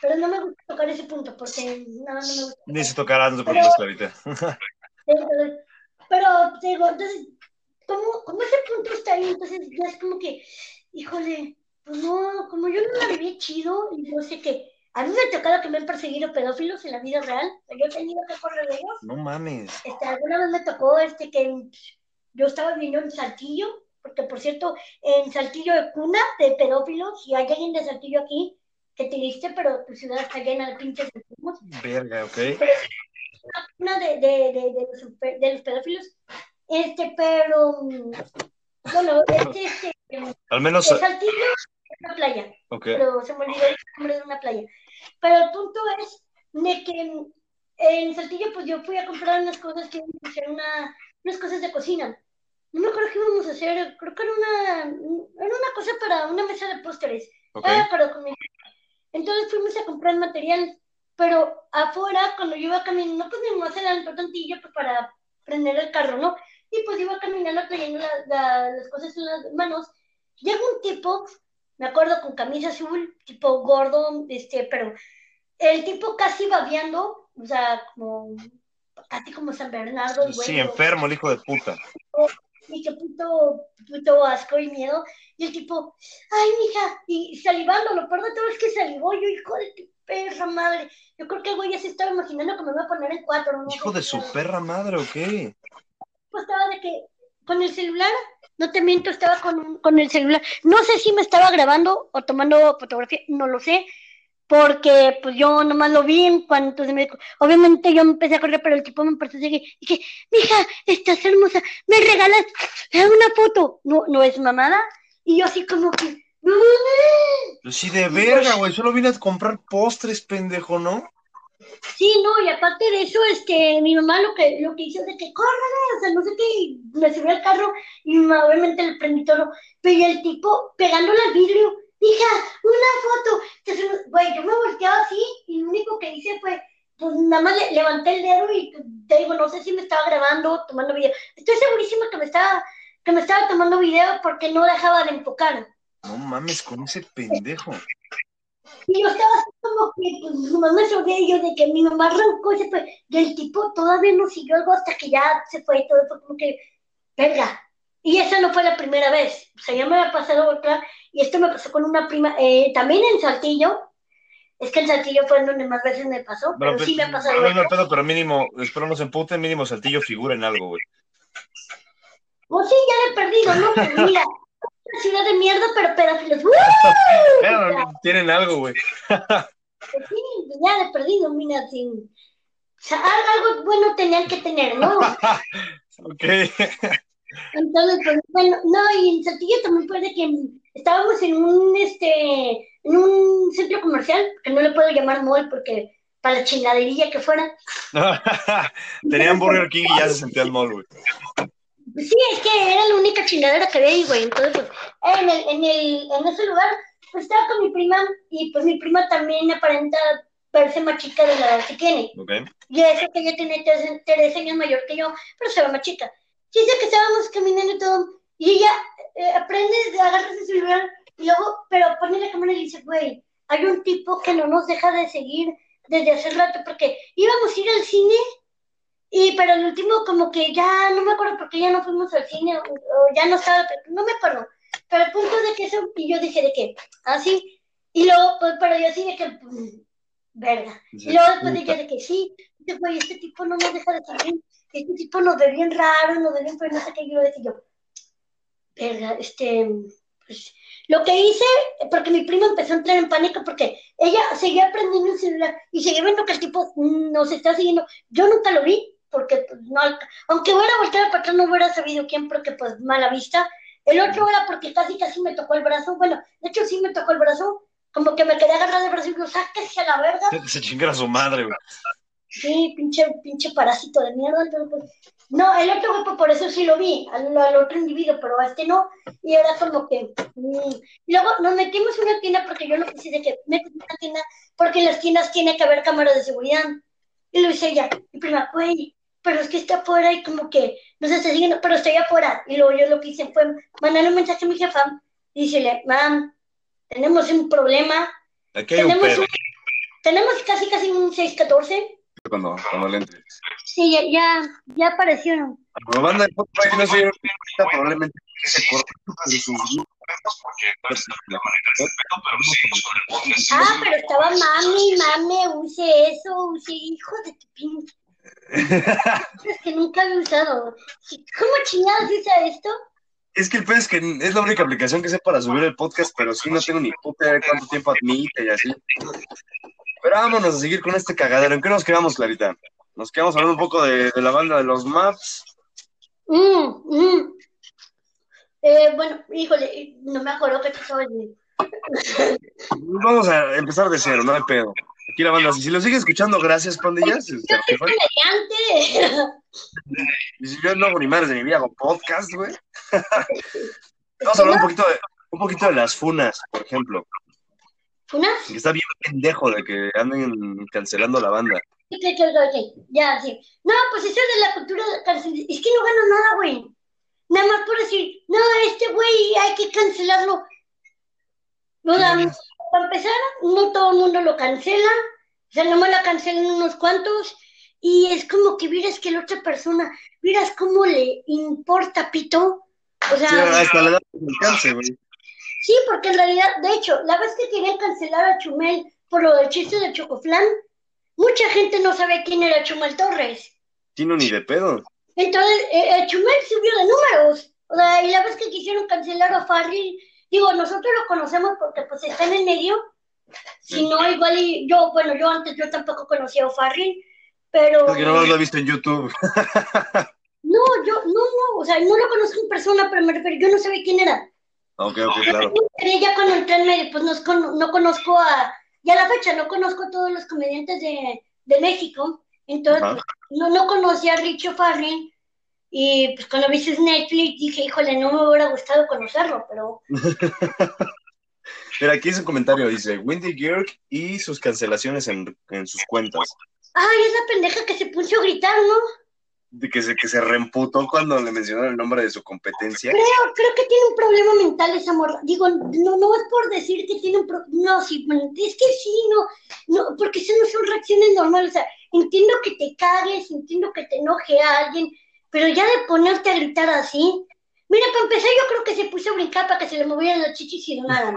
pero no me gusta tocar ese punto, porque no, no me gusta. Ni se tocará, no te preocupes, Clarita. Entonces, pero digo, entonces, como, como ese punto está ahí, entonces ya es como que, híjole, pues no, como yo no la viví chido, y yo sé que a mí me ha tocado que me han perseguido pedófilos en la vida real, yo he tenido que correr de ellos. No mames. Este, alguna vez me tocó este que yo estaba viviendo en Saltillo, porque por cierto, en Saltillo de cuna de pedófilos, y hay alguien de Saltillo aquí, que triste, pero tu ciudad está llena de pinches enfermos Verga, ok. una de, de, de, de los, de los pedófilos, este, pero, bueno, este, Al menos, Saltillo una playa, ok. pero se me olvidó el nombre de una playa. Pero el punto es de que mm, en Saltillo, pues yo fui a comprar unas cosas que íbamos a hacer una, unas cosas de cocina. No me acuerdo qué íbamos a hacer, creo que era una, era una cosa para una mesa de pósteres. Ok. Ah, pero con mi- Entonces fuimos a comprar material, pero afuera, cuando yo iba caminando, pues mi mamá se levantó tantillo pues, para prender el carro, ¿no? Y pues iba caminando trayendo la- la- las cosas en las manos. Llega un tipo, me acuerdo, con camisa azul, tipo gordo, este, pero el tipo casi babeando, o sea, como, casi como San Bernardo, el güey, Sí, enfermo el hijo de puta. y qué puto, puto asco y miedo. Y el tipo, ay, mija, y salivando, lo peor de todo es que salivó yo, hijo de tu perra madre. Yo creo que el güey ya se estaba imaginando que me iba a poner en cuatro. ¿no? Hijo de su perra madre, ¿o qué? Pues estaba de que, con el celular, no te miento, estaba con, con el celular. No sé si me estaba grabando o tomando fotografía, no lo sé. Porque pues yo nomás lo vi en cuanto se me. Obviamente yo empecé a correr, pero el tipo me empezó a seguir. Y dije, mija, estás hermosa, me regalas una foto. No, no es mamada. Y yo así como que, sí, de verga, güey. Solo vine a comprar postres, pendejo, ¿no? Sí, no, y aparte de eso, este, mi mamá lo que, lo que hizo es de que córrele, o sea, no sé qué, me subió al carro y obviamente le prendí todo, pero el tipo pegándole al vidrio, hija, una foto. Entonces, güey, yo me volteaba así y lo único que hice fue, pues nada más le- levanté el dedo y te digo, no sé si me estaba grabando, tomando video. Estoy segurísima que me estaba, que me estaba tomando video porque no dejaba de enfocar. No mames con ese pendejo. Y yo estaba así como que, pues mi mamá se yo de que mi mamá arrancó y se fue. Y el tipo todavía no siguió algo hasta que ya se fue y todo fue como que, verga. Y esa no fue la primera vez. O sea, ya me había pasado otra. Y esto me pasó con una prima, eh, también en Saltillo. Es que en Saltillo fue donde más veces me pasó, pero, sí me ha pasado No, no, pedo, pero mínimo, espero no se emputen, mínimo Saltillo figura en algo, güey. O sí, ya le he perdido, ¿no? Pues mira, una ciudad de mierda, pero pedófilos. Pero tienen algo, güey. Pues sí, ya he perdido, mira, sin... O sea, algo bueno tenían que tener, ¿no? Ok. Entonces, pues, bueno, no, y en Saltillo también fue de que estábamos en un, este, en un centro comercial, que no le puedo llamar mall porque para la chingaderilla que fuera. Tenían Burger King y ya se sentía el mall, güey. Sí, es que era la única chingadera que había ahí, güey. Entonces, pues, en, el, en, el, en ese lugar, pues estaba con mi prima, y pues mi prima también aparenta verse más chica de la edad que tiene. Ok. Y eso que ella tiene tres, tres años mayor que yo, pero se ve más chica. Sí, sé que estábamos caminando y todo, y ella eh, aprende, agarra su celular, y luego, pero pone la cámara y dice, güey, hay un tipo que no nos deja de seguir desde hace rato, porque íbamos a ir al cine, y pero el último como que ya, no me acuerdo por qué ya no fuimos al cine, o, o ya no estaba, no me acuerdo. Pero el punto de que eso, y yo dije de que, así, y luego, pues, pero yo así de que, pues, verga. Y luego después dije de que sí, este güey, este tipo no nos deja de seguir, este tipo nos ve bien raro, nos ve bien, pero no sé qué, y yo decía yo, verga, este, pues, lo que hice, porque mi prima empezó a entrar en pánico porque ella seguía prendiendo el celular y seguía viendo que el tipo mm, nos está siguiendo. Yo nunca lo vi, porque pues, no, aunque hubiera volteado para atrás no hubiera sabido quién, porque pues mala vista. El otro era porque casi casi me tocó el brazo, bueno, de hecho sí me tocó el brazo, como que me quería agarrar el brazo y yo, sáquese a la verga. Se chingara su madre, güey. Sí, pinche, pinche parásito de mierda. pero, pues, no, el otro grupo por eso sí lo vi, al, al otro individuo, pero a este no. Y era como que. mm. Y Luego nos metimos en una tienda porque yo lo quise de que metes una tienda porque en las tiendas tiene que haber cámaras de seguridad. Y lo hice ella. Y prima, güey, pero es que está afuera y como que no se está siguiendo, pero estoy afuera. Y luego yo lo que hice fue mandarle un mensaje a mi jefa y decirle, mam, tenemos un problema. Aquí hay un Tenemos, pedo. un- tenemos casi casi un 614. Cuando, cuando le entres. Sí, ya, ya, ya aparecieron. Como banda de Spotify, no sé, ahorita probablemente se corta pero sus Ah, pero estaba mami, mami, use eso, use hijo de tu pinche. Es que nunca había usado. ¿Cómo chingados usa esto? Es que el pedo es que es la única aplicación que sé para subir el podcast, pero sí no tengo ni puta idea de cuánto tiempo admite y así. Pero vámonos a seguir con este cagadero. ¿En qué nos quedamos, Clarita? Nos quedamos hablando un poco de, de la banda de los Maps. Mm, mm. Eh, bueno, híjole, no me acuerdo qué te estaba diciendo. Vamos a empezar de cero, no hay pedo. Aquí la banda, si lo sigue escuchando, gracias, pandillas. Yo soy comediante. Si yo no hago ni madres de mi vida, hago podcast, güey. Vamos a hablar un poquito de, un poquito de las funas, por ejemplo. ¿Funas? Que está bien pendejo de que anden cancelando la banda. Sí, sí, sí, sí, sí, Ya, sí. No, pues eso de la cultura cancel- Es que no gano nada, güey. Nada más por decir, no, este güey hay que cancelarlo. O sea, para empezar, no todo el mundo lo cancela. O sea, nomás la cancelan unos cuantos. Y es como que vieras que la otra persona, vieras cómo le importa, pito. O sea, Sí, hasta que se alcance, güey. Sí, porque en realidad, de hecho, la vez que querían cancelar a Chumel por lo del chiste de Chocoflan, mucha gente no sabe quién era Chumel Torres. Tiene ni de pedo. Entonces, eh, eh, Chumel subió de números. O sea, y la vez que quisieron cancelar a Farrell, digo, nosotros lo conocemos porque pues está en el medio. Si no, igual y yo, bueno, yo antes yo tampoco conocía a Farrell, pero... Porque no lo he visto en YouTube. No, yo, no, no, o sea, no lo conozco en persona, pero me refiero, yo no sabía quién era. Ok, ok, claro. Pero ya cuando entré en medio, pues no, no conozco a, ya a la fecha, no conozco a todos los comediantes de, de México, entonces pues, no, no conocía a Richo Farrell, y pues cuando viste Netflix dije, híjole, no me hubiera gustado conocerlo, pero Mira, aquí es un comentario, dice, Wendy Girk y sus cancelaciones en, en sus cuentas. Ay, esa pendeja que se puso a gritar, ¿no? De que se, que se reemputó cuando le mencionaron el nombre de su competencia. Creo, creo que tiene un problema mental esa morra. Digo, no, no es por decir que tiene un problema. No, sí, es que sí, no, no, porque eso no son reacciones normales. O sea, entiendo que te cagues, entiendo que te enoje a alguien, pero ya de ponerte a gritar así. Mira, para empezar, yo creo que se puso a brincar para que se le movieran los chichis y nada.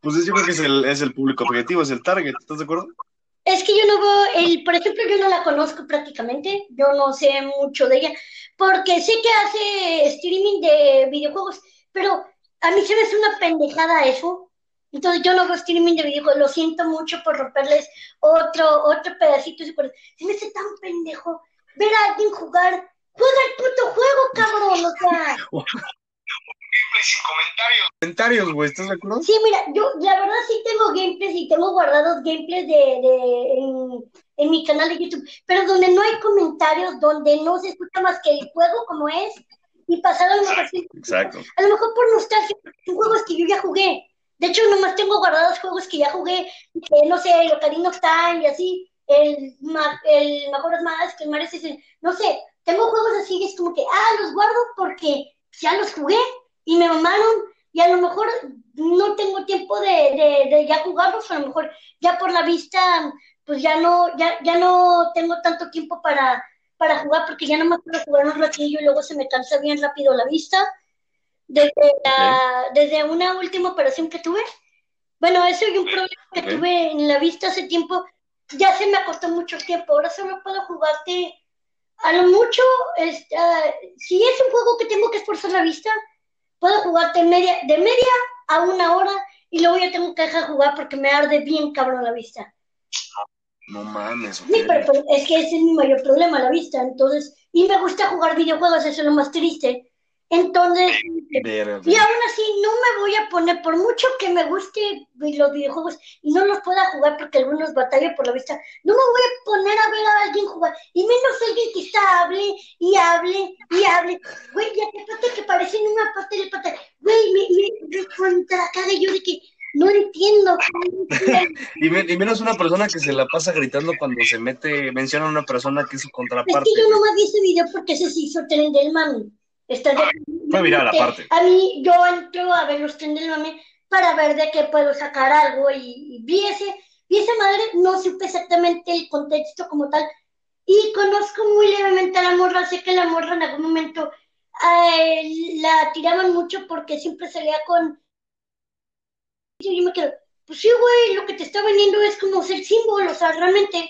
Pues yo creo que es el, es el público objetivo, es el target, ¿estás de acuerdo? Es que yo no veo, el, por ejemplo, yo no la conozco prácticamente, yo no sé mucho de ella, porque sé que hace streaming de videojuegos, pero a mí se me hace una pendejada eso. Entonces yo no veo streaming de videojuegos, lo siento mucho por romperles otro, otro pedacito. Se me hace tan pendejo ver a alguien jugar. Juega el puto juego, cabrón, o sea. sin comentarios. Comentarios, güey, ¿estás de acuerdo? Sí, mira, yo la verdad sí tengo gameplays y tengo guardados gameplays de, de en, en, mi canal de YouTube, pero donde no hay comentarios, donde no se escucha más que el juego como es y pasar a lo mejor. Exacto. A lo mejor por nostalgia, son juegos que yo ya jugué. De hecho, nomás tengo guardados juegos que ya jugué, que no sé, el Ocarina of Time y así, el, el Majora's Mask, el Mario no sé, tengo juegos así que es como que, ah, los guardo porque ya los jugué y me mamaron y a lo mejor no tengo tiempo de, de, ya jugarlos, a lo mejor ya por la vista, pues ya no, ya, ya no tengo tanto tiempo para, para jugar porque ya no me puedo jugar un ratillo y luego se me cansa bien rápido la vista. Desde, desde una última operación que tuve, bueno, eso y un problema que tuve en la vista hace tiempo, ya se me acostó mucho tiempo, ahora solo puedo jugarte a lo mucho, este, si es un juego que tengo que esforzar la vista, puedo jugarte media, de media a una hora y luego ya tengo que dejar jugar porque me arde bien cabrón la vista. No mames. Sí, pero, es que ese es mi mayor problema, la vista. Entonces, y me gusta jugar videojuegos, eso es lo más triste. Entonces, y aún así no me voy a poner, por mucho que me guste los videojuegos y no los pueda jugar porque algunos batallan por la vista, no me voy a poner a ver a alguien jugar, y menos alguien que está hable y hable y hable. Güey, ya te pasa que parecen una parte de pata. Güey, me, me, contra la cara yo de que no entiendo. y, y, menos una persona que se la pasa gritando cuando se mete, menciona a una persona que es su contraparte. Es que yo nomás vi ese video porque ese se hizo tren del mami. Está Fue viral aparte. A mí, yo entro a ver los tren del mame para ver de qué puedo sacar algo y, vi ese, vi esa madre, no supe exactamente el contexto como tal y conozco muy levemente a la morra, sé que la morra en algún momento eh, la tiraban mucho porque siempre salía con... Y yo me quedo, pues sí, güey, lo que te está vendiendo es como ser símbolo, o sea, realmente,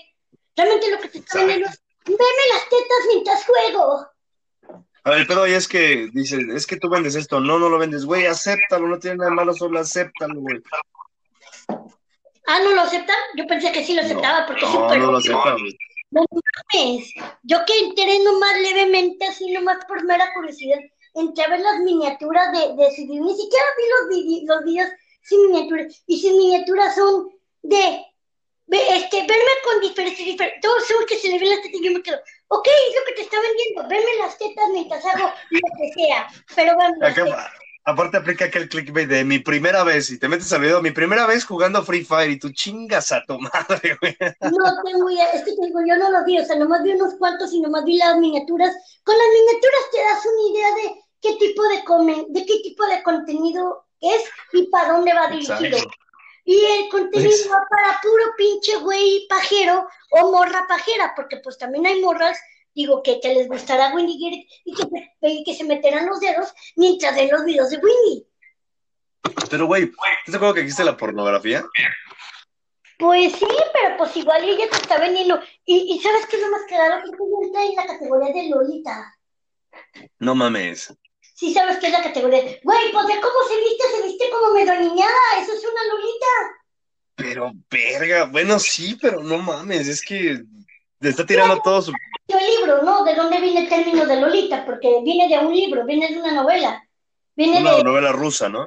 realmente lo que te está vendiendo es, veme las tetas mientras juego. A ver, pero es que dice, es que tú vendes esto, no, no lo vendes, güey, acéptalo, no tiene nada de malo, solo acéptalo, güey. Ah, ¿no lo aceptan? Yo pensé que sí lo aceptaba porque no, súper... No, lo aceptan, güey. No mames, yo que enteré nomás levemente, así nomás por mera curiosidad, entré a ver las miniaturas de, de su ni siquiera vi los, los videos sin miniaturas, y sin miniaturas son de, este, verme con diferencias, todos son que se le ven las tetas y yo me quedo, ok, es lo que te está vendiendo, verme las tetas mientras hago lo que sea, pero bueno. aparte aplica aquel clickbait de mi primera vez y te metes al video, mi primera vez jugando Free Fire y tú chingas a tu madre, güey. No tengo idea, es que te digo, yo no lo vi, o sea, nomás vi unos cuantos y nomás vi las miniaturas. Con las miniaturas te das una idea de qué tipo de, de qué tipo de contenido es y para dónde va dirigido. Y el contenido va para puro pinche güey pajero o morra pajera, porque pues también hay morras, digo, que, que les gustará Winnie y que, que se meterán los dedos mientras ven los videos de Winnie. Pero güey, ¿te acuerdas que existe la pornografía? Pues sí, pero pues igual ella te está vendiendo. Y, y ¿sabes qué es lo más claro? Que entra en la categoría de Lolita. No mames. Sí sabes qué es la categoría. Güey, pues de cómo se viste, se viste como medio niñada. Eso es una lolita. Pero, verga, bueno, sí, pero no mames, es que le está tirando todo su... El libro, ¿no? ¿De dónde viene el término de lolita? Porque viene de un libro, viene de una novela. Viene una de... novela rusa, ¿no?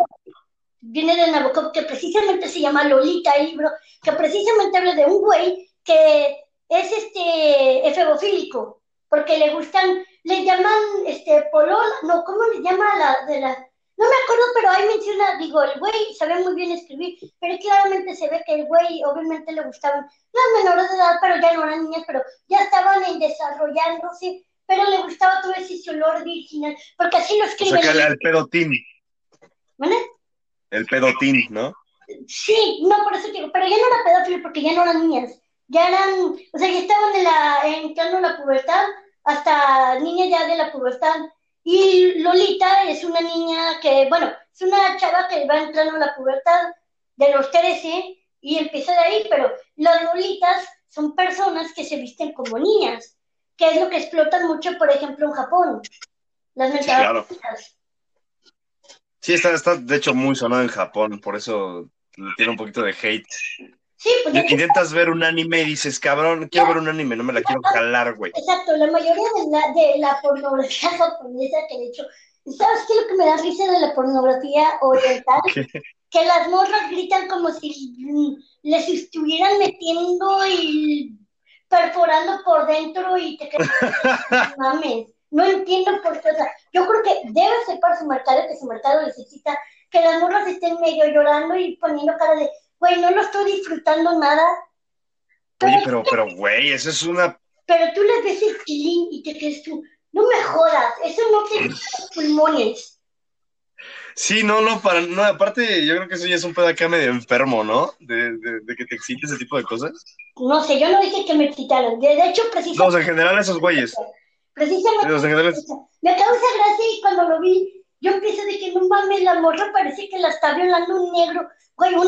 Viene de Nabokov, que precisamente se llama Lolita el libro, que precisamente habla de un güey que es este efebofílico, porque le gustan le llaman este polola, no, ¿cómo le llama la de la? No me acuerdo, pero hay una, digo, el güey sabía muy bien escribir, pero claramente se ve que el güey obviamente le gustaban las menores de edad, pero ya no eran niñas, pero ya estaban en desarrollándose, pero le gustaba todo ese olor virginal, porque así lo O escriben. sea, que el, el pedotín, ¿Vale? el pedotín, ¿no? Sí, no, por eso digo, pero ya no era pedófilo porque ya no eran niñas, ya eran, o sea, ya estaban en la, entrando en la pubertad, hasta niñas ya de la pubertad. Y Lolita es una niña que, bueno, es una chava que va entrando en la pubertad de los 13 y empieza de ahí, pero las Lolitas son personas que se visten como niñas, que es lo que explotan mucho, por ejemplo, en Japón. Las claro. mentadas. Sí, está, está de hecho muy sonado en Japón, por eso tiene un poquito de hate. Sí, pues Intentas ver un anime y dices, cabrón, quiero ver un anime, no me la quiero jalar, güey. Exacto, la mayoría de la, de la pornografía japonesa que de hecho, ¿sabes qué es lo que me da risa de la pornografía oriental? ¿Qué? Que las morras gritan como si les estuvieran metiendo y perforando por dentro y te quedas, mames, no entiendo por qué, o sea, yo creo que debe ser para su mercado, que su mercado necesita que las morras estén medio llorando y poniendo cara de, güey, no lo estoy disfrutando nada, Oye, pero, pero, güey, eso es una... pero tú les ves el kilín y te quedas tú, no me jodas, eso no te quita los pulmones. Sí, no, no, para, no, aparte yo creo que eso ya es un pedo acá medio enfermo, ¿no? De, de, de que te excite ese tipo de cosas. No sé, yo no dije que me excitaran, de, de hecho, No, o sea, precisamente, en general esos güeyes. precisamente, Sí, o sea, en general- me causa gracia y cuando lo vi, yo empiezo de que no mames, la morra parece que la está violando un negro, güey, un